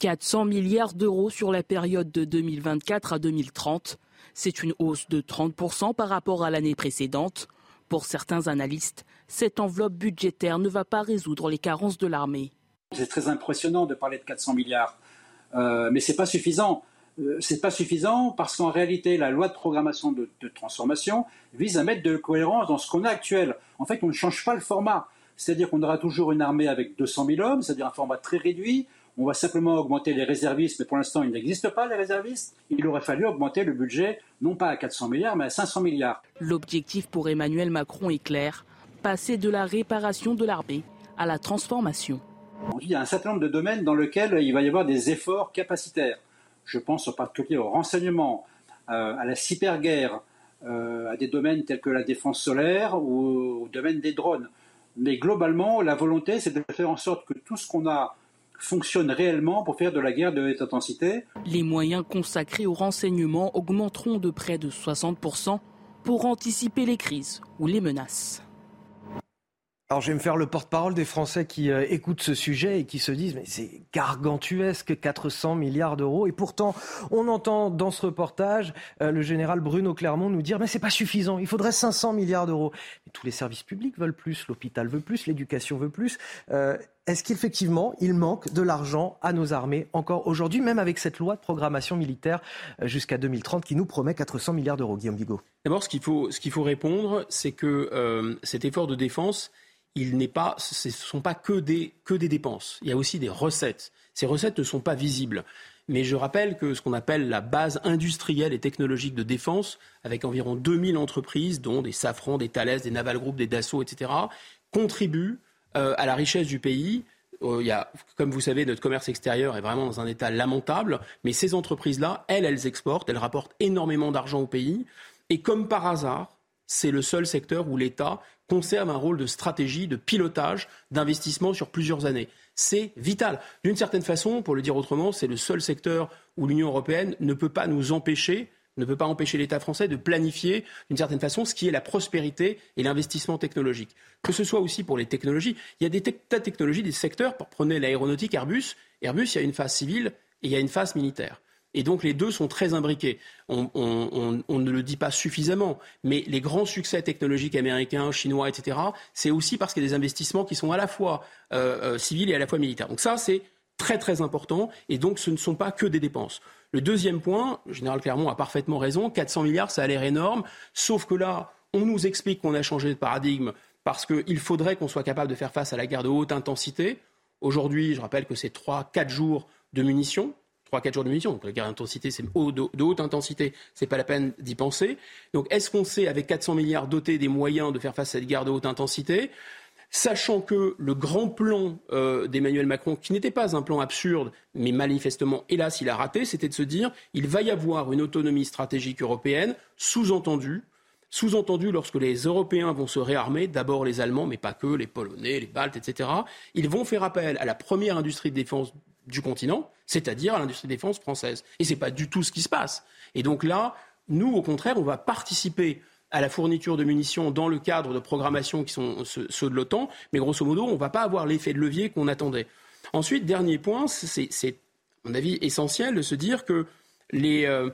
400 milliards d'euros sur la période de 2024 à 2030. C'est une hausse de 30% par rapport à l'année précédente. Pour certains analystes, cette enveloppe budgétaire ne va pas résoudre les carences de l'armée. C'est très impressionnant de parler de 400 milliards, euh, mais ce n'est pas suffisant. Euh, c'est pas suffisant parce qu'en réalité, la loi de programmation de, transformation vise à mettre de cohérence dans ce qu'on a actuel. En fait, on ne change pas le format. C'est-à-dire qu'on aura toujours une armée avec 200 000 hommes, c'est-à-dire un format très réduit. On va simplement augmenter les réservistes, mais pour l'instant, il n'existe pas les réservistes. Il aurait fallu augmenter le budget, non pas à 400 milliards, mais à 500 milliards. L'objectif pour Emmanuel Macron est clair passer de la réparation de l'armée à la transformation. Il y a un certain nombre de domaines dans lesquels il va y avoir des efforts capacitaires. Je pense en particulier au renseignement, euh, à la cyberguerre, euh, à des domaines tels que la défense solaire ou au domaine des drones. Mais globalement, la volonté, c'est de faire en sorte que tout ce qu'on a fonctionne réellement pour faire de la guerre de haute intensité. Les moyens consacrés au renseignement augmenteront de près de 60% pour anticiper les crises ou les menaces. Alors je vais me faire le porte-parole des Français qui euh, écoutent ce sujet et qui se disent mais c'est gargantuesque 400 milliards d'euros et pourtant on entend dans ce reportage euh, le général Bruno Clermont nous dire mais c'est pas suffisant il faudrait 500 milliards d'euros tous les services publics veulent plus l'hôpital veut plus l'éducation veut plus euh, est-ce qu'effectivement, il manque de l'argent à nos armées encore aujourd'hui, même avec cette loi de programmation militaire jusqu'à 2030 qui nous promet 400 milliards d'euros Guillaume Bigot D'abord, ce qu'il faut, faut répondre, c'est que cet effort de défense, il pas, ce ne sont pas que des, que des dépenses. Il y a aussi des recettes. Ces recettes ne sont pas visibles. Mais je rappelle que ce qu'on appelle la base industrielle et technologique de défense, avec environ 2000 entreprises, dont des Safran, des Thales, des Naval Group, des Dassault, etc., contribue euh, à la richesse du pays. Euh, il y a, comme vous savez, notre commerce extérieur est vraiment dans un état lamentable, mais ces entreprises-là, elles, elles exportent, elles rapportent énormément d'argent au pays. Et comme par hasard, c'est le seul secteur où l'État conserve un rôle de stratégie, de pilotage, d'investissement sur plusieurs années. C'est vital. D'une certaine façon, pour le dire autrement, c'est le seul secteur où l'Union européenne ne peut pas nous empêcher ne peut pas empêcher l'État français de planifier d'une certaine façon ce qui est la prospérité et l'investissement technologique. Que ce soit aussi pour les technologies. Il y a des tas de technologies, des secteurs, prenez l'aéronautique Airbus. Airbus, il y a une phase civile et il y a une phase militaire. Et donc les deux sont très imbriqués. On, ne le dit pas suffisamment, mais les grands succès technologiques américains, chinois, etc., c'est aussi parce qu'il y a des investissements qui sont à la fois euh, euh, civils et à la fois militaires. Donc ça, c'est très très important, et donc ce ne sont pas que des dépenses. Le deuxième point, le général Clermont a parfaitement raison, 400 milliards, ça a l'air énorme, sauf que là, on nous explique qu'on a changé de paradigme parce qu'il faudrait qu'on soit capable de faire face à la guerre de haute intensité. Aujourd'hui, je rappelle que c'est 3-4 jours de munitions. 3-4 jours de munitions. Donc la guerre d'intensité, c'est de, haute intensité, c'est pas la peine d'y penser. Donc est-ce qu'on sait, avec 400 milliards dotés des moyens de faire face à cette guerre de haute intensité Sachant que le grand plan euh, d'Emmanuel Macron, qui n'était pas un plan absurde, mais manifestement, hélas, il a raté, c'était de se dire il va y avoir une autonomie stratégique européenne, sous-entendu, sous-entendu lorsque les Européens vont se réarmer, d'abord les Allemands, mais pas que, les Polonais, les Baltes, etc., ils vont faire appel à la première industrie de défense du continent, c'est-à-dire à, l'industrie de défense française. Et ce n'est pas du tout ce qui se passe. Et donc là, nous, au contraire, on va participer à la fourniture de munitions dans le cadre de programmation qui sont ceux de l'OTAN, mais grosso modo, on ne va pas avoir l'effet de levier qu'on attendait. Ensuite, dernier point, c'est, à mon avis, essentiel de se dire que les, euh,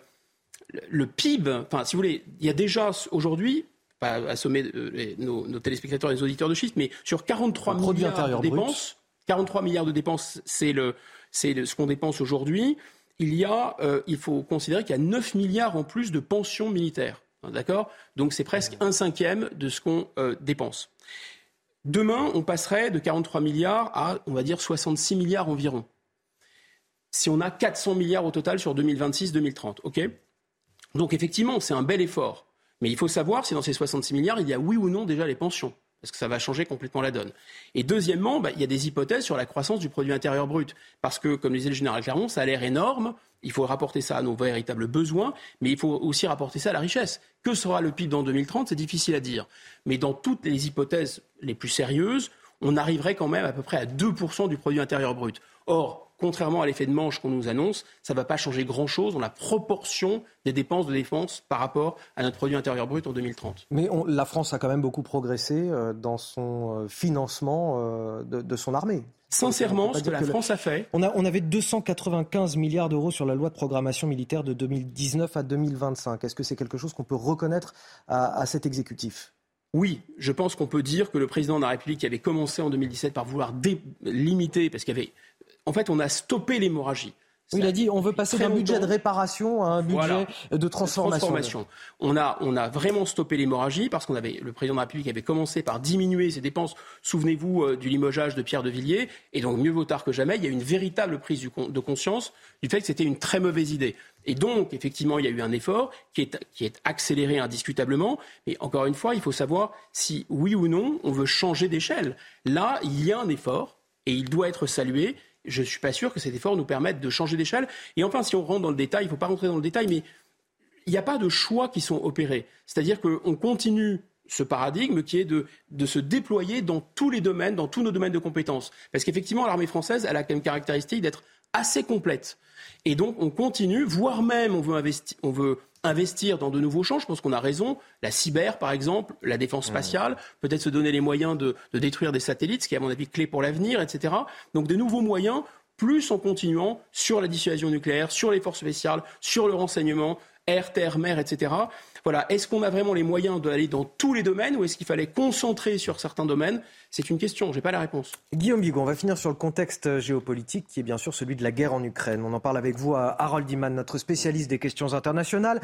le PIB, enfin, si vous voulez, il y a déjà aujourd'hui, pas assommer euh, nos, nos, téléspectateurs et les auditeurs de chiffres, mais sur 43 milliards de dépenses, 43 milliards de dépenses, c'est le, c'est ce qu'on dépense aujourd'hui. Il y a, euh, il faut considérer qu'il y a 9 milliards en plus de pensions militaires. D'accord? Donc c'est presque un cinquième de ce qu'on euh, dépense. Demain, on passerait de 43 milliards à, on va dire, 66 milliards environ. Si on a 400 milliards au total sur 2026-2030, OK? Donc effectivement, c'est un bel effort. Mais il faut savoir si dans ces 66 milliards, il y a oui ou non déjà les pensions parce que ça va changer complètement la donne. Et deuxièmement, bah, il y a des hypothèses sur la croissance du produit intérieur brut, parce que, comme disait le général Clermont, ça a l'air énorme, il faut rapporter ça à nos véritables besoins, mais il faut aussi rapporter ça à la richesse. Que sera le PIB dans 2030 C'est difficile à dire. Mais dans toutes les hypothèses les plus sérieuses, on arriverait quand même à peu près à 2% du produit intérieur brut. Or, contrairement à l'effet de manche qu'on nous annonce, ça ne va pas changer grand-chose dans la proportion des dépenses de défense par rapport à notre produit intérieur brut en 2030. Mais la France a quand même beaucoup progressé euh, dans son euh, financement euh, de, son armée. Sincèrement, ce que la France a fait. On, avait 295 milliards d'euros sur la loi de programmation militaire de 2019 à 2025. Est-ce que c'est quelque chose qu'on peut reconnaître à, cet exécutif? Oui, je pense qu'on peut dire que le président de la République avait commencé en 2017 par vouloir limiter, parce qu'il y avait en fait, on a stoppé l'hémorragie. il a dit on veut passer d'un budget de réparation à un budget de transformation. On, a, on a vraiment stoppé l'hémorragie parce qu'on avait le président de la République avait commencé par diminuer ses dépenses. Souvenez-vous euh, du limogeage de Pierre de Villiers et donc mieux vaut tard que jamais. Il y a une véritable prise de conscience du fait que c'était une très mauvaise idée. Et donc effectivement il y a eu un effort qui est, accéléré indiscutablement. Mais encore une fois il faut savoir si oui ou non on veut changer d'échelle. Là il y a un effort et il doit être salué je ne suis pas sûr que cet effort nous permette de changer d'échelle. Et enfin, si on rentre dans le détail, il ne faut pas rentrer dans le détail, mais il n'y a pas de choix qui sont opérés. C'est-à-dire qu'on continue ce paradigme qui est de, se déployer dans tous les domaines, dans tous nos domaines de compétences. Parce qu'effectivement, l'armée française, elle a une caractéristique d'être assez complète. Et donc, on continue, voire même, on veut, on veut investir dans de nouveaux champs. Je pense qu'on a raison. La cyber, par exemple, la défense spatiale, peut-être se donner les moyens de, détruire des satellites, ce qui est à mon avis clé pour l'avenir, etc. Donc de nouveaux moyens, plus en continuant sur la dissuasion nucléaire, sur les forces spéciales, sur le renseignement, air, terre, mer, etc. Voilà. Est-ce qu'on a vraiment les moyens d'aller dans tous les domaines ou est-ce qu'il fallait concentrer sur certains domaines? C'est une question, je n'ai pas la réponse. Guillaume Bigon, on va finir sur le contexte géopolitique qui est bien sûr celui de la guerre en Ukraine. On en parle avec vous à Harold Iman, notre spécialiste des questions internationales.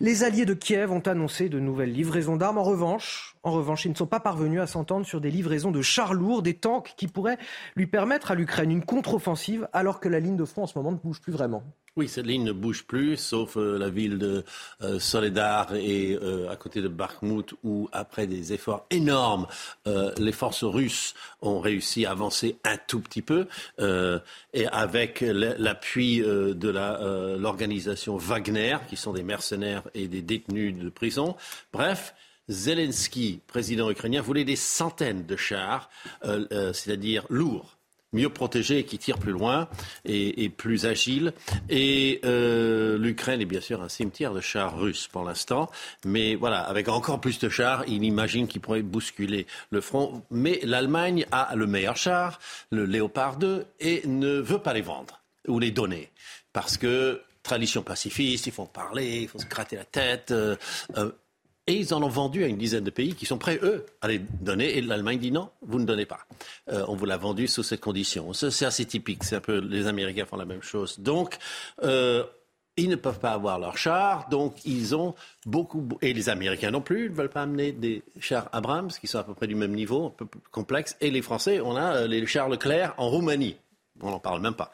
Les alliés de Kiev ont annoncé de nouvelles livraisons d'armes. En revanche, en revanche, ils ne sont pas parvenus à s'entendre sur des livraisons de chars lourds, des tanks qui pourraient lui permettre à l'Ukraine une contre-offensive alors que la ligne de front en ce moment ne bouge plus vraiment. Oui, cette ligne ne bouge plus, sauf euh, la ville de euh, Soledar et euh, à côté de Bakhmut, où après des efforts énormes, les forces russes ont réussi à avancer un tout petit peu, et avec l'appui de l'organisation Wagner, qui sont des mercenaires et des détenus de prison. Bref, Zelensky, président ukrainien, voulait des centaines de chars, c'est-à-dire lourds mieux protégé et qui tire plus loin et, plus agile. Et euh, l'Ukraine est bien sûr un cimetière de chars russes pour l'instant, mais voilà, avec encore plus de chars, il imagine qu'il pourrait bousculer le front. Mais l'Allemagne a le meilleur char, le Léopard 2, et ne veut pas les vendre ou les donner parce que tradition pacifiste, il faut parler, il faut se gratter la tête. Euh, euh, et ils en ont vendu à une dizaine de pays qui sont prêts, eux, à les donner. Et l'Allemagne dit non, vous ne donnez pas. Euh, on vous l'a vendu sous cette condition. C'est assez typique. C'est un peu les Américains font la même chose. Donc, euh, ils ne peuvent pas avoir leurs chars, donc ils ont beaucoup. Et les Américains non plus, ils ne veulent pas amener des chars Abrams, qui sont à peu près du même niveau, un peu plus complexes. Et les Français, on a euh, les chars Leclerc en Roumanie. On n'en parle même pas.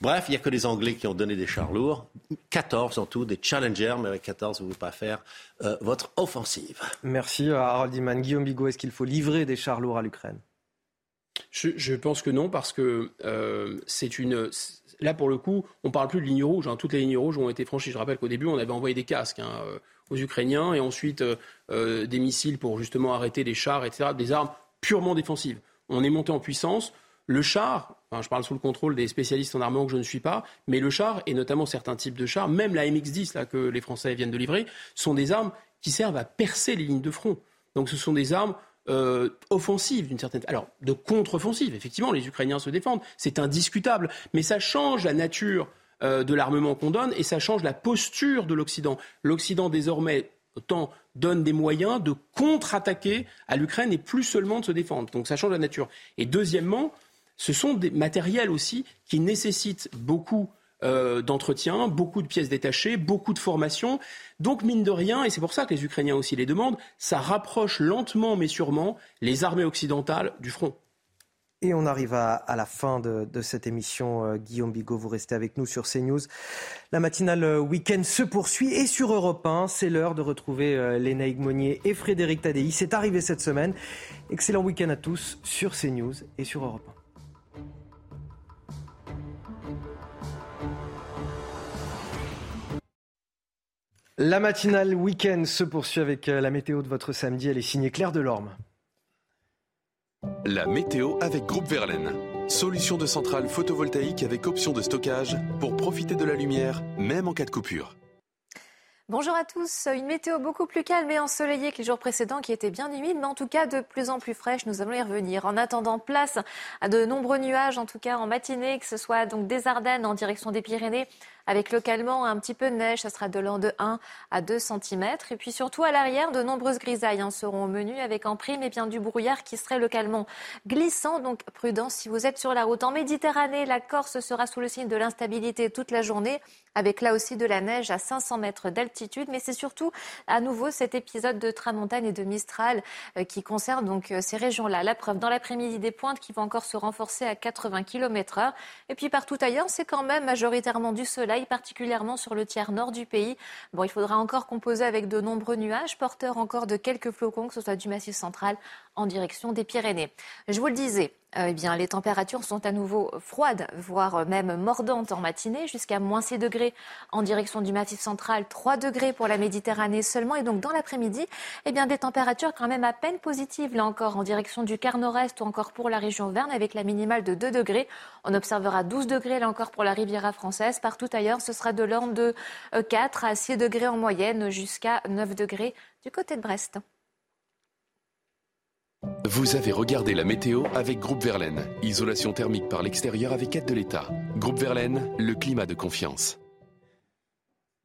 Bref, il n'y a que les Anglais qui ont donné des chars lourds. 14 en tout, des Challengers, mais avec 14, vous ne pouvez pas faire euh, votre offensive. Merci à Harold Iman. Guillaume Bigot, est-ce qu'il faut livrer des chars lourds à l'Ukraine? Je, pense que non, parce que euh, c'est une. Là, pour le coup, on ne parle plus de ligne rouge. Hein. Toutes les lignes rouges ont été franchies. Je rappelle qu'au début, on avait envoyé des casques hein, euh, aux Ukrainiens et ensuite des missiles pour justement arrêter les chars, etc. Des armes purement défensives. On est monté en puissance. Le char, je parle sous le contrôle des spécialistes en armement que je ne suis pas, mais le char, et notamment certains types de chars, même la MX-10 là, que les Français viennent de livrer, sont des armes qui servent à percer les lignes de front. Donc ce sont des armes euh, offensives d'une certaine alors de contre-offensive. Effectivement, les Ukrainiens se défendent, c'est indiscutable, mais ça change la nature euh, de l'armement qu'on donne et ça change la posture de l'Occident. L'Occident désormais autant donne des moyens de contre-attaquer à l'Ukraine et plus seulement de se défendre. Donc ça change la nature. Et deuxièmement, ce sont des matériels aussi qui nécessitent beaucoup euh, d'entretien, beaucoup de pièces détachées, beaucoup de formation. Donc, mine de rien, et c'est pour ça que les Ukrainiens aussi les demandent, ça rapproche lentement mais sûrement les armées occidentales du front. Et on arrive à, la fin de, cette émission. Euh, Guillaume Bigot, vous restez avec nous sur CNews. La matinale euh, week-end se poursuit et sur Europe 1, c'est l'heure de retrouver euh, Léna et Frédéric Tadei. C'est arrivé cette semaine. Excellent week-end à tous sur CNews et sur Europe 1. La matinale week-end se poursuit avec euh, la météo de votre samedi. Elle est signée Claire Delorme. La météo avec Groupe Verlaine. Solution de centrale photovoltaïque avec option de stockage pour profiter de la lumière, même en cas de coupure. Bonjour à tous. Une météo beaucoup plus calme et ensoleillée que les jours précédents qui étaient bien humides, mais en tout cas de plus en plus fraîche. Nous allons y revenir. En attendant, place à de nombreux nuages, en tout cas en matinée, que ce soit donc des Ardennes en direction des Pyrénées avec localement un petit peu de neige. Ça sera de l'an de 1 à 2 cm. Et puis surtout à l'arrière, de nombreuses grisailles hein, seront au menu avec en prime eh bien, du brouillard qui serait localement glissant. Donc prudence si vous êtes sur la route. En Méditerranée, la Corse sera sous le signe de l'instabilité toute la journée avec là aussi de la neige à 500 mètres d'altitude. Mais c'est surtout à nouveau cet épisode de Tramontane et de Mistral euh, qui concerne donc euh, ces régions-là. La preuve dans l'après-midi des pointes qui vont encore se renforcer à 80 km heure. Et puis partout ailleurs, c'est quand même majoritairement du soleil particulièrement sur le tiers nord du pays. Bon, il faudra encore composer avec de nombreux nuages, porteurs encore de quelques flocons, que ce soit du massif central en direction des Pyrénées. Je vous le disais, euh, eh bien, les températures sont à nouveau froides, voire même mordantes en matinée, jusqu'à moins 6 degrés en direction du Massif central, 3 degrés pour la Méditerranée seulement. Et donc, dans l'après-midi, eh bien, des températures quand même à peine positives, là encore, en direction du quart nord-est ou encore pour la région Verne, avec la minimale de 2 degrés. On observera 12 degrés, là encore, pour la Riviera française. Partout ailleurs, ce sera de l'ordre de 4 euh, à 6 degrés en moyenne, jusqu'à 9 degrés du côté de Brest. Vous avez regardé la météo avec Groupe Verlaine. Isolation thermique par l'extérieur avec aide de l'État. Groupe Verlaine, le climat de confiance.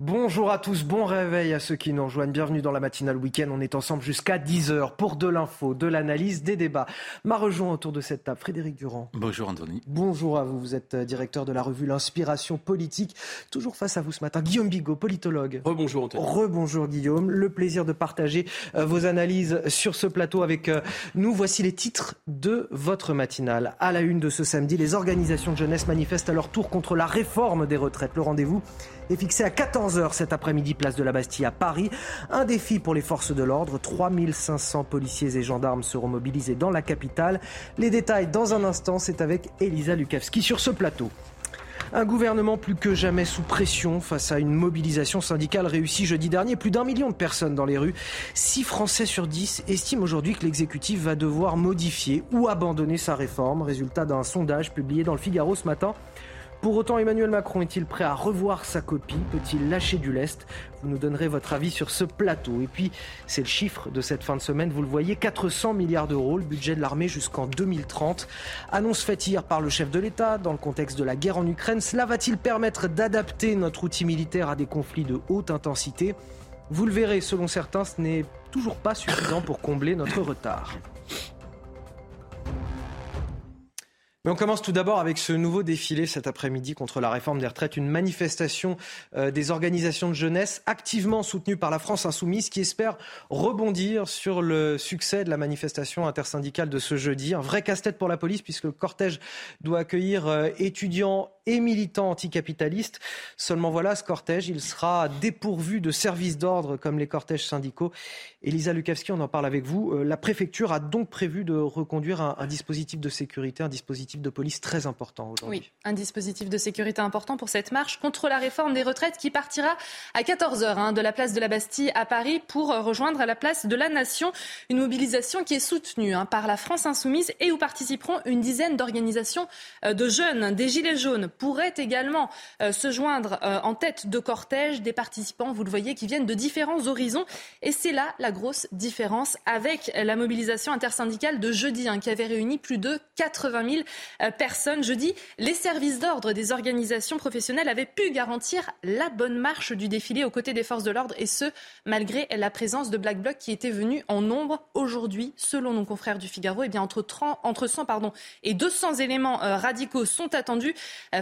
Bonjour à tous, bon réveil à ceux qui nous rejoignent. Bienvenue dans la matinale week-end. On est ensemble jusqu'à 10h pour de l'info, de l'analyse, des débats. Ma rejoint autour de cette table, Frédéric Durand. Bonjour Anthony. Bonjour à vous, vous êtes euh, directeur de la revue L'Inspiration politique. Toujours face à vous ce matin, Guillaume Bigot, politologue. Rebonjour Anthony. Rebonjour Guillaume. Le plaisir de partager euh, vos analyses sur ce plateau avec euh, nous. Voici les titres de votre matinale. À la une de ce samedi, les organisations de jeunesse manifestent à leur tour contre la réforme des retraites. Le rendez-vous est fixé à 14h cet après-midi, place de la Bastille à Paris. Un défi pour les forces de l'ordre. 3500 policiers et gendarmes seront mobilisés dans la capitale. Les détails dans un instant, c'est avec Elisa Lukavski sur ce plateau. Un gouvernement plus que jamais sous pression face à une mobilisation syndicale réussie jeudi dernier. Plus d'un million de personnes dans les rues. 6 Français sur 10 estiment aujourd'hui que l'exécutif va devoir modifier ou abandonner sa réforme. Résultat d'un sondage publié dans le Figaro ce matin. Pour autant, Emmanuel Macron est-il prêt à revoir sa copie? Peut-il lâcher du lest? Vous nous donnerez votre avis sur ce plateau. Et puis, c'est le chiffre de cette fin de semaine, vous le voyez, 400 milliards d'euros, le budget de l'armée jusqu'en 2030. Annonce faite hier par le chef de l'État dans le contexte de la guerre en Ukraine. Cela va-t-il permettre d'adapter notre outil militaire à des conflits de haute intensité? Vous le verrez, selon certains, ce n'est toujours pas suffisant pour combler notre retard. Mais on commence tout d'abord avec ce nouveau défilé cet après-midi contre la réforme des retraites, une manifestation euh, des organisations de jeunesse activement soutenue par la France insoumise qui espère rebondir sur le succès de la manifestation intersyndicale de ce jeudi. Un vrai casse-tête pour la police puisque le cortège doit accueillir euh, étudiants et militants anticapitalistes. Seulement voilà, ce cortège, il sera dépourvu de services d'ordre comme les cortèges syndicaux. Elisa Lukavski, on en parle avec vous. Euh, la préfecture a donc prévu de reconduire un, dispositif de sécurité, un dispositif de police très important aujourd'hui. Oui, un dispositif de sécurité important pour cette marche contre la réforme des retraites qui partira à 14h hein, de la place de la Bastille à Paris pour rejoindre la place de la Nation. Une mobilisation qui est soutenue hein, par la France insoumise et où participeront une dizaine d'organisations euh, de jeunes. Des Gilets jaunes pourraient également euh, se joindre euh, en tête de cortège des participants, vous le voyez, qui viennent de différents horizons. Et c'est là la grosse différence avec la mobilisation intersyndicale de jeudi hein, qui avait réuni plus de 80 000 euh, personnes. Jeudi, les services d'ordre des organisations professionnelles avaient pu garantir la bonne marche du défilé aux côtés des forces de l'ordre et ce, malgré la présence de Black Bloc qui était venu en nombre. Aujourd'hui, selon nos confrères du Figaro, eh bien, entre, 30, entre 100 pardon, et 200 éléments radicaux sont attendus.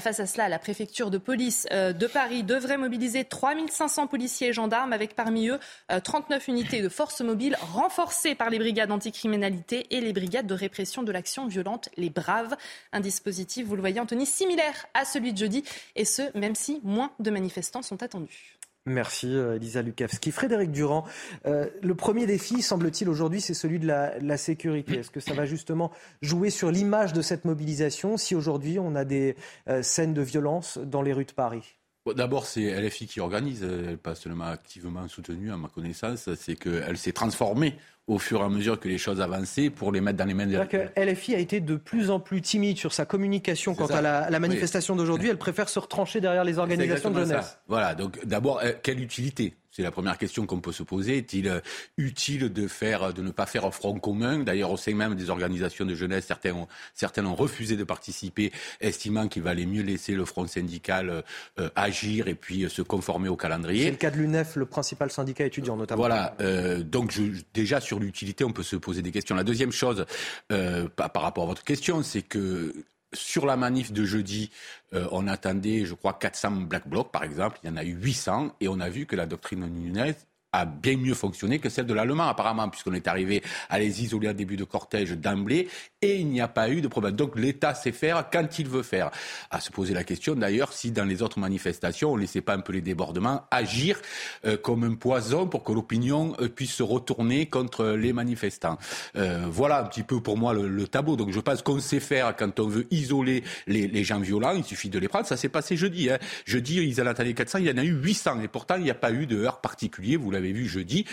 Euh, face à cela, la préfecture de police de Paris devrait mobiliser 3500 policiers et gendarmes avec parmi eux 39 unités de forces mobiles renforcées par les brigades anticriminalité et les brigades de répression de l'action violente, les Braves. Un dispositif, vous le voyez, Anthony, similaire à celui de jeudi, et ce, même si moins de manifestants sont attendus. Merci euh, Elisa Lukavski. Frédéric Durand, euh, le premier défi, semble-t-il, aujourd'hui, c'est celui de la, sécurité. Est-ce que ça va justement jouer sur l'image de cette mobilisation si aujourd'hui on a des euh, scènes de violence dans les rues de Paris? D'abord, c'est LFI qui organise, elle n'est pas seulement activement soutenue à ma connaissance, c'est qu'elle s'est transformée au fur et à mesure que les choses avançaient pour les mettre dans les mains de la... que LFI a été de plus en plus timide sur sa communication quant à la, la manifestation oui. d'aujourd'hui. Elle préfère se retrancher derrière les organisations de jeunesse. Ça. Voilà, donc d'abord, quelle utilité c'est la première question qu'on peut se poser. Est-il euh, utile de faire, de ne pas faire un front commun? D'ailleurs, au sein même des organisations de jeunesse, certains ont, certains ont refusé de participer, estimant qu'il valait mieux laisser le front syndical euh, agir et puis euh, se conformer au calendrier. C'est le cas de l'UNEF, le principal syndicat étudiant notamment. Voilà. Euh, donc je, déjà sur l'utilité, on peut se poser des questions. La deuxième chose, euh, par rapport à votre question, c'est que sur la manif de jeudi, euh, on attendait, je crois, 400 Black Blocs, par exemple. Il y en a eu 800 et on a vu que la doctrine Nunez a bien mieux fonctionné que celle de l'Allemand, apparemment, puisqu'on est arrivé à les isoler en début de cortège d'emblée, et il n'y a pas eu de problème. Donc l'État sait faire quand il veut faire. À se poser la question, d'ailleurs, si dans les autres manifestations, on ne laissait pas un peu les débordements agir euh, comme un poison pour que l'opinion euh, puisse se retourner contre les manifestants. Euh, voilà un petit peu pour moi le, le tableau. Donc je pense qu'on sait faire quand on veut isoler les, gens violents, il suffit de les prendre. Ça s'est passé jeudi. Hein. Jeudi, ils en attendaient 400, il y en a eu 800, et pourtant il n'y a pas eu de heurts particulier, vous l'avez vu jeudi.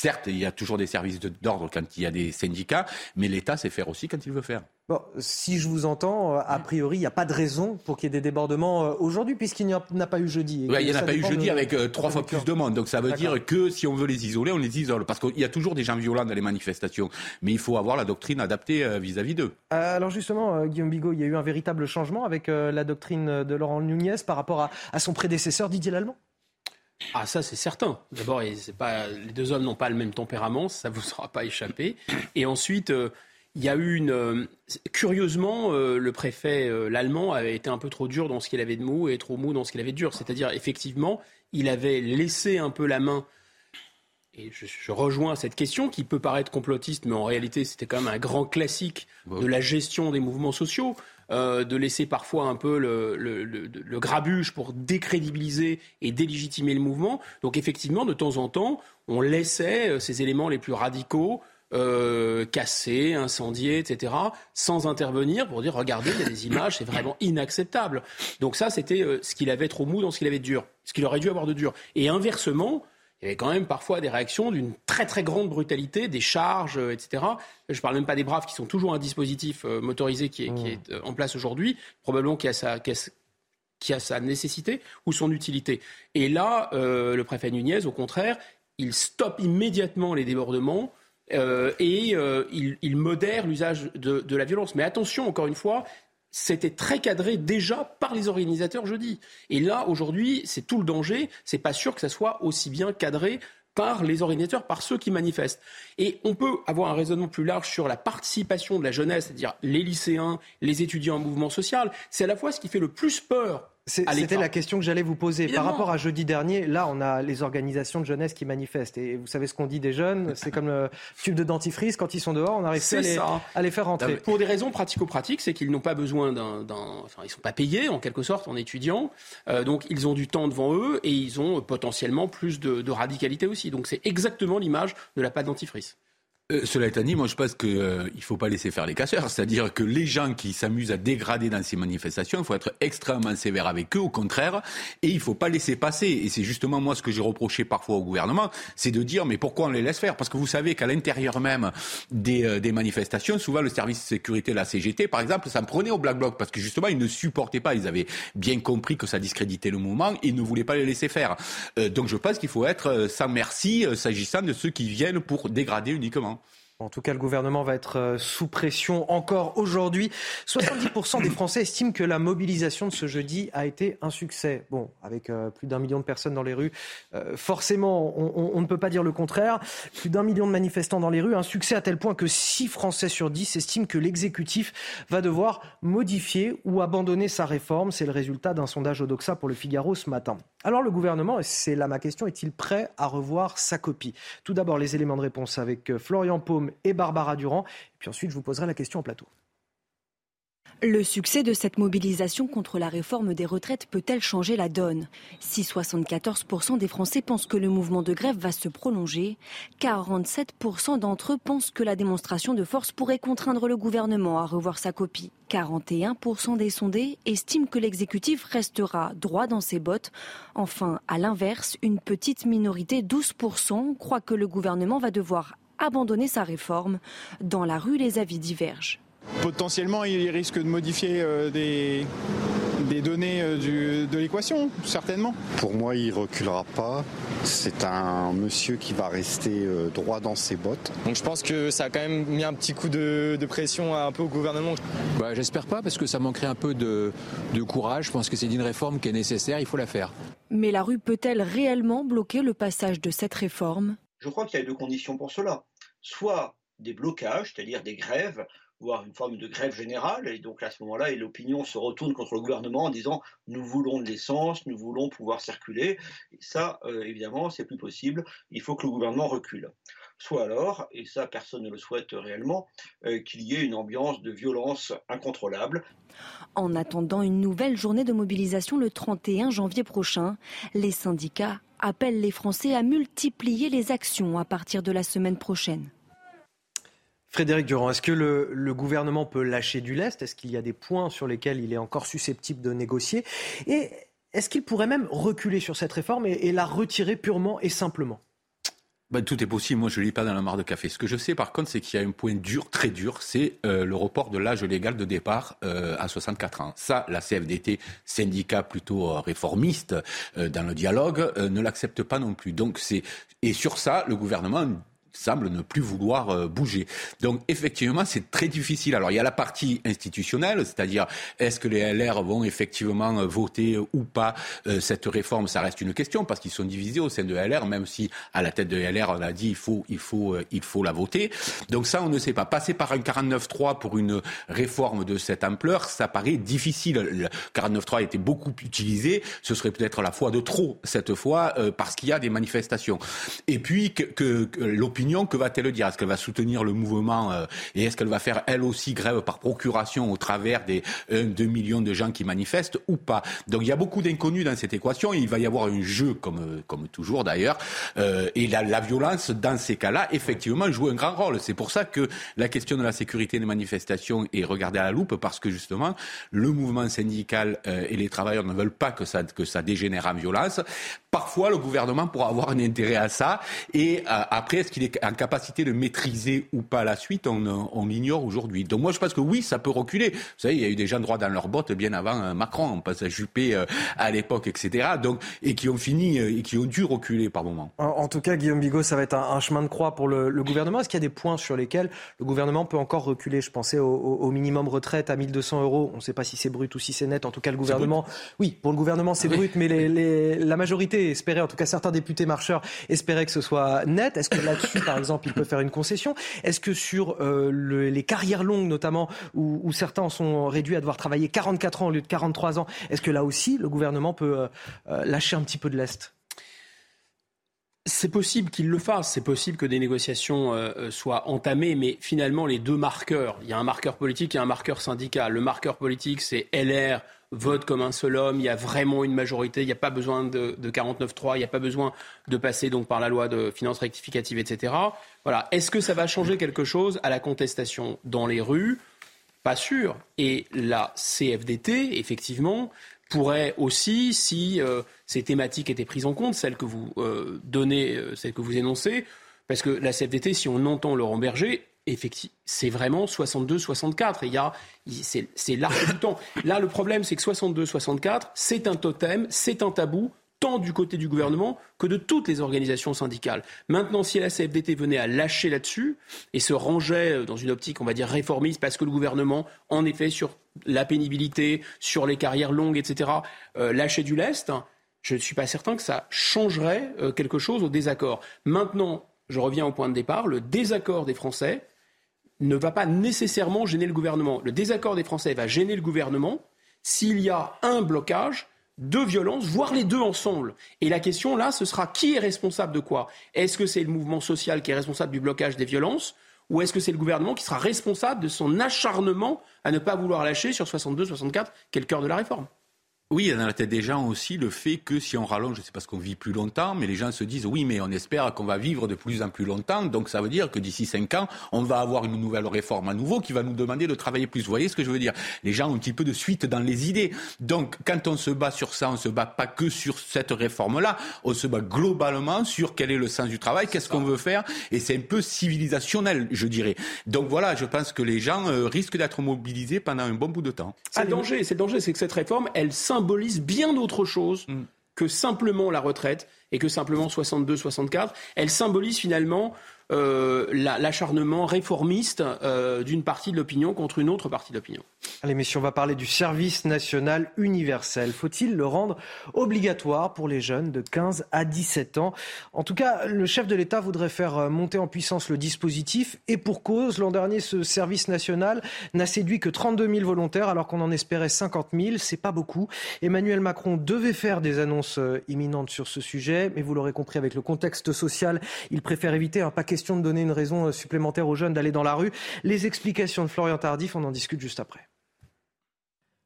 Certes, il y a toujours des services d'ordre quand il y a des syndicats, mais l'État sait faire aussi quand il veut faire. Bon, si je vous entends, euh, a priori, il n'y a pas de raison pour qu'il y ait des débordements euh, aujourd'hui, puisqu'il n'y en a pas eu jeudi. Ouais, il n'y en a pas eu jeudi de... avec euh, trois fois plus de monde. Donc ça veut dire que si on veut les isoler, on les isole. Parce qu'il y a toujours des gens violents dans les manifestations. Mais il faut avoir la doctrine adaptée vis-à-vis d'eux. Euh, alors justement, Guillaume Bigot, il y a eu un véritable changement avec la doctrine de Laurent Nunez par rapport à, à son prédécesseur Didier Lallemand? Ah ça c'est certain. D'abord, les deux hommes n'ont pas le même tempérament, ça vous sera pas échappé. Et ensuite, euh, il y a eu une euh, curieusement euh, le préfet l'allemand avait été un peu trop dur dans ce qu'il avait de mou et trop mou dans ce qu'il avait de dur. C'est-à-dire effectivement, il avait laissé un peu la main. Et je, je, rejoins cette question qui peut paraître complotiste, mais en réalité c'était quand même un grand classique de la gestion des mouvements sociaux. Euh, de laisser parfois un peu le, le, le, le, grabuge pour décrédibiliser et délégitimer le mouvement. Donc effectivement, de temps en temps, on laissait euh, ces éléments les plus radicaux euh, casser, incendier, etc., sans intervenir pour dire regardez, il y a des images, c'est vraiment inacceptable. Donc ça, c'était euh, ce qu'il avait trop mou dans ce qu'il avait de dur, ce qu'il aurait dû avoir de dur. Et inversement, il y avait quand même parfois des réactions d'une très très grande brutalité, des charges, euh, etc. Je ne parle même pas des braves qui sont toujours un dispositif euh, motorisé qui est, qui est euh, en place aujourd'hui, probablement qui a sa, qui a, qui a sa nécessité ou son utilité. Et là, euh, le préfet Nunez, au contraire, il stoppe immédiatement les débordements. Euh, et euh, il, il, modère l'usage de, de, la violence. Mais attention, encore une fois, c'était très cadré déjà par les organisateurs jeudi. Et là, aujourd'hui, c'est tout le danger. C'est pas sûr que ça soit aussi bien cadré par les organisateurs, par ceux qui manifestent. Et on peut avoir un raisonnement plus large sur la participation de la jeunesse, c'est-à-dire les lycéens, les étudiants en mouvement social. C'est à la fois ce qui fait le plus peur c'était la question que j'allais vous poser. Évidemment. Par rapport à jeudi dernier, là, on a les organisations de jeunesse qui manifestent. Et vous savez ce qu'on dit des jeunes C'est comme le tube de dentifrice. Quand ils sont dehors, on arrive à les, à les, faire rentrer. Pour des raisons pratico-pratiques, c'est qu'ils n'ont pas besoin d'un. Enfin, ils ne sont pas payés, en quelque sorte, en étudiants. Euh, donc, ils ont du temps devant eux et ils ont potentiellement plus de, de radicalité aussi. Donc, c'est exactement l'image de la pâte dentifrice. Euh, cela étant dit, moi je pense qu'il euh, ne faut pas laisser faire les casseurs. C'est-à-dire que les gens qui s'amusent à dégrader dans ces manifestations, il faut être extrêmement sévère avec eux, au contraire, et il ne faut pas laisser passer. Et c'est justement moi ce que j'ai reproché parfois au gouvernement, c'est de dire mais pourquoi on les laisse faire? Parce que vous savez qu'à l'intérieur même des, euh, des, manifestations, souvent le service de sécurité la CGT, par exemple, ça me prenait au Black Bloc parce que justement ils ne supportaient pas, ils avaient bien compris que ça discréditait le mouvement, et ils ne voulaient pas les laisser faire. Donc je pense qu'il faut être sans merci s'agissant de ceux qui viennent pour dégrader uniquement. En tout cas, le gouvernement va être euh, sous pression encore aujourd'hui. 70% des Français estiment que la mobilisation de ce jeudi a été un succès. Bon, avec euh, plus d'un million de personnes dans les rues, euh, forcément, on, ne peut pas dire le contraire. Plus d'un million de manifestants dans les rues, un succès à tel point que 6 Français sur 10 estiment que l'exécutif va devoir modifier ou abandonner sa réforme. C'est le résultat d'un sondage Odoxa pour le Figaro ce matin. Alors le gouvernement, et c'est là ma question, est-il prêt à revoir sa copie? Tout d'abord, les éléments de réponse avec Florian Paume et Barbara Durand. Et puis ensuite, je vous poserai la question en plateau. Le succès de cette mobilisation contre la réforme des retraites peut-elle changer la donne? Si 74% des Français pensent que le mouvement de grève va se prolonger, 47% d'entre eux pensent que la démonstration de force pourrait contraindre le gouvernement à revoir sa copie. 41% des sondés estiment que l'exécutif restera droit dans ses bottes. Enfin, à l'inverse, une petite minorité, 12%, croit que le gouvernement va devoir abandonner sa réforme. Dans la rue, les avis divergent. Potentiellement, il risque de modifier euh, des, des, données euh, du, de l'équation, certainement. Pour moi, il reculera pas. C'est un monsieur qui va rester euh, droit dans ses bottes. Donc je pense que ça a quand même mis un petit coup de, de pression un peu au gouvernement. Bah, J'espère pas, parce que ça manquerait un peu de, de courage. Je pense que c'est une réforme qui est nécessaire, il faut la faire. Mais la rue peut-elle réellement bloquer le passage de cette réforme? Je crois qu'il y a deux conditions pour cela. Soit des blocages, c'est-à-dire des grèves, voire une forme de grève générale, et donc à ce moment-là, l'opinion se retourne contre le gouvernement en disant nous voulons de l'essence, nous voulons pouvoir circuler. Et ça, euh, évidemment, c'est plus possible. Il faut que le gouvernement recule. Soit alors, et ça personne ne le souhaite réellement, euh, qu'il y ait une ambiance de violence incontrôlable. En attendant une nouvelle journée de mobilisation le 31 janvier prochain, les syndicats appellent les Français à multiplier les actions à partir de la semaine prochaine. Frédéric Durand, est-ce que le, gouvernement peut lâcher du lest? Est-ce qu'il y a des points sur lesquels il est encore susceptible de négocier? Et est-ce qu'il pourrait même reculer sur cette réforme et, la retirer purement et simplement? Ben, tout est possible. Moi, je ne lis pas dans la mare de café. Ce que je sais, par contre, c'est qu'il y a un point dur, très dur, c'est euh, le report de l'âge légal de départ euh, à 64 ans. Ça, la CFDT, syndicat plutôt euh, réformiste dans le dialogue, ne l'accepte pas non plus. Donc, et sur ça, le gouvernement semble ne plus vouloir bouger. Donc effectivement, c'est très difficile. Alors il y a la partie institutionnelle, c'est-à-dire est-ce que les LR vont effectivement voter ou pas cette réforme? Ça reste une question parce qu'ils sont divisés au sein de LR, même si à la tête de LR on a dit il faut, il faut, il faut la voter. Donc ça, on ne sait pas. Passer par un 49-3 pour une réforme de cette ampleur, ça paraît difficile. Le 49-3 a été beaucoup utilisé. Ce serait peut-être la fois de trop cette fois euh, parce qu'il y a des manifestations. Et puis, que, l'opinion, que va-t-elle dire? Est-ce qu'elle va soutenir le mouvement euh, et est-ce qu'elle va faire elle aussi grève par procuration au travers des 1-2 millions de gens qui manifestent ou pas? Donc il y a beaucoup d'inconnus dans cette équation. il va y avoir un jeu, comme, comme toujours d'ailleurs. Euh, et la, la violence, dans ces cas-là, effectivement, joue un grand rôle. C'est pour ça que la question de la sécurité des manifestations est regardée à la loupe parce que justement, le mouvement syndical euh, et les travailleurs ne veulent pas que ça, que ça dégénère en violence. Parfois, le gouvernement pourra avoir un intérêt à ça. Et euh, après, est-ce qu'il est en capacité de maîtriser ou pas la suite On, on l'ignore aujourd'hui. Donc moi, je pense que oui, ça peut reculer. Vous savez, il y a eu des gens droits dans leurs bottes bien avant euh, Macron. On passe à Juppé euh, à l'époque, etc. Donc, et qui ont fini et qui ont dû reculer par moment. En, tout cas, Guillaume Bigot, ça va être un, chemin de croix pour le, le gouvernement. Est-ce qu'il y a des points sur lesquels le gouvernement peut encore reculer? Je pensais au, au, minimum retraite à 1200 euros. On ne sait pas si c'est brut ou si c'est net. En tout cas, le gouvernement... Oui, pour le gouvernement, c'est brut, mais les, les, la majorité espérer, en tout cas certains députés marcheurs espéraient que ce soit net. Est-ce que là-dessus, par exemple, il peut faire une concession. Est-ce que sur euh, les carrières longues, notamment, où, certains en sont réduits à devoir travailler 44 ans au lieu de 43 ans, est-ce que là aussi, le gouvernement peut euh, euh, lâcher un petit peu de l'Est? C'est possible qu'il le fasse, c'est possible que des négociations soient entamées, mais finalement les deux marqueurs, il y a un marqueur politique et un marqueur syndical. Le marqueur politique, c'est LR vote comme un seul homme, il y a vraiment une majorité, il n'y a pas besoin de, de 49.3, il n'y a pas besoin de passer donc par la loi de finances rectificatives, etc. Voilà. Est-ce que ça va changer quelque chose à la contestation dans les rues? Pas sûr. Et la CFDT, effectivement, pourrait aussi, si euh, ces thématiques étaient prises en compte, celles que vous euh, donnez, euh, celles que vous énoncez, parce que la CFDT, si on entend Laurent Berger, effectivement, c'est vraiment 62-64. Il y a, c'est l'arc du temps. Là, le problème, c'est que 62-64, c'est un totem, c'est un tabou, tant du côté du gouvernement que de toutes les organisations syndicales. Maintenant, si la CFDT venait à lâcher là-dessus et se rangeait dans une optique, on va dire, réformiste, parce que le gouvernement, en effet, sur la pénibilité, sur les carrières longues, etc., euh, lâchait du lest, je ne suis pas certain que ça changerait euh, quelque chose au désaccord. Maintenant, je reviens au point de départ, le désaccord des Français, ne va pas nécessairement gêner le gouvernement. Le désaccord des Français va gêner le gouvernement s'il y a un blocage de violence, voire les deux ensemble. Et la question là, ce sera qui est responsable de quoi? Est-ce que c'est le mouvement social qui est responsable du blocage des violences ou est-ce que c'est le gouvernement qui sera responsable de son acharnement à ne pas vouloir lâcher sur 62-64, qui est le cœur de la réforme? Oui, il y a dans la tête des gens aussi le fait que si on rallonge, je sais pas ce qu'on vit plus longtemps, mais les gens se disent oui, mais on espère qu'on va vivre de plus en plus longtemps, donc ça veut dire que d'ici cinq ans, on va avoir une nouvelle réforme à nouveau qui va nous demander de travailler plus. Vous voyez ce que je veux dire? Les gens ont un petit peu de suite dans les idées. Donc quand on se bat sur ça, on se bat pas que sur cette réforme-là, on se bat globalement sur quel est le sens du travail, qu'est-ce qu'on veut faire, et c'est un peu civilisationnel, je dirais. Donc voilà, je pense que les gens euh, risquent d'être mobilisés pendant un bon bout de temps. C'est le danger, c'est le danger, c'est que cette réforme, elle symbolise bien d'autre chose mm. que simplement la retraite et que simplement 62-64. Elle symbolise finalement euh, l'acharnement réformiste euh, d'une partie de l'opinion contre une autre partie de l'opinion. Allez, messieurs, on va parler du service national universel. Faut-il le rendre obligatoire pour les jeunes de 15 à 17 ans? En tout cas, le chef de l'État voudrait faire euh, monter en puissance le dispositif et pour cause, l'an dernier, ce service national n'a séduit que 32 000 volontaires alors qu'on en espérait 50 000. C'est pas beaucoup. Emmanuel Macron devait faire des annonces imminentes sur ce sujet, mais vous l'aurez compris, avec le contexte social, il préfère éviter un paquet question de donner une raison euh, supplémentaire aux jeunes d'aller dans la rue. Les explications de Florian Tardif, on en discute juste après.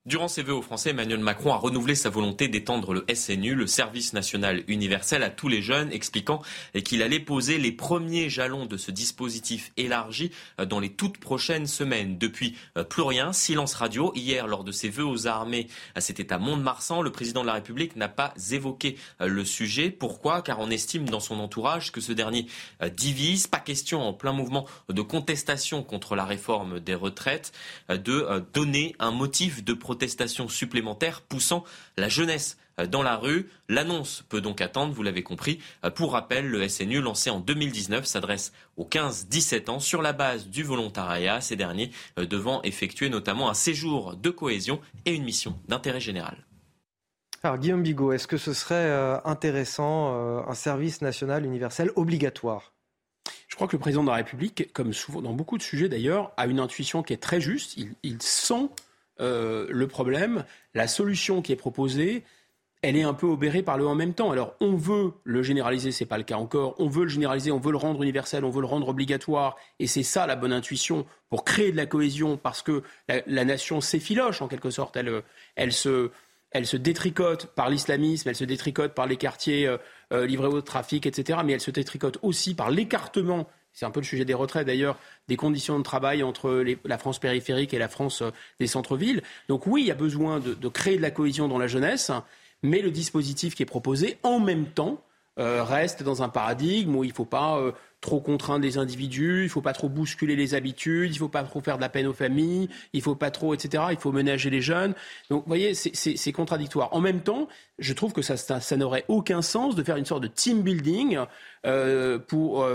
Durant ses vœux aux Français, Emmanuel Macron a renouvelé sa volonté d'étendre le SNU, le service national universel, à tous les jeunes, expliquant qu'il allait poser les premiers jalons de ce dispositif élargi euh, dans les toutes prochaines semaines. Depuis, euh, plus rien, silence radio. Hier, lors de ses vœux aux armées, euh, c'était à Mont-de-Marsan, le président de la République n'a pas évoqué le sujet. Pourquoi? Car on estime dans son entourage que ce dernier divise. Pas question, en plein mouvement de contestation contre la réforme des retraites, de donner un motif de protestation supplémentaire poussant la jeunesse dans la rue. L'annonce peut donc attendre, vous l'avez compris. Pour rappel, le SNU lancé en 2019 s'adresse aux 15-17 ans sur la base du volontariat, ces derniers devant effectuer notamment un séjour de cohésion et une mission d'intérêt général. Alors Guillaume Bigot, est-ce que ce serait euh, intéressant euh, un service national universel obligatoire? Je crois que le président de la République, comme souvent dans beaucoup de sujets d'ailleurs, a une intuition qui est très juste. Il, sent euh, le problème, la solution qui est proposée, elle est un peu obérée par le en même temps. Alors on veut le généraliser, c'est pas le cas encore. On veut le généraliser, on veut le rendre universel, on veut le rendre obligatoire, et c'est ça la bonne intuition pour créer de la cohésion, parce que la, nation s'effiloche en quelque sorte. Elle, elle se elle se détricote par l'islamisme, elle se détricote par les quartiers euh, euh, livrés au trafic, etc. Mais elle se détricote aussi par l'écartement, c'est un peu le sujet des retraits d'ailleurs, des conditions de travail entre la France périphérique et la France euh, des centres-villes. Donc oui, il y a besoin de, créer de la cohésion dans la jeunesse, mais le dispositif qui est proposé, en même temps, reste dans un paradigme où il ne faut pas trop contraindre les individus, il ne faut pas trop bousculer les habitudes, il ne faut pas trop faire de la peine aux familles, il ne faut pas trop, etc. Il faut ménager les jeunes. Donc, vous voyez, c'est contradictoire. En même temps, je trouve que ça, n'aurait aucun sens de faire une sorte de team building euh, pour...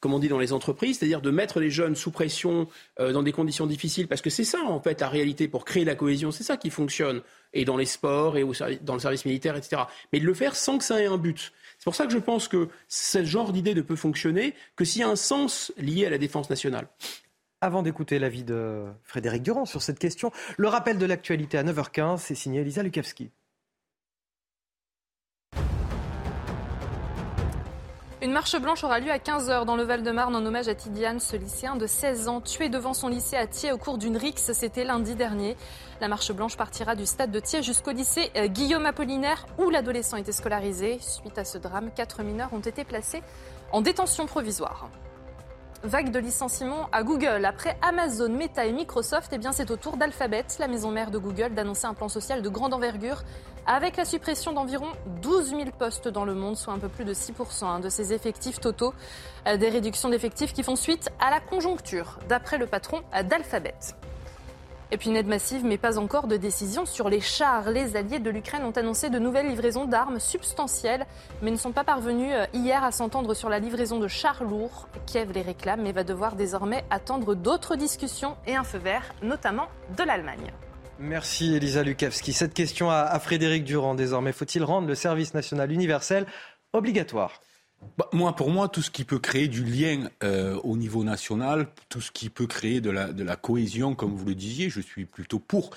Comme on dit dans les entreprises, c'est-à-dire de mettre les jeunes sous pression euh, dans des conditions difficiles, parce que c'est ça en fait la réalité pour créer la cohésion, c'est ça qui fonctionne, et dans les sports et dans le service militaire, etc. Mais de le faire sans que ça ait un but. C'est pour ça que je pense que ce genre d'idée ne peut fonctionner que s'il y a un sens lié à la défense nationale. Avant d'écouter l'avis de Frédéric Durand sur cette question, le rappel de l'actualité à 9h15, c'est signé Elisa Lukavski. Une marche blanche aura lieu à 15h dans le Val-de-Marne en hommage à Tidiane, ce lycéen de 16 ans tué devant son lycée à Thiers au cours d'une rixe. C'était lundi dernier. La marche blanche partira du stade de Thiers jusqu'au lycée euh, Guillaume Apollinaire où l'adolescent était scolarisé. Suite à ce drame, quatre mineurs ont été placés en détention provisoire. Vague de licenciements à Google. Après Amazon, Meta et Microsoft, eh c'est au tour d'Alphabet, la maison mère de Google, d'annoncer un plan social de grande envergure avec la suppression d'environ 12 000 postes dans le monde, soit un peu plus de 6% hein, de ses effectifs totaux. Euh, des réductions d'effectifs qui font suite à la conjoncture, d'après le patron d'Alphabet. Et puis une aide massive, mais pas encore de décision sur les chars. Les alliés de l'Ukraine ont annoncé de nouvelles livraisons d'armes substantielles, mais ne sont pas parvenus euh, hier à s'entendre sur la livraison de chars lourds. Kiev les réclame, mais va devoir désormais attendre d'autres discussions et un feu vert, notamment de l'Allemagne. Merci Elisa Lukavski. Cette question à Frédéric Durand désormais. Faut-il rendre le service national universel obligatoire? Bah, moi, pour moi, tout ce qui peut créer du lien euh, au niveau national, tout ce qui peut créer de la, de la cohésion, comme vous le disiez, je suis plutôt pour.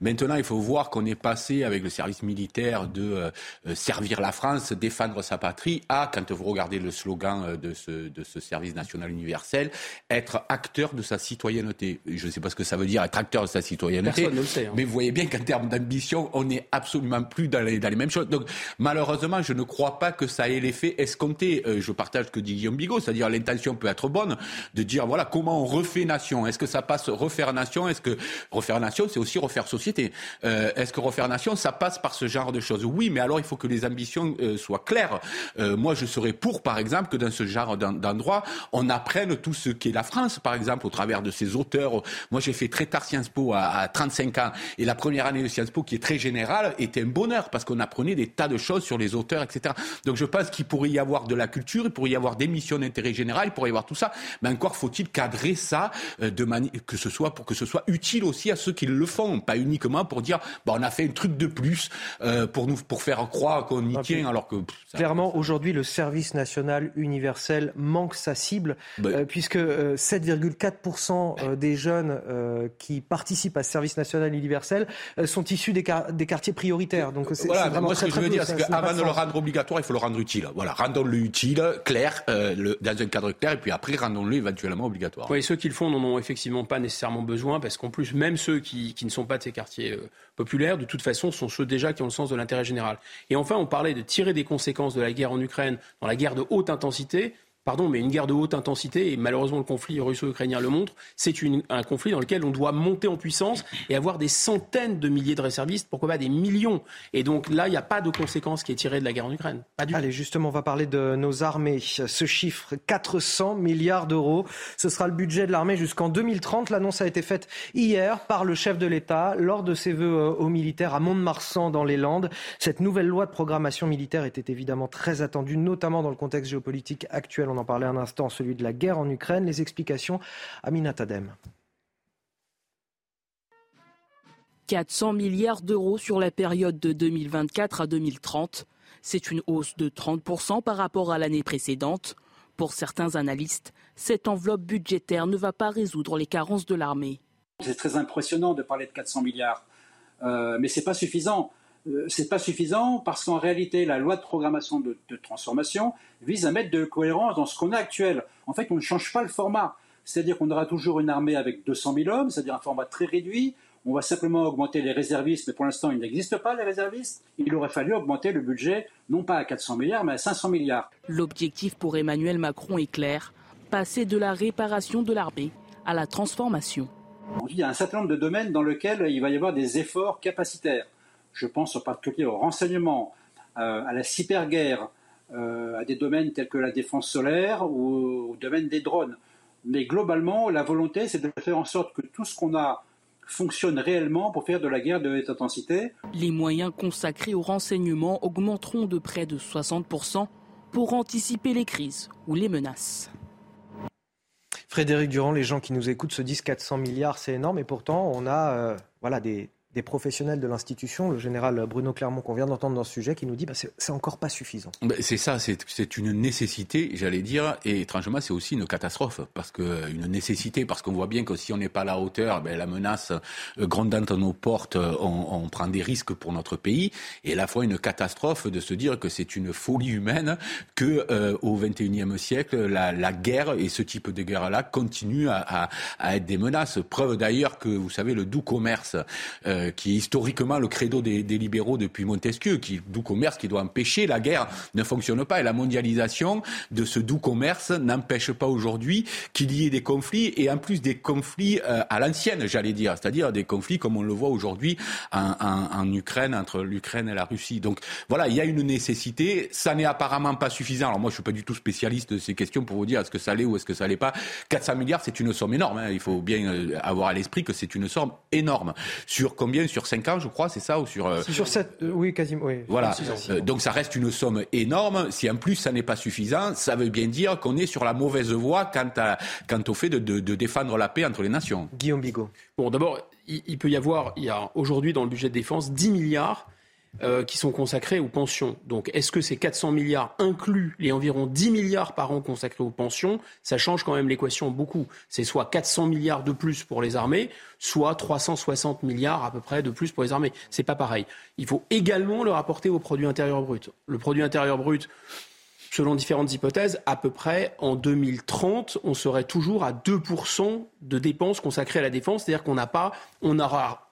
Maintenant, il faut voir qu'on est passé avec le service militaire de euh, servir la France, défendre sa patrie, à, quand vous regardez le slogan euh, de ce, de ce service national universel, être acteur de sa citoyenneté. Je ne sais pas ce que ça veut dire, être acteur de sa citoyenneté. Personne ne le sait. Hein. Mais vous voyez bien qu'en termes d'ambition, on n'est absolument plus dans les, dans les mêmes choses. Donc, malheureusement, je ne crois pas que ça ait l'effet escompté euh, je partage ce que dit Guillaume Bigot, c'est-à-dire l'intention peut être bonne de dire voilà comment on refait nation. Est-ce que ça passe refaire nation? Est-ce que refaire nation, c'est aussi refaire société? Euh, Est-ce que refaire nation, ça passe par ce genre de choses? Oui, mais alors il faut que les ambitions euh, soient claires. moi, je serais pour, par exemple, que dans ce genre d'endroit, on apprenne tout ce qu'est la France, par exemple, au travers de ses auteurs. Moi, j'ai fait très tard Sciences Po à, à 35 ans, et la première année de Sciences Po, qui est très générale, était un bonheur parce qu'on apprenait des tas de choses sur les auteurs, etc. Donc, je pense qu'il pourrait y avoir de la culture, il pourrait y avoir des missions d'intérêt général, il pourrait y avoir tout ça, mais encore faut-il cadrer ça euh, de manière que ce soit pour que ce soit utile aussi à ceux qui le font, pas uniquement pour dire bah, on a fait un truc de plus euh, pour nous pour faire croire qu'on y tient alors que clairement aujourd'hui le service national universel manque sa cible bah, euh, puisque 7,4% des jeunes qui participent à ce service national universel sont issus des, des quartiers prioritaires. Donc c'est voilà, vraiment moi ce que je veux dire c'est qu'avant de le rendre obligatoire, il faut le rendre utile. Voilà, rendons-le utile, clair, euh, dans un cadre clair, et puis après, rendons-le éventuellement obligatoire. Oui, ceux qui le font n'en ont effectivement pas nécessairement besoin, parce qu'en plus, même ceux qui, ne sont pas de ces quartiers euh, populaires, de toute façon, sont ceux déjà qui ont le sens de l'intérêt général. Et enfin, on parlait de tirer des conséquences de la guerre en Ukraine, dans la guerre de haute intensité. Pardon, mais une guerre de haute intensité, et malheureusement le conflit russo-ukrainien le montre, c'est un conflit dans lequel on doit monter en puissance et avoir des centaines de milliers de réservistes, pourquoi pas des millions. Et donc là, il n'y a pas de conséquence qui est tirée de la guerre en Ukraine. Pas du Allez, justement, on va parler de nos armées. Ce chiffre, 400 milliards d'euros, ce sera le budget de l'armée jusqu'en 2030. L'annonce a été faite hier par le chef de l'État lors de ses vœux euh, aux militaires à Mont-de-Marsan dans les Landes. Cette nouvelle loi de programmation militaire était évidemment très attendue, notamment dans le contexte géopolitique actuel en parlait un instant, celui de la guerre en Ukraine. Les explications, Amina Tadem. 400 milliards d'euros sur la période de 2024 à 2030. C'est une hausse de 30% par rapport à l'année précédente. Pour certains analystes, cette enveloppe budgétaire ne va pas résoudre les carences de l'armée. C'est très impressionnant de parler de 400 milliards, euh, mais ce n'est pas suffisant. Euh, c'est pas suffisant parce qu'en réalité, la loi de programmation de, transformation vise à mettre de cohérence dans ce qu'on a actuel. En fait, on ne change pas le format. C'est-à-dire qu'on aura toujours une armée avec 200 000 hommes, c'est-à-dire un format très réduit. On va simplement augmenter les réservistes, mais pour l'instant, il n'existe pas les réservistes. Il aurait fallu augmenter le budget, non pas à 400 milliards, mais à 500 milliards. L'objectif pour Emmanuel Macron est clair passer de la réparation de l'armée à la transformation. Il y a un certain nombre de domaines dans lesquels il va y avoir des efforts capacitaires. Je pense en particulier au renseignement, euh, à la cyberguerre, euh, à des domaines tels que la défense solaire ou au domaine des drones. Mais globalement, la volonté, c'est de faire en sorte que tout ce qu'on a fonctionne réellement pour faire de la guerre de haute intensité. Les moyens consacrés au renseignement augmenteront de près de 60% pour anticiper les crises ou les menaces. Frédéric Durand, les gens qui nous écoutent se disent 400 milliards, c'est énorme, et pourtant on a euh, voilà, des, des professionnels de l'institution, le général Bruno Clermont qu'on vient d'entendre dans ce sujet, qui nous dit que bah, c'est encore pas suffisant. Bah, c'est ça, c'est une nécessité, j'allais dire, et étrangement c'est aussi une catastrophe, parce que une nécessité, parce qu'on voit bien que si on n'est pas à la hauteur, ben, la menace euh, grandante à nos portes, euh, on, prend des risques pour notre pays, et à la fois une catastrophe de se dire que c'est une folie humaine que euh, au XXIe siècle, la, guerre et ce type de guerre-là continuent à, être des menaces. Preuve d'ailleurs que, vous savez, le doux commerce euh, qui est historiquement le credo des, libéraux depuis Montesquieu, qui doux commerce qui doit empêcher la guerre, ne fonctionne pas. Et la mondialisation de ce doux commerce n'empêche pas aujourd'hui qu'il y ait des conflits, et en plus des conflits euh, à l'ancienne, j'allais dire, c'est-à-dire des conflits comme on le voit aujourd'hui en, Ukraine, entre l'Ukraine et la Russie. Donc voilà, il y a une nécessité. Ça n'est apparemment pas suffisant. Alors moi, je suis pas du tout spécialiste de ces questions pour vous dire est-ce que ça l'est ou est-ce que ça l'est pas. 400 milliards, c'est une somme énorme. Hein. Il faut bien euh, avoir à l'esprit que c'est une somme énorme. Sur combien Sur 5 ans, je crois, c'est ça ou sur euh, Sur 7, euh, oui, quasiment. Oui. Voilà. Euh, donc ça reste une somme énorme. Si en plus ça n'est pas suffisant, ça veut bien dire qu'on est sur la mauvaise voie quant, à, quant au fait de, de, de défendre la paix entre les nations. Guillaume Bigot. Bon, d'abord, il, il, peut y avoir, il y a aujourd'hui dans le budget de défense 10 milliards euh, qui sont consacrés aux pensions. Donc, est-ce que ces 400 milliards incluent les environ 10 milliards par an consacrés aux pensions Ça change quand même l'équation beaucoup. C'est soit 400 milliards de plus pour les armées, soit 360 milliards à peu près de plus pour les armées. C'est pas pareil. Il faut également le rapporter au produit intérieur brut. Le produit intérieur brut, selon différentes hypothèses, à peu près en 2030, on serait toujours à 2% de dépenses consacrées à la défense, c'est-à-dire qu'on n'a pas, on aura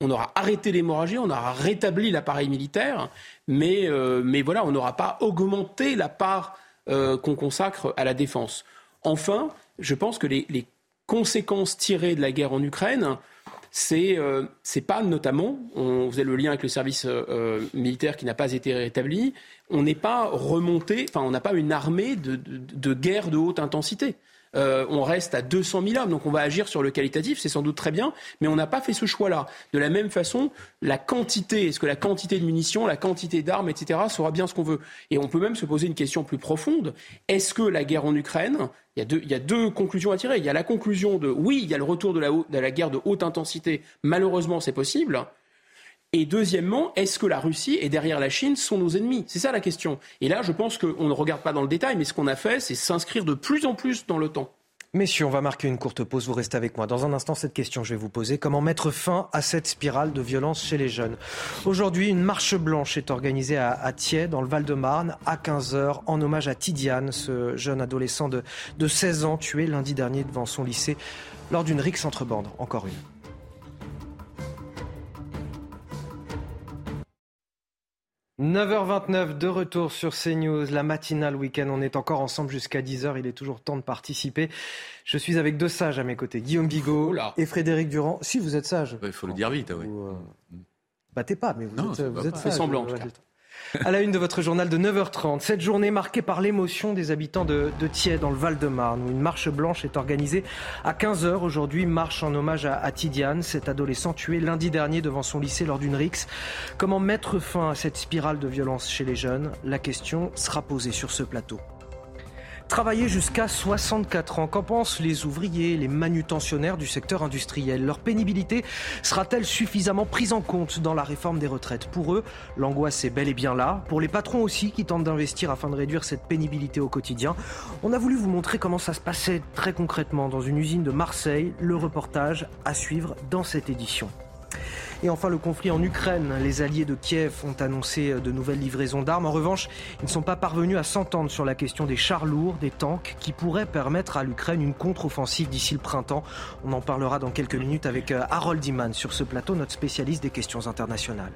on aura arrêté l'hémorragie, on aura rétabli l'appareil militaire, mais, euh, mais voilà, on n'aura pas augmenté la part euh, qu'on consacre à la défense. Enfin, je pense que les, conséquences tirées de la guerre en Ukraine, c'est euh, pas notamment, on faisait le lien avec le service militaire qui n'a pas été rétabli, on n'est pas remonté, enfin on n'a pas une armée de guerre de haute intensité. Euh, on reste à 200 000 hommes. Donc on va agir sur le qualitatif, c'est sans doute très bien, mais on n'a pas fait ce choix-là. De la même façon, la quantité, est-ce que la quantité de munitions, la quantité d'armes, etc., sera bien ce qu'on veut Et on peut même se poser une question plus profonde. Est-ce que la guerre en Ukraine, il y, a deux, conclusions à tirer. Il y a la conclusion de oui, il y a le retour de la, de la guerre de haute intensité. Malheureusement, c'est possible. Et deuxièmement, est-ce que la Russie et derrière la Chine sont nos ennemis? C'est ça la question. Et là, je pense qu'on ne regarde pas dans le détail, mais ce qu'on a fait, c'est s'inscrire de plus en plus dans le temps. Messieurs, on va marquer une courte pause. Vous restez avec moi. Dans un instant, cette question, je vais vous poser. Comment mettre fin à cette spirale de violence chez les jeunes? Aujourd'hui, une marche blanche est organisée à, Thiers, dans le Val-de-Marne, à 15h, en hommage à Tidiane, ce jeune adolescent de, de 16 ans, tué lundi dernier devant son lycée lors d'une rixe entre bandes. Encore une. 9h29 de retour sur CNews, la matinale week-end. On est encore ensemble jusqu'à 10h. Il est toujours temps de participer. Je suis avec deux sages à mes côtés, Guillaume Bigot et Frédéric Durand. Si vous êtes sage. Il faut le dire vite. Oui. Vous, euh, battez pas, mais vous Non, êtes, c'est vous pas êtes mal. sage. Fais semblant, en tout Ouais. cas. À la une de votre journal de 9h30, cette journée marquée par l'émotion des habitants de, Thiers dans le Val-de-Marne, où une marche blanche est organisée à 15h aujourd'hui, marche en hommage à, à Tidiane, cet adolescent tué lundi dernier devant son lycée lors d'une rixe. Comment mettre fin à cette spirale de violence chez les jeunes? La question sera posée sur ce plateau. Travailler jusqu'à 64 ans, qu'en pensent les ouvriers, les manutentionnaires du secteur industriel? Leur pénibilité sera-t-elle suffisamment prise en compte dans la réforme des retraites? Pour eux, l'angoisse est bel et bien là. Pour les patrons aussi qui tentent d'investir afin de réduire cette pénibilité au quotidien. On a voulu vous montrer comment ça se passait très concrètement dans une usine de Marseille. Le reportage à suivre dans cette édition. Et enfin, le conflit en Ukraine. Les alliés de Kiev ont annoncé de nouvelles livraisons d'armes. En revanche, ils ne sont pas parvenus à s'entendre sur la question des chars lourds, des tanks, qui pourraient permettre à l'Ukraine une contre-offensive d'ici le printemps. On en parlera dans quelques minutes avec euh, Harold Iman sur ce plateau, notre spécialiste des questions internationales.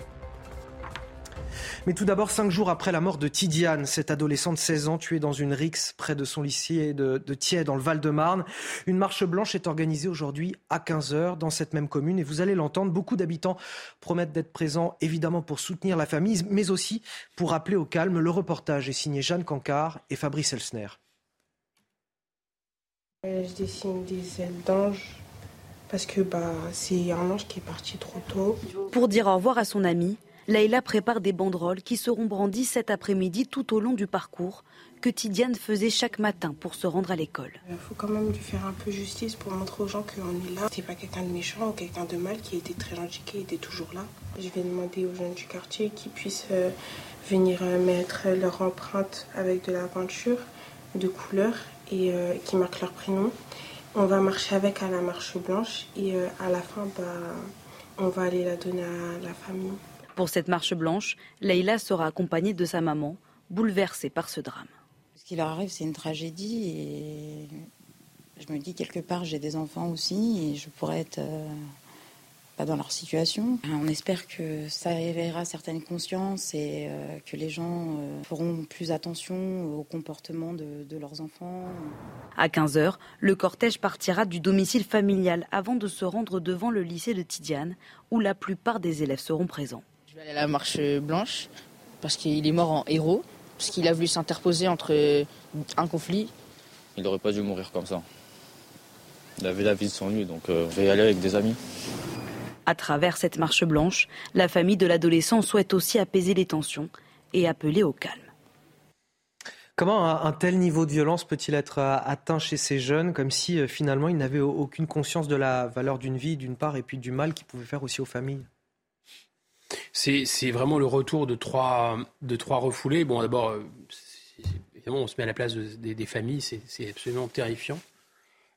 Mais tout d'abord, cinq jours après la mort de Tidiane, cette adolescente de 16 ans tuée dans une rixe près de son lycée de, de Thiers dans le Val-de-Marne, une marche blanche est organisée aujourd'hui à 15h dans cette même commune. Et vous allez l'entendre, beaucoup d'habitants promettent d'être présents évidemment pour soutenir la famille, mais aussi pour appeler au calme. Le reportage est signé Jeanne Cancard et Fabrice Elsner. Euh, Je dessine des ailes d'ange parce que bah, c'est un ange qui est parti trop tôt. Pour dire au revoir à son ami, Leïla prépare des banderoles qui seront brandies cet après-midi tout au long du parcours que Tidiane faisait chaque matin pour se rendre à l'école. Il faut quand même lui faire un peu justice pour montrer aux gens qu'on est là. C'est pas quelqu'un de méchant ou quelqu'un de mal qui était très gentil, qui était toujours là. Je vais demander aux jeunes du quartier qu'ils puissent euh, venir euh, mettre leur empreinte avec de la peinture de couleur et euh, qui marquent leur prénom. On va marcher avec à la marche blanche et à la fin, bah, on va aller la donner à la famille. Pour cette marche blanche, Leïla sera accompagnée de sa maman, bouleversée par ce drame. Ce qui leur arrive, c'est une tragédie et je me dis quelque part, j'ai des enfants aussi et je pourrais être euh, pas dans leur situation. On espère que ça éveillera certaines consciences et euh, que les gens euh, feront plus attention au comportement de, de leurs enfants. À 15h, le cortège partira du domicile familial avant de se rendre devant le lycée de Tidiane, où la plupart des élèves seront présents. Je vais aller à la marche blanche parce qu'il est mort en héros, parce qu'il a voulu s'interposer entre un conflit. Il n'aurait pas dû mourir comme ça. Il avait la vie de son lui, donc euh, je vais y aller avec des amis. À travers cette marche blanche, la famille de l'adolescent souhaite aussi apaiser les tensions et appeler au calme. Comment un, tel niveau de violence peut-il être euh, atteint chez ces jeunes, comme si euh, finalement ils n'avaient au- aucune conscience de la valeur d'une vie, d'une part, et puis du mal qu'ils pouvaient faire aussi aux familles? C'est vraiment le retour de trois, refoulés. Bon, d'abord, euh, évidemment, on se met à la place de- des, familles, c'est c'est absolument terrifiant.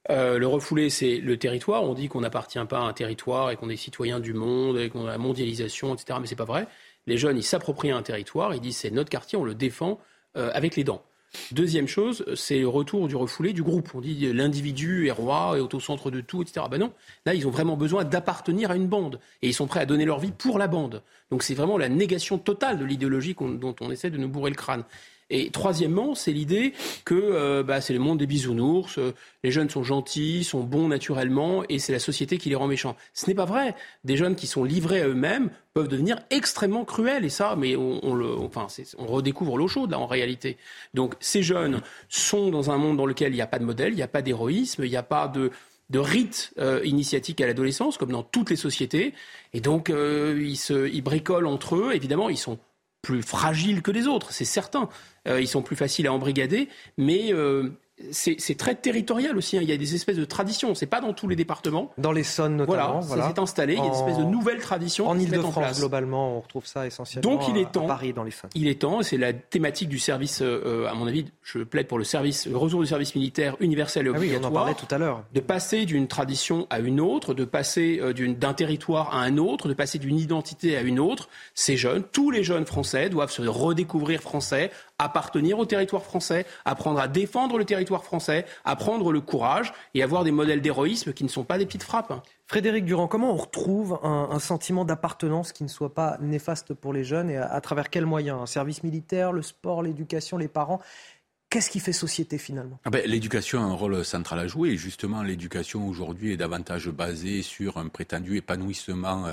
Euh, le refoulé, c'est le territoire. On dit qu'on n'appartient pas à un territoire et qu'on est citoyen du monde et qu'on a la mondialisation, etc. Mais c'est pas vrai. Les jeunes, ils s'approprient un territoire, ils disent c'est notre quartier, on le défend euh, avec les dents. Deuxième chose, c'est le retour du refoulé du groupe. On dit l'individu est roi et au centre de tout, etc. Ben non, là ils ont vraiment besoin d'appartenir à une bande et ils sont prêts à donner leur vie pour la bande. Donc c'est vraiment la négation totale de l'idéologie dont on essaie de nous bourrer le crâne. Et troisièmement, c'est l'idée que euh, bah, c'est le monde des bisounours, euh, les jeunes sont gentils, sont bons naturellement, et c'est la société qui les rend méchants. Ce n'est pas vrai. Des jeunes qui sont livrés à eux-mêmes peuvent devenir extrêmement cruels, et ça, mais on, le, enfin, on redécouvre l'eau chaude là en réalité. Donc ces jeunes sont dans un monde dans lequel il n'y a pas de modèle, il n'y a pas d'héroïsme, il n'y a pas de de rites euh, initiatiques à l'adolescence, comme dans toutes les sociétés. Et donc, euh, ils, se, ils bricolent entre eux. Évidemment, ils sont plus fragiles que les autres, c'est certain. Euh, ils sont plus faciles à embrigader, mais euh, c'est très territorial aussi. hein. Il y a des espèces de traditions. C'est pas dans tous les départements. Dans l'Essonne notamment. Voilà, ça s'est installé. Il y a des espèces de nouvelles traditions En Ile-de-France, globalement, on retrouve ça essentiellement Donc il est temps. à Paris, dans l'Essonne. Il est temps, et c'est la thématique du service, euh, à mon avis, je plaide pour le service, le retour du service militaire universel et Ah oui, on en obligatoire. parlait tout à l'heure. De passer d'une tradition à une autre, de passer euh, d'un territoire à un autre, de passer d'une identité à une autre. Ces jeunes, tous les jeunes français doivent se redécouvrir français appartenir au territoire français, apprendre à défendre le territoire français, apprendre le courage et avoir des modèles d'héroïsme qui ne sont pas des petites frappes. Frédéric Durand, comment on retrouve un, sentiment d'appartenance qui ne soit pas néfaste pour les jeunes et à travers quels moyens? Un service militaire, le sport, l'éducation, les parents? Qu'est-ce qui fait société finalement ah ben, L'éducation a un rôle central à jouer. Et justement, l'éducation aujourd'hui est davantage basée sur un prétendu épanouissement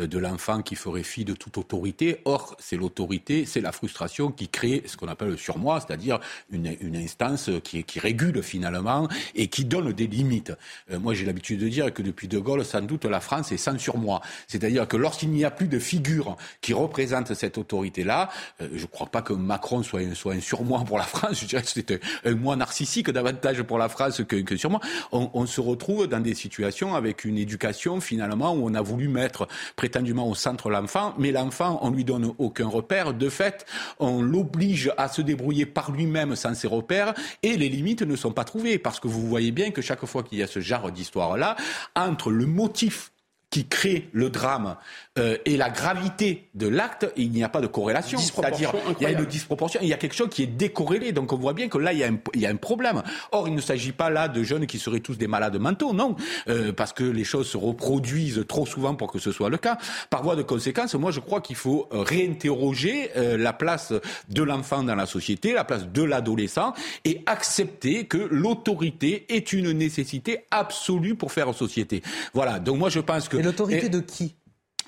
euh, de l'enfant qui ferait fi de toute autorité. Or, c'est l'autorité, c'est la frustration qui crée ce qu'on appelle le surmoi, c'est-à-dire une, instance qui, régule finalement et qui donne des limites. Euh, moi, j'ai l'habitude de dire que depuis De Gaulle, sans doute, la France est sans surmoi. C'est-à-dire que lorsqu'il n'y a plus de figure qui représente cette autorité-là, euh, je ne crois pas que Macron soit, un surmoi pour la France. C'était un moins narcissique davantage pour la France que, sur moi. On, se retrouve dans des situations avec une éducation finalement où on a voulu mettre prétendument au centre l'enfant, mais l'enfant, on lui donne aucun repère. De fait, on l'oblige à se débrouiller par lui-même sans ses repères et les limites ne sont pas trouvées parce que vous voyez bien que chaque fois qu'il y a ce genre d'histoire-là, entre le motif qui crée le drame euh, et la gravité de l'acte, il n'y a pas de corrélation. C'est-à-dire, il y a une disproportion, il y a quelque chose qui est décorrélé. Donc on voit bien que là, il y a un, il y a un problème. Or, il ne s'agit pas là de jeunes qui seraient tous des malades mentaux, non, euh, parce que les choses se reproduisent trop souvent pour que ce soit le cas. Par voie de conséquence, moi, je crois qu'il faut réinterroger euh, la place de l'enfant dans la société, la place de l'adolescent, et accepter que l'autorité est une nécessité absolue pour faire société. Voilà. Donc moi, je pense que... Et l'autorité de qui?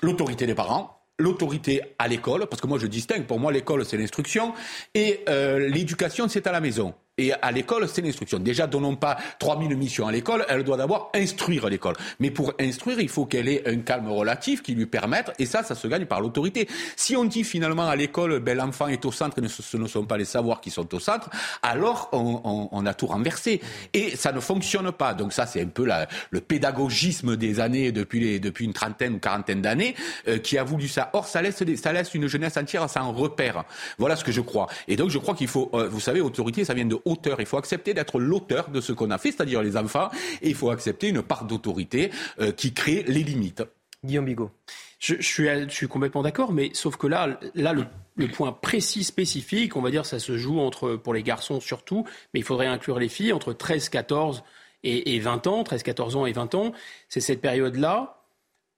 L'autorité des parents, l'autorité à l'école, parce que moi je distingue, pour moi l'école c'est l'instruction, et euh, l'éducation c'est à la maison. Et à l'école, c'est l'instruction. Déjà, donnons pas 3000 missions à l'école, elle doit d'abord instruire l'école. Mais pour instruire, il faut qu'elle ait un calme relatif qui lui permette, et ça, ça se gagne par l'autorité. Si on dit finalement à l'école, ben, l'enfant est au centre et ce ne sont pas les savoirs qui sont au centre, alors on, on, on a tout renversé. Et ça ne fonctionne pas. Donc ça, c'est un peu la, le pédagogisme des années, depuis, les, depuis une trentaine ou quarantaine d'années, euh, qui a voulu ça. Or, ça laisse, ça laisse une jeunesse entière sans repère. Voilà ce que je crois. Et donc, je crois qu'il faut, euh, vous savez, autorité, ça vient de auteur. Il faut accepter d'être l'auteur de ce qu'on a fait, c'est-à-dire les enfants, et il faut accepter une part d'autorité euh, qui crée les limites. Guillaume Bigot. Je, je, suis, je suis complètement d'accord, mais sauf que là, là le, le, point précis, spécifique, on va dire, ça se joue entre, pour les garçons surtout, mais il faudrait inclure les filles entre 13, 14 et, et 20 ans, 13, 14 ans et 20 ans. C'est cette période-là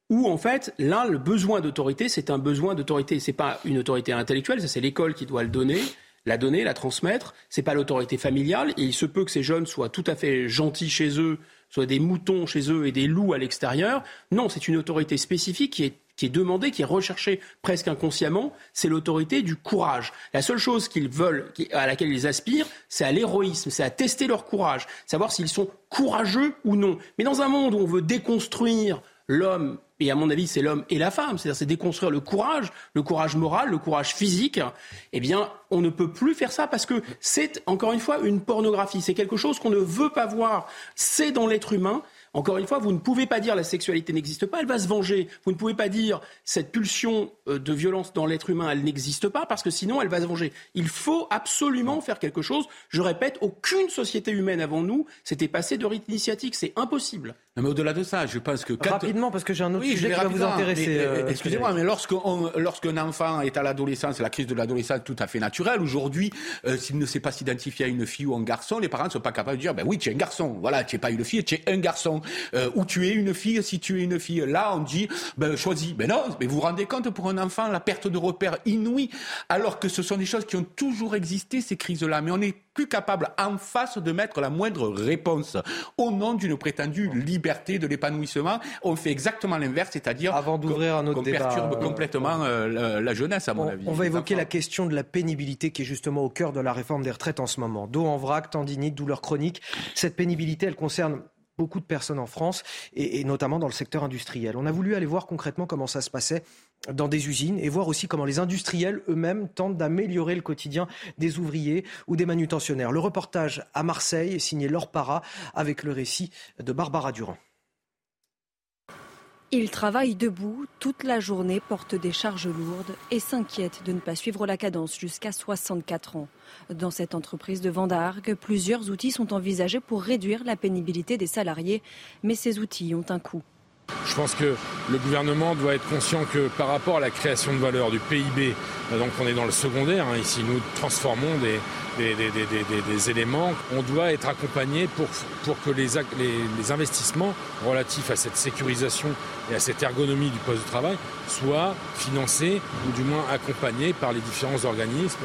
où en fait, là, le besoin d'autorité, c'est un besoin d'autorité. C'est pas une autorité intellectuelle, ça c'est l'école qui doit le donner la donner, la transmettre. C'est pas l'autorité familiale. Et il se peut que ces jeunes soient tout à fait gentils chez eux, soient des moutons chez eux et des loups à l'extérieur. Non, c'est une autorité spécifique qui est qui est demandée, qui est recherchée presque inconsciemment, c'est l'autorité du courage. La seule chose qu'ils veulent, à laquelle ils aspirent, c'est à l'héroïsme, c'est à tester leur courage, savoir s'ils sont courageux ou non. Mais dans un monde où on veut déconstruire l'homme et à mon avis, c'est l'homme et la femme. C'est-à-dire, c'est déconstruire le courage, le courage moral, le courage physique. Eh bien, on ne peut plus faire ça parce que c'est, encore une fois, une pornographie. C'est quelque chose qu'on ne veut pas voir. C'est dans l'être humain. Encore une fois, vous ne pouvez pas dire la sexualité n'existe pas, elle va se venger. Vous ne pouvez pas dire cette pulsion euh, de violence dans l'être humain, elle n'existe pas, parce que sinon elle va se venger. Il faut absolument faire quelque chose. Je répète, aucune société humaine avant nous s'était passée de rite initiatique. C'est impossible. Non, mais au-delà de ça, je pense que... Rapidement, parce que j'ai un autre sujet qui va vous intéresser. Euh, excusez-moi, mais lorsqu'un enfant est à l'adolescence, la crise de l'adolescence tout à fait naturelle, aujourd'hui, euh, s'il ne sait pas s'identifier à une fille ou un garçon, les parents ne sont pas capables de dire, ben oui, tu es un garçon. Voilà, tu n'es pas une fille, tu es un garçon. Euh, ou tu es une fille, si tu es une fille. Là, on dit, ben choisis. Ben non, mais vous vous rendez compte pour un enfant, la perte de repères inouïe, alors que ce sont des choses qui ont toujours existé, ces crises-là. Mais on est plus capable en face de mettre la moindre réponse au nom d'une prétendue liberté de l'épanouissement. On fait exactement l'inverse, c'est-à-dire avant d'ouvrir un autre débat, perturbe euh, complètement euh, la, la, jeunesse, à mon on, avis. On va évoquer la question de la pénibilité qui est justement au cœur de la réforme des retraites en ce moment. Dos en vrac, tendinite, douleur chronique. Cette pénibilité, elle concerne beaucoup de personnes en France, et, notamment dans le secteur industriel. On a voulu aller voir concrètement comment ça se passait dans des usines et voir aussi comment les industriels eux-mêmes tentent d'améliorer le quotidien des ouvriers ou des manutentionnaires. Le reportage à Marseille est signé Laure Para avec le récit de Barbara Durand. Ils travaillent debout toute la journée, portent des charges lourdes et s'inquiètent de ne pas suivre la cadence jusqu'à 64 ans. Dans cette entreprise de Vendargue, plusieurs outils sont envisagés pour réduire la pénibilité des salariés, mais ces outils ont un coût. Je pense que le gouvernement doit être conscient que par rapport à la création de valeur du PIB, donc on est dans le secondaire, hein, ici nous transformons des, éléments. On doit être accompagné pour, que les, investissements relatifs à cette sécurisation et à cette ergonomie du poste de travail soient financés ou du moins accompagnés par les différents organismes.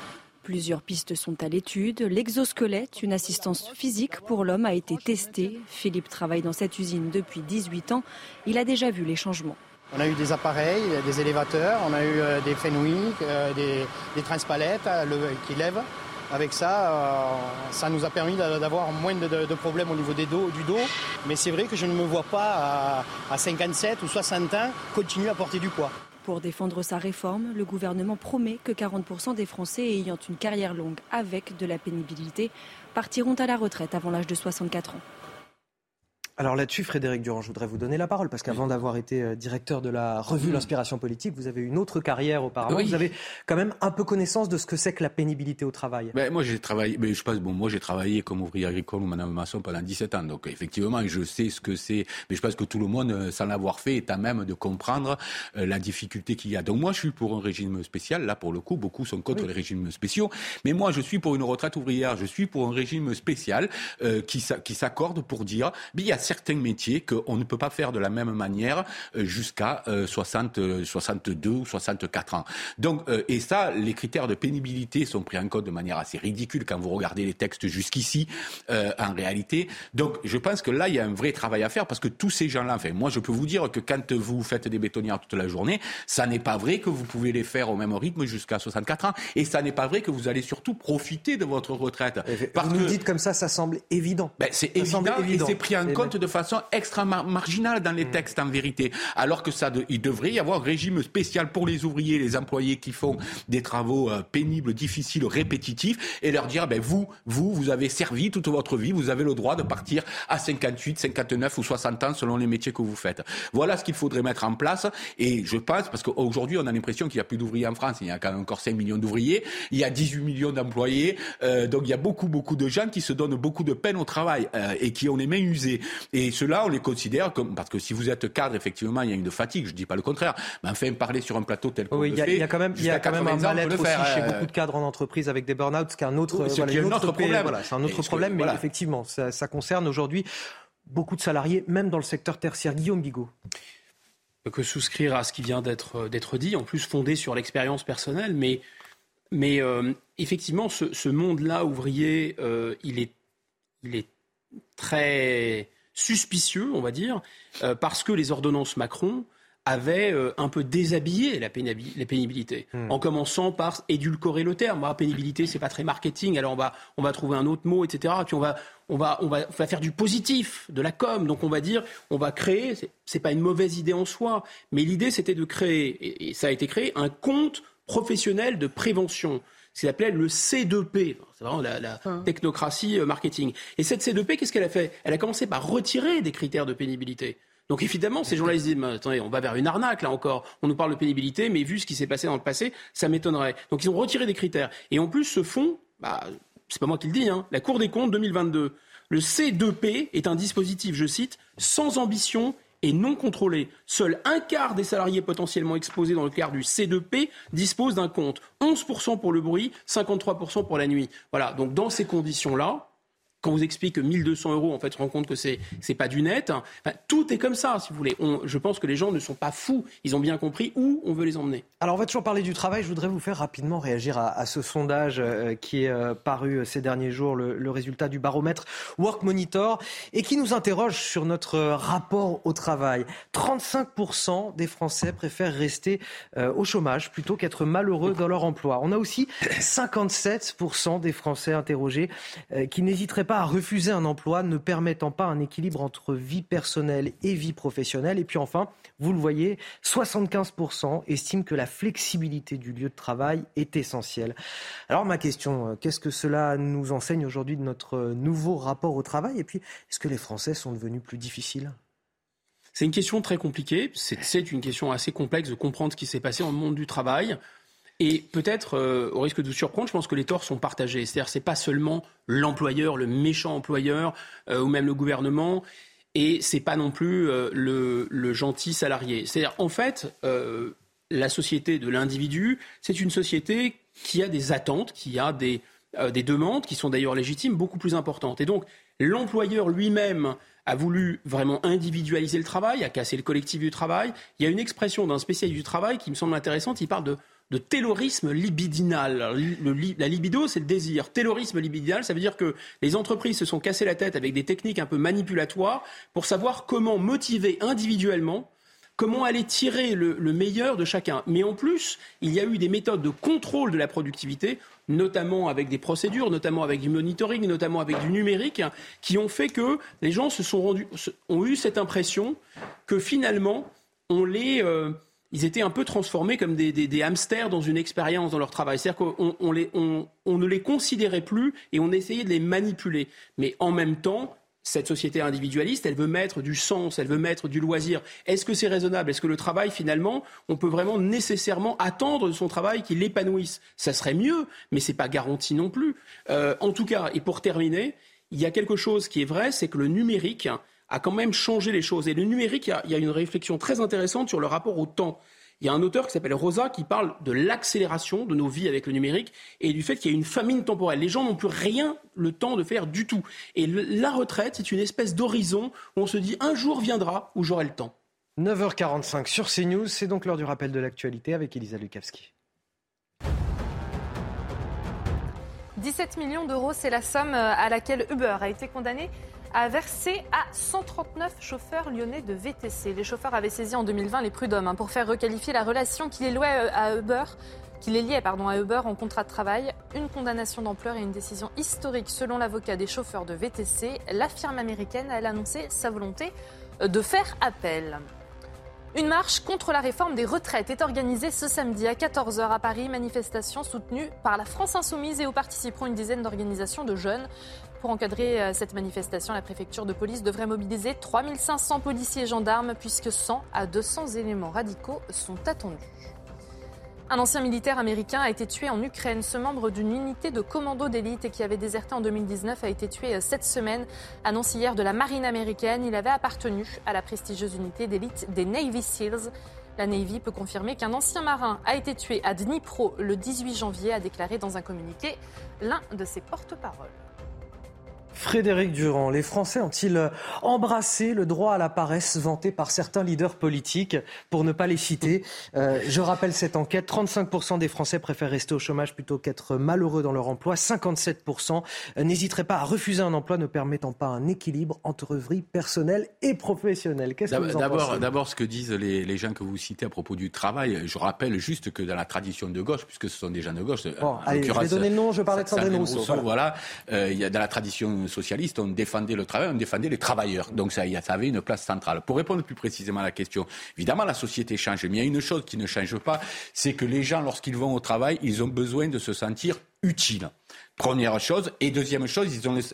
Plusieurs pistes sont à l'étude. L'exosquelette, une assistance physique pour l'homme, a été testé. Philippe travaille dans cette usine depuis 18 ans. Il a déjà vu les changements. On a eu des appareils, des élévateurs, on a eu euh, des Fenwick, euh, des, des transpalettes euh, qui lèvent. Avec ça, ça nous a permis d'avoir moins de, problèmes au niveau des dos, du dos. Mais c'est vrai que je ne me vois pas à, à 57 ou 60 ans continuer à porter du poids. Pour défendre sa réforme, le gouvernement promet que 40% des Français ayant une carrière longue avec de la pénibilité partiront à la retraite avant l'âge de 64 ans. Alors là-dessus, Frédéric Durand, je voudrais vous donner la parole, parce qu'avant d'avoir été euh, directeur de la revue L'Inspiration politique, vous avez une autre carrière auparavant. Vous avez quand même un peu connaissance de ce que c'est que la pénibilité au travail. Ben, moi, j'ai travaillé, mais je pense, bon, moi, j'ai travaillé comme ouvrier agricole ou madame Masson pendant 17 ans. Donc, effectivement, je sais ce que c'est. Mais je pense que tout le monde, euh, sans l'avoir fait, est à même de comprendre euh, la difficulté qu'il y a. Donc, moi, je suis pour un régime spécial. Là, pour le coup, beaucoup sont contre les régimes spéciaux. Mais moi, je suis pour une retraite ouvrière. Je suis pour un régime spécial qui, qui s'accorde pour dire, il y a certains métiers qu'on ne peut pas faire de la même manière euh, jusqu'à 60, 62 euh, ou 64 ans. Donc, euh, et ça, les critères de pénibilité sont pris en compte de manière assez ridicule quand vous regardez les textes jusqu'ici, en réalité. Donc, je pense que là, il y a un vrai travail à faire parce que tous ces gens-là, enfin, moi, je peux vous dire que quand vous faites des bétonnières toute la journée, ça n'est pas vrai que vous pouvez les faire au même rythme jusqu'à 64 ans. Et ça n'est pas vrai que vous allez surtout profiter de votre retraite. Parce vous nous dites comme ça, ça semble évident. Ben, c'est évident, évident, et c'est pris en compte de façon extra marginale dans les mm. textes en vérité. Alors que ça, il devrait y avoir un régime spécial pour les ouvriers, les employés qui font des travaux euh, pénibles, difficiles, répétitifs, et leur dire, ben vous, vous, vous avez servi toute votre vie, vous avez le droit de partir à 58, 59 ou 60 ans selon les métiers que vous faites. Voilà ce qu'il faudrait mettre en place. Et je pense, parce qu'aujourd'hui, on a l'impression qu'il n'y a plus d'ouvriers en France. Il y a quand même encore 5 millions d'ouvriers. Il y a 18 millions d'employés. Euh, donc il y a beaucoup, beaucoup de gens qui se donnent beaucoup de peine au travail euh, et qui ont les mains usées. Et cela, on les considère comme parce que si vous êtes cadre, effectivement, il y a une fatigue. Je dis pas le contraire, mais enfin parler sur un plateau tel qu'on oui, le fait. Il y a quand même, il y a quand même un mal-être aussi chez euh, beaucoup de cadres en entreprise avec des burn-out, ce qui est un autre, voilà, un autre problème. Voilà, c'est un autre problème, mais effectivement, ça, ça concerne aujourd'hui beaucoup de salariés, même dans le secteur tertiaire. Guillaume Bigot que souscrire à ce qui vient d'être d'être dit, en plus fondé sur l'expérience personnelle, mais mais euh, effectivement, ce, ce monde-là ouvrier, euh, il est il est très suspicieux, on va dire, euh, parce que les ordonnances Macron avaient euh, un peu déshabillé la, pénibilité, hmm. en commençant par édulcorer le terme. Ah, pénibilité, c'est pas très marketing, alors on va, on va trouver un autre mot, etc. Puis on va, on va, on va, faire du positif, de la com. Donc on va dire, on va créer, c'est pas une mauvaise idée en soi, mais l'idée c'était de créer, et ça a été créé, un compte professionnel de prévention ce qu'il appelait le C2P. C'est vraiment la, ah. technocratie euh, marketing. Et cette C2P, qu'est-ce qu'elle a fait? Elle a commencé par retirer des critères de pénibilité. Donc évidemment, ces gens-là, ils disent, attendez, on va vers une arnaque là encore. On nous parle de pénibilité, mais vu ce qui s'est passé dans le passé, ça m'étonnerait. Donc ils ont retiré des critères. Et en plus, ce fonds, bah, c'est pas moi qui le dis, hein, la Cour des comptes 2022. Le C2P est un dispositif, je cite, sans ambition et non contrôlé. Seul un quart des salariés potentiellement exposés dans le cadre du C2P disposent d'un compte. 11% pour le bruit, 53% pour la nuit. Voilà, donc dans ces conditions-là, quand vous explique que 1200 euros, en fait, se rend compte que c'est c'est pas du net. tout est comme ça, si vous voulez. je pense que les gens ne sont pas fous. Ils ont bien compris où on veut les emmener. Alors, on va toujours parler du travail. Je voudrais vous faire rapidement réagir à, ce sondage euh, qui est euh, paru euh, ces derniers jours, le, résultat du baromètre Work Monitor, et qui nous interroge sur notre rapport au travail. 35% des Français préfèrent rester au chômage plutôt qu'être malheureux dans leur emploi. On a aussi 57% des Français interrogés qui n'hésiteraient pas à refuser un emploi ne permettant pas un équilibre entre vie personnelle et vie professionnelle. Et puis enfin, vous le voyez, 75% estiment que la flexibilité du lieu de travail est essentielle. Alors ma question, euh, qu'est-ce que cela nous enseigne aujourd'hui de notre nouveau rapport au travail? Et puis, est-ce que les Français sont devenus plus difficiles? C'est une question très compliquée, c'est une question assez complexe de comprendre ce qui s'est passé dans le monde du travail. Et peut-être, euh, au risque de vous surprendre, je pense que les torts sont partagés. C'est-à-dire, c'est pas seulement l'employeur, le méchant employeur, euh, ou même le gouvernement. et c'est pas non plus le, gentil salarié. C'est-à-dire, en fait, la société de l'individu, c'est une société qui a des attentes, qui a des, des demandes, qui sont d'ailleurs légitimes, beaucoup plus importantes. Et donc, l'employeur lui-même a voulu vraiment individualiser le travail, a cassé le collectif du travail. Il y a une expression d'un spécialiste du travail qui me semble intéressante, il parle de, de terrorisme libidinal. la libido, c'est le désir. Terrorisme libidinal, ça veut dire que les entreprises se sont cassées la tête avec des techniques un peu manipulatoires pour savoir comment motiver individuellement comment aller tirer le, meilleur de chacun. Mais en plus, il y a eu des méthodes de contrôle de la productivité, notamment avec des procédures, notamment avec du monitoring, notamment avec du numérique, qui ont fait que les gens se sont rendus, ont eu cette impression que finalement, on les, euh, ils étaient un peu transformés comme des, hamsters dans une expérience dans leur travail. C'est-à-dire qu'on on ne les considérait plus et on essayait de les manipuler. Mais en même temps, cette société individualiste, elle veut mettre du sens, elle veut mettre du loisir. Est-ce que c'est raisonnable? Est-ce que le travail, finalement, on peut vraiment nécessairement attendre de son travail qu'il l'épanouisse? Ça serait mieux, mais ce n'est pas garanti non plus. Euh, en tout cas, et pour terminer, il y a quelque chose qui est vrai, c'est que le numérique a quand même changé les choses. Et le numérique, il y a une réflexion très intéressante sur le rapport au temps. Il y a un auteur qui s'appelle Rosa qui parle de l'accélération de nos vies avec le numérique et du fait qu'il y a une famine temporelle. Les gens n'ont plus rien le temps de faire du tout. Et la retraite, c'est une espèce d'horizon où on se dit un jour viendra où j'aurai le temps. 9h45 sur CNews, c'est donc l'heure du rappel de l'actualité avec Elisa Lukavski. 17 millions d'euros, c'est la somme à laquelle Uber a été condamné a versé à 139 chauffeurs lyonnais de VTC. Les chauffeurs avaient saisi en 2020 les prud'hommes hein, pour faire requalifier la relation qui les louait à Uber liait à Uber en contrat de travail. Une condamnation d'ampleur et une décision historique selon l'avocat des chauffeurs de VTC. La firme américaine a annoncé sa volonté de faire appel. Une marche contre la réforme des retraites est organisée ce samedi à 14h à Paris, manifestation soutenue par la France Insoumise et où participeront une dizaine d'organisations de jeunes. Pour encadrer euh, cette manifestation, la préfecture de police devrait mobiliser 3500 policiers et gendarmes puisque 100 à 200 éléments radicaux sont attendus. Un ancien militaire américain a été tué en Ukraine. Ce membre d'une unité de commando d'élite qui avait déserté en 2019 a été tué euh, cette semaine. Annonce hier de la marine américaine. Il avait appartenu à la prestigieuse unité d'élite des Navy SEALs. La Navy peut confirmer qu'un ancien marin a été tué à Dnipro le 18 janvier, a déclaré dans un communiqué l'un de ses porte-paroles. Frédéric Durand, les Français ont-ils embrassé le droit à la paresse vanté par certains leaders politiques, pour ne pas les citer euh, Je rappelle cette enquête, 35% des Français préfèrent rester au chômage plutôt qu'être malheureux dans leur emploi, 57% n'hésiteraient pas à refuser un emploi ne permettant pas un équilibre entre vie personnelle et professionnelle. Qu'est-ce que vous en d'abord, D'abord, ce que disent les, les, gens que vous citez à propos du travail, je rappelle juste que dans la tradition de gauche, puisque ce sont des gens de gauche... Bon, allez, je vais donner le nom, je parlais de Sandrine Rousseau. Rousseau. Voilà, euh, il y a dans la tradition socialistes, on défendait le travail, on défendait les travailleurs. Donc ça, ça avait une place centrale. Pour répondre plus précisément à la question, évidemment, la société change. Mais il y a une chose qui ne change pas, c'est que les gens, lorsqu'ils vont au travail, ils ont besoin de se sentir utiles. Première chose. Et deuxième chose,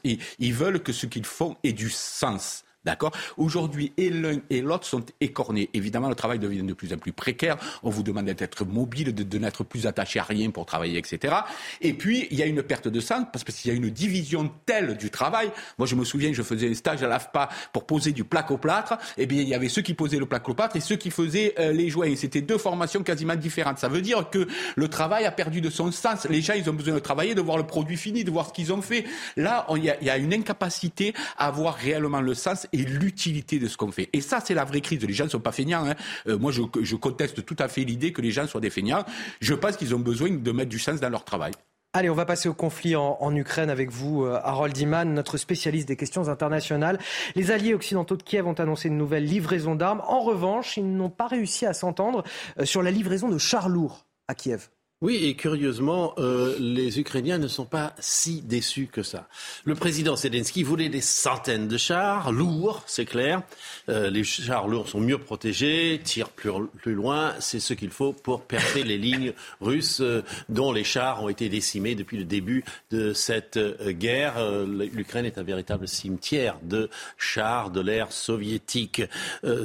ils, veulent que ce qu'ils font ait du sens. D'accord Aujourd'hui, et l'un et l'autre sont écornés. Évidemment, le travail devient de plus en plus précaire. On vous demande d'être mobile, de, n'être plus attaché à rien pour travailler, etc. Et puis, il y a une perte de sens parce qu'il y a une division telle du travail. Moi, je me souviens, je faisais un stage à l'AFPA pour poser du plaque au plâtre. Eh bien, il y avait ceux qui posaient le plaque au plâtre et ceux qui faisaient euh, les joints. C'était deux formations quasiment différentes. Ça veut dire que le travail a perdu de son sens. Les gens, ils ont besoin de travailler, de voir le produit fini, de voir ce qu'ils ont fait. Là, il y, y, a une incapacité à voir réellement le sens et l'utilité de ce qu'on fait. Et ça, c'est la vraie crise. Les gens ne sont pas feignants. Hein. Euh, moi, je, conteste tout à fait l'idée que les gens soient des feignants. Je pense qu'ils ont besoin de mettre du sens dans leur travail. Allez, on va passer au conflit en, en Ukraine avec vous, euh, Harold Iman, notre spécialiste des questions internationales. Les alliés occidentaux de Kiev ont annoncé une nouvelle livraison d'armes. En revanche, ils n'ont pas réussi à s'entendre euh, sur la livraison de chars lourds à Kiev. Oui, et curieusement, euh, les Ukrainiens ne sont pas si déçus que ça. Le président Zelensky voulait des centaines de chars lourds, c'est clair. Euh, les chars lourds sont mieux protégés, tirent plus, loin. C'est ce qu'il faut pour percer les lignes russes euh, dont les chars ont été décimés depuis le début de cette euh, guerre. L'Ukraine est un véritable cimetière de chars de l'ère soviétique.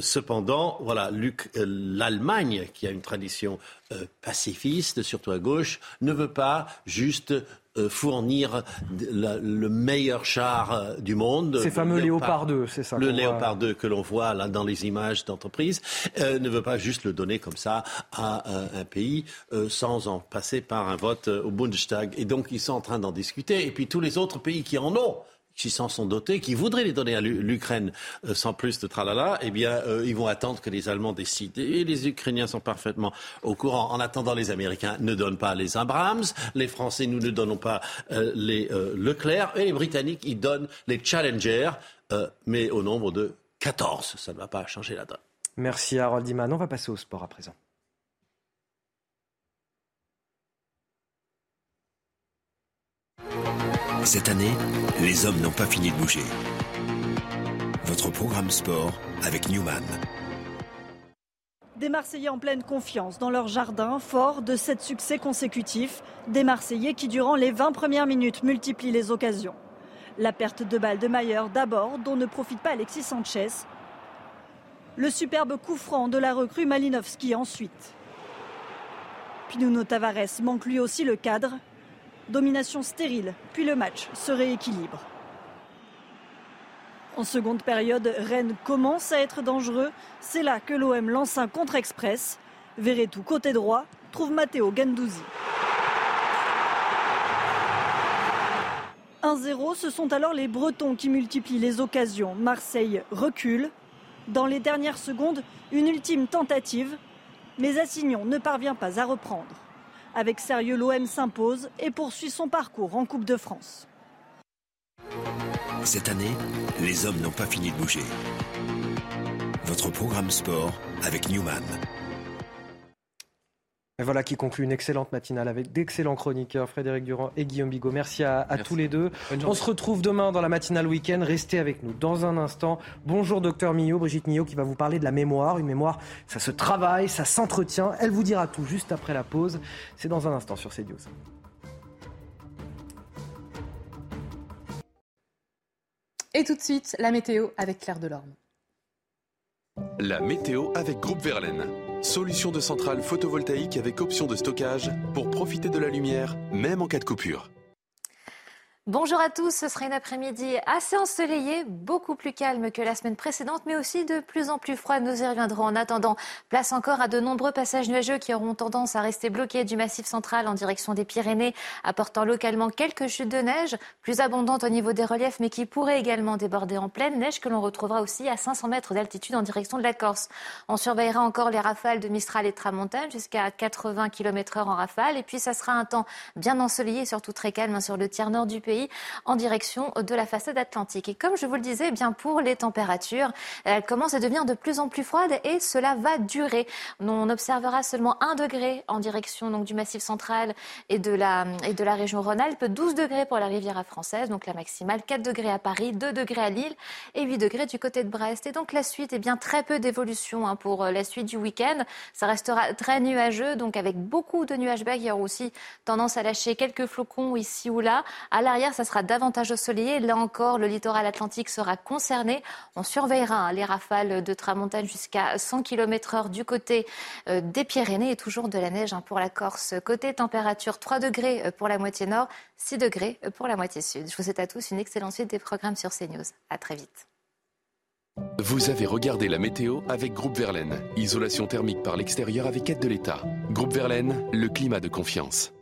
cependant, voilà, l'Allemagne, qui a une tradition euh, pacifiste, surtout à gauche, ne veut pas juste euh, fournir le meilleur char euh, du monde. Ces fameux Léopard 2, c'est ça. Le Léopard 2 que l'on voit là dans les images d'entreprise ne veut pas juste le donner comme ça à un pays sans en passer par un vote au Bundestag. Et donc ils sont en train d'en discuter. Et puis tous les autres pays qui en ont qui s'en sont dotés, qui voudraient les donner à l'Ukraine euh, sans plus de tralala, eh bien, euh, ils vont attendre que les Allemands décident. Et les Ukrainiens sont parfaitement au courant. En attendant, les Américains ne donnent pas les Abrams, les Français, nous ne donnons pas euh, les Leclerc, et les Britanniques, ils donnent les Challenger, mais au nombre de 14. Ça ne va pas changer la donne. Merci Harold Diman. On va passer au sport à présent. Cette année, les hommes n'ont pas fini de bouger. Votre programme sport avec Newman. Des Marseillais en pleine confiance dans leur jardin, fort de sept succès consécutifs. Des Marseillais qui, durant les 20 premières minutes, multiplient les occasions. La perte de balle de Mayer d'abord, dont ne profite pas Alexis Sanchez. Le superbe coup franc de la recrue Malinowski ensuite. Puis Nuno Tavares manque lui aussi le cadre Domination stérile, puis le match se rééquilibre. En seconde période, Rennes commence à être dangereux. C'est là que l'OM lance un contre-express. tout côté droit, trouve Matteo Gandouzi. 1-0, ce sont alors les Bretons qui multiplient les occasions. Marseille recule. Dans les dernières secondes, une ultime tentative, mais Assignon ne parvient pas à reprendre. Avec sérieux, l'OM s'impose et poursuit son parcours en Coupe de France. Cette année, les hommes n'ont pas fini de bouger. Votre programme sport avec Newman. Et voilà qui conclut une excellente matinale avec d'excellents chroniqueurs, Frédéric Durand et Guillaume Bigot. Merci à, tous les deux. On se retrouve demain dans la matinale week-end. Restez avec nous dans un instant. Bonjour docteur Millot, Brigitte Millot qui va vous parler de la mémoire. Une mémoire, ça se travaille, ça s'entretient. Elle vous dira tout juste après la pause. C'est dans un instant sur CNews. Et tout de suite, la météo avec Claire Delorme. La météo avec Groupe Verlaine. Solution de centrale photovoltaïque avec option de stockage pour profiter de la lumière, même en cas de coupure. Bonjour à tous, ce sera une après-midi assez ensoleillée, beaucoup plus calme que la semaine précédente, mais aussi de plus en plus froide. Nous y reviendrons. En attendant, place encore à de nombreux passages nuageux qui auront tendance à rester bloqués du massif central en direction des Pyrénées, apportant localement quelques chutes de neige, plus abondantes au niveau des reliefs, mais qui pourraient également déborder en pleine neige que l'on retrouvera aussi à 500 mètres d'altitude en direction de la Corse. On surveillera encore les rafales de Mistral et Tramontane jusqu'à 80 km heure en rafale, et puis ça sera un temps bien ensoleillé, surtout très calme sur le tiers nord du pays en direction de la façade atlantique. Et comme je vous le disais, eh bien pour les températures, elles commencent à devenir de plus en plus froides et cela va durer. On observera seulement 1 degré en direction donc, du Massif central et de la, et de la région Rhône-Alpes, 12 degrés pour la Riviera française, donc la maximale, 4 degrés à Paris, 2 degrés à Lille et 8 degrés du côté de Brest. Et donc la suite, eh bien très peu d'évolution hein, pour euh, la suite du week-end. Ça restera très nuageux, donc avec beaucoup de nuages bas. Y aura aussi tendance à lâcher quelques flocons ici ou là. À l'arrière, ça sera davantage ensoleillé. Là encore, le littoral atlantique sera concerné. On surveillera hein, les rafales de tramontane jusqu'à 100 km heure du côté euh, des Pyrénées et toujours de la neige hein, pour la Corse. Côté température, 3 degrés euh, pour la moitié nord, 6 degrés euh, pour la moitié sud. Je vous souhaite à tous une excellente suite des programmes sur CNews. À très vite. Vous avez regardé la météo avec Groupe Verlaine. Isolation thermique par l'extérieur avec aide de l'État. Groupe Verlaine, le climat de confiance.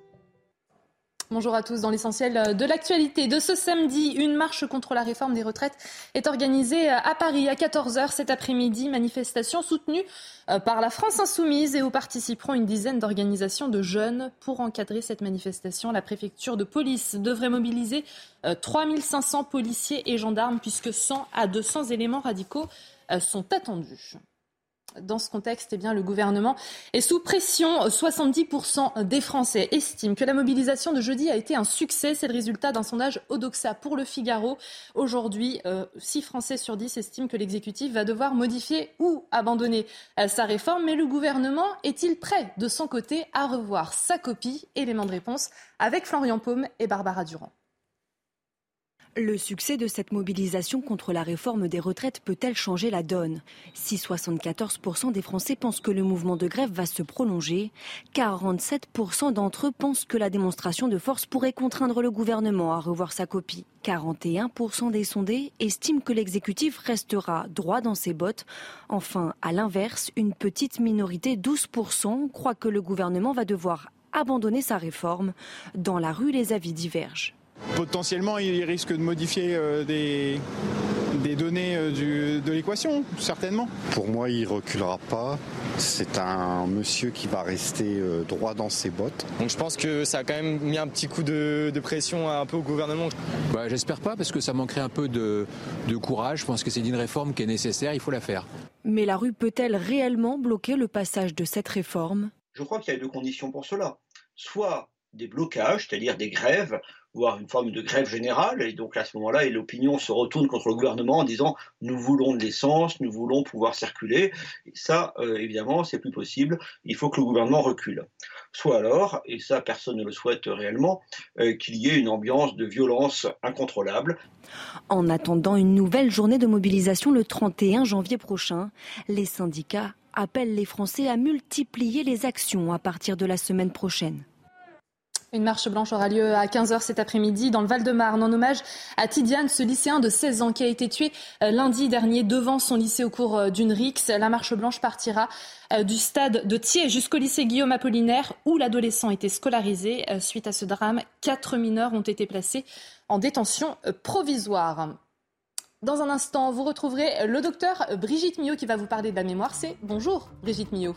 Bonjour à tous. Dans l'essentiel de l'actualité de ce samedi, une marche contre la réforme des retraites est organisée à Paris à 14h cet après-midi. Manifestation soutenue euh, par la France insoumise et où participeront une dizaine d'organisations de jeunes. Pour encadrer cette manifestation, la préfecture de police devrait mobiliser 3500 euh, policiers et gendarmes puisque 100 à 200 éléments radicaux euh, sont attendus. Dans ce contexte, eh bien, le gouvernement est sous pression. 70% des Français estiment que la mobilisation de jeudi a été un succès. C'est le résultat d'un sondage Odoxa pour le Figaro. Aujourd'hui, 6 euh, Français sur 10 estiment que l'exécutif va devoir modifier ou abandonner euh, sa réforme. Mais le gouvernement est-il prêt de son côté à revoir sa copie? Élément de réponse avec Florian Paume et Barbara Durand. Le succès de cette mobilisation contre la réforme des retraites peut-elle changer la donne? Si 74% des Français pensent que le mouvement de grève va se prolonger, 47% d'entre eux pensent que la démonstration de force pourrait contraindre le gouvernement à revoir sa copie. 41% des sondés estiment que l'exécutif restera droit dans ses bottes. Enfin, à l'inverse, une petite minorité, 12%, croit que le gouvernement va devoir abandonner sa réforme. Dans la rue, les avis divergent. Potentiellement, il risque de modifier euh, des, des données euh, de l'équation, certainement. Pour moi, il reculera pas. C'est un monsieur qui va rester euh, droit dans ses bottes. Donc je pense que ça a quand même mis un petit coup de, pression un peu au gouvernement. Bah, J'espère pas parce que ça manquerait un peu de, de courage. Je pense que c'est une réforme qui est nécessaire, il faut la faire. Mais la rue peut-elle réellement bloquer le passage de cette réforme? Je crois qu'il y a deux conditions pour cela. Soit des blocages, c'est-à-dire des grèves, voire une forme de grève générale, et donc à ce moment-là, l'opinion se retourne contre le gouvernement en disant nous voulons de l'essence, nous voulons pouvoir circuler. Et ça, euh, évidemment, c'est plus possible. Il faut que le gouvernement recule. Soit alors, et ça personne ne le souhaite réellement, euh, qu'il y ait une ambiance de violence incontrôlable. En attendant une nouvelle journée de mobilisation le 31 janvier prochain, les syndicats appellent les Français à multiplier les actions à partir de la semaine prochaine. Une marche blanche aura lieu à 15h cet après-midi dans le Val-de-Marne en hommage à Tidiane, ce lycéen de 16 ans qui a été tué euh, lundi dernier devant son lycée au cours euh, d'une rixe. La marche blanche partira euh, du stade de Thiers jusqu'au lycée Guillaume Apollinaire où l'adolescent était scolarisé. Suite à ce drame, quatre mineurs ont été placés en détention provisoire. Dans un instant, vous retrouverez le docteur Brigitte Millot qui va vous parler de la mémoire. C'est bonjour Brigitte Millot.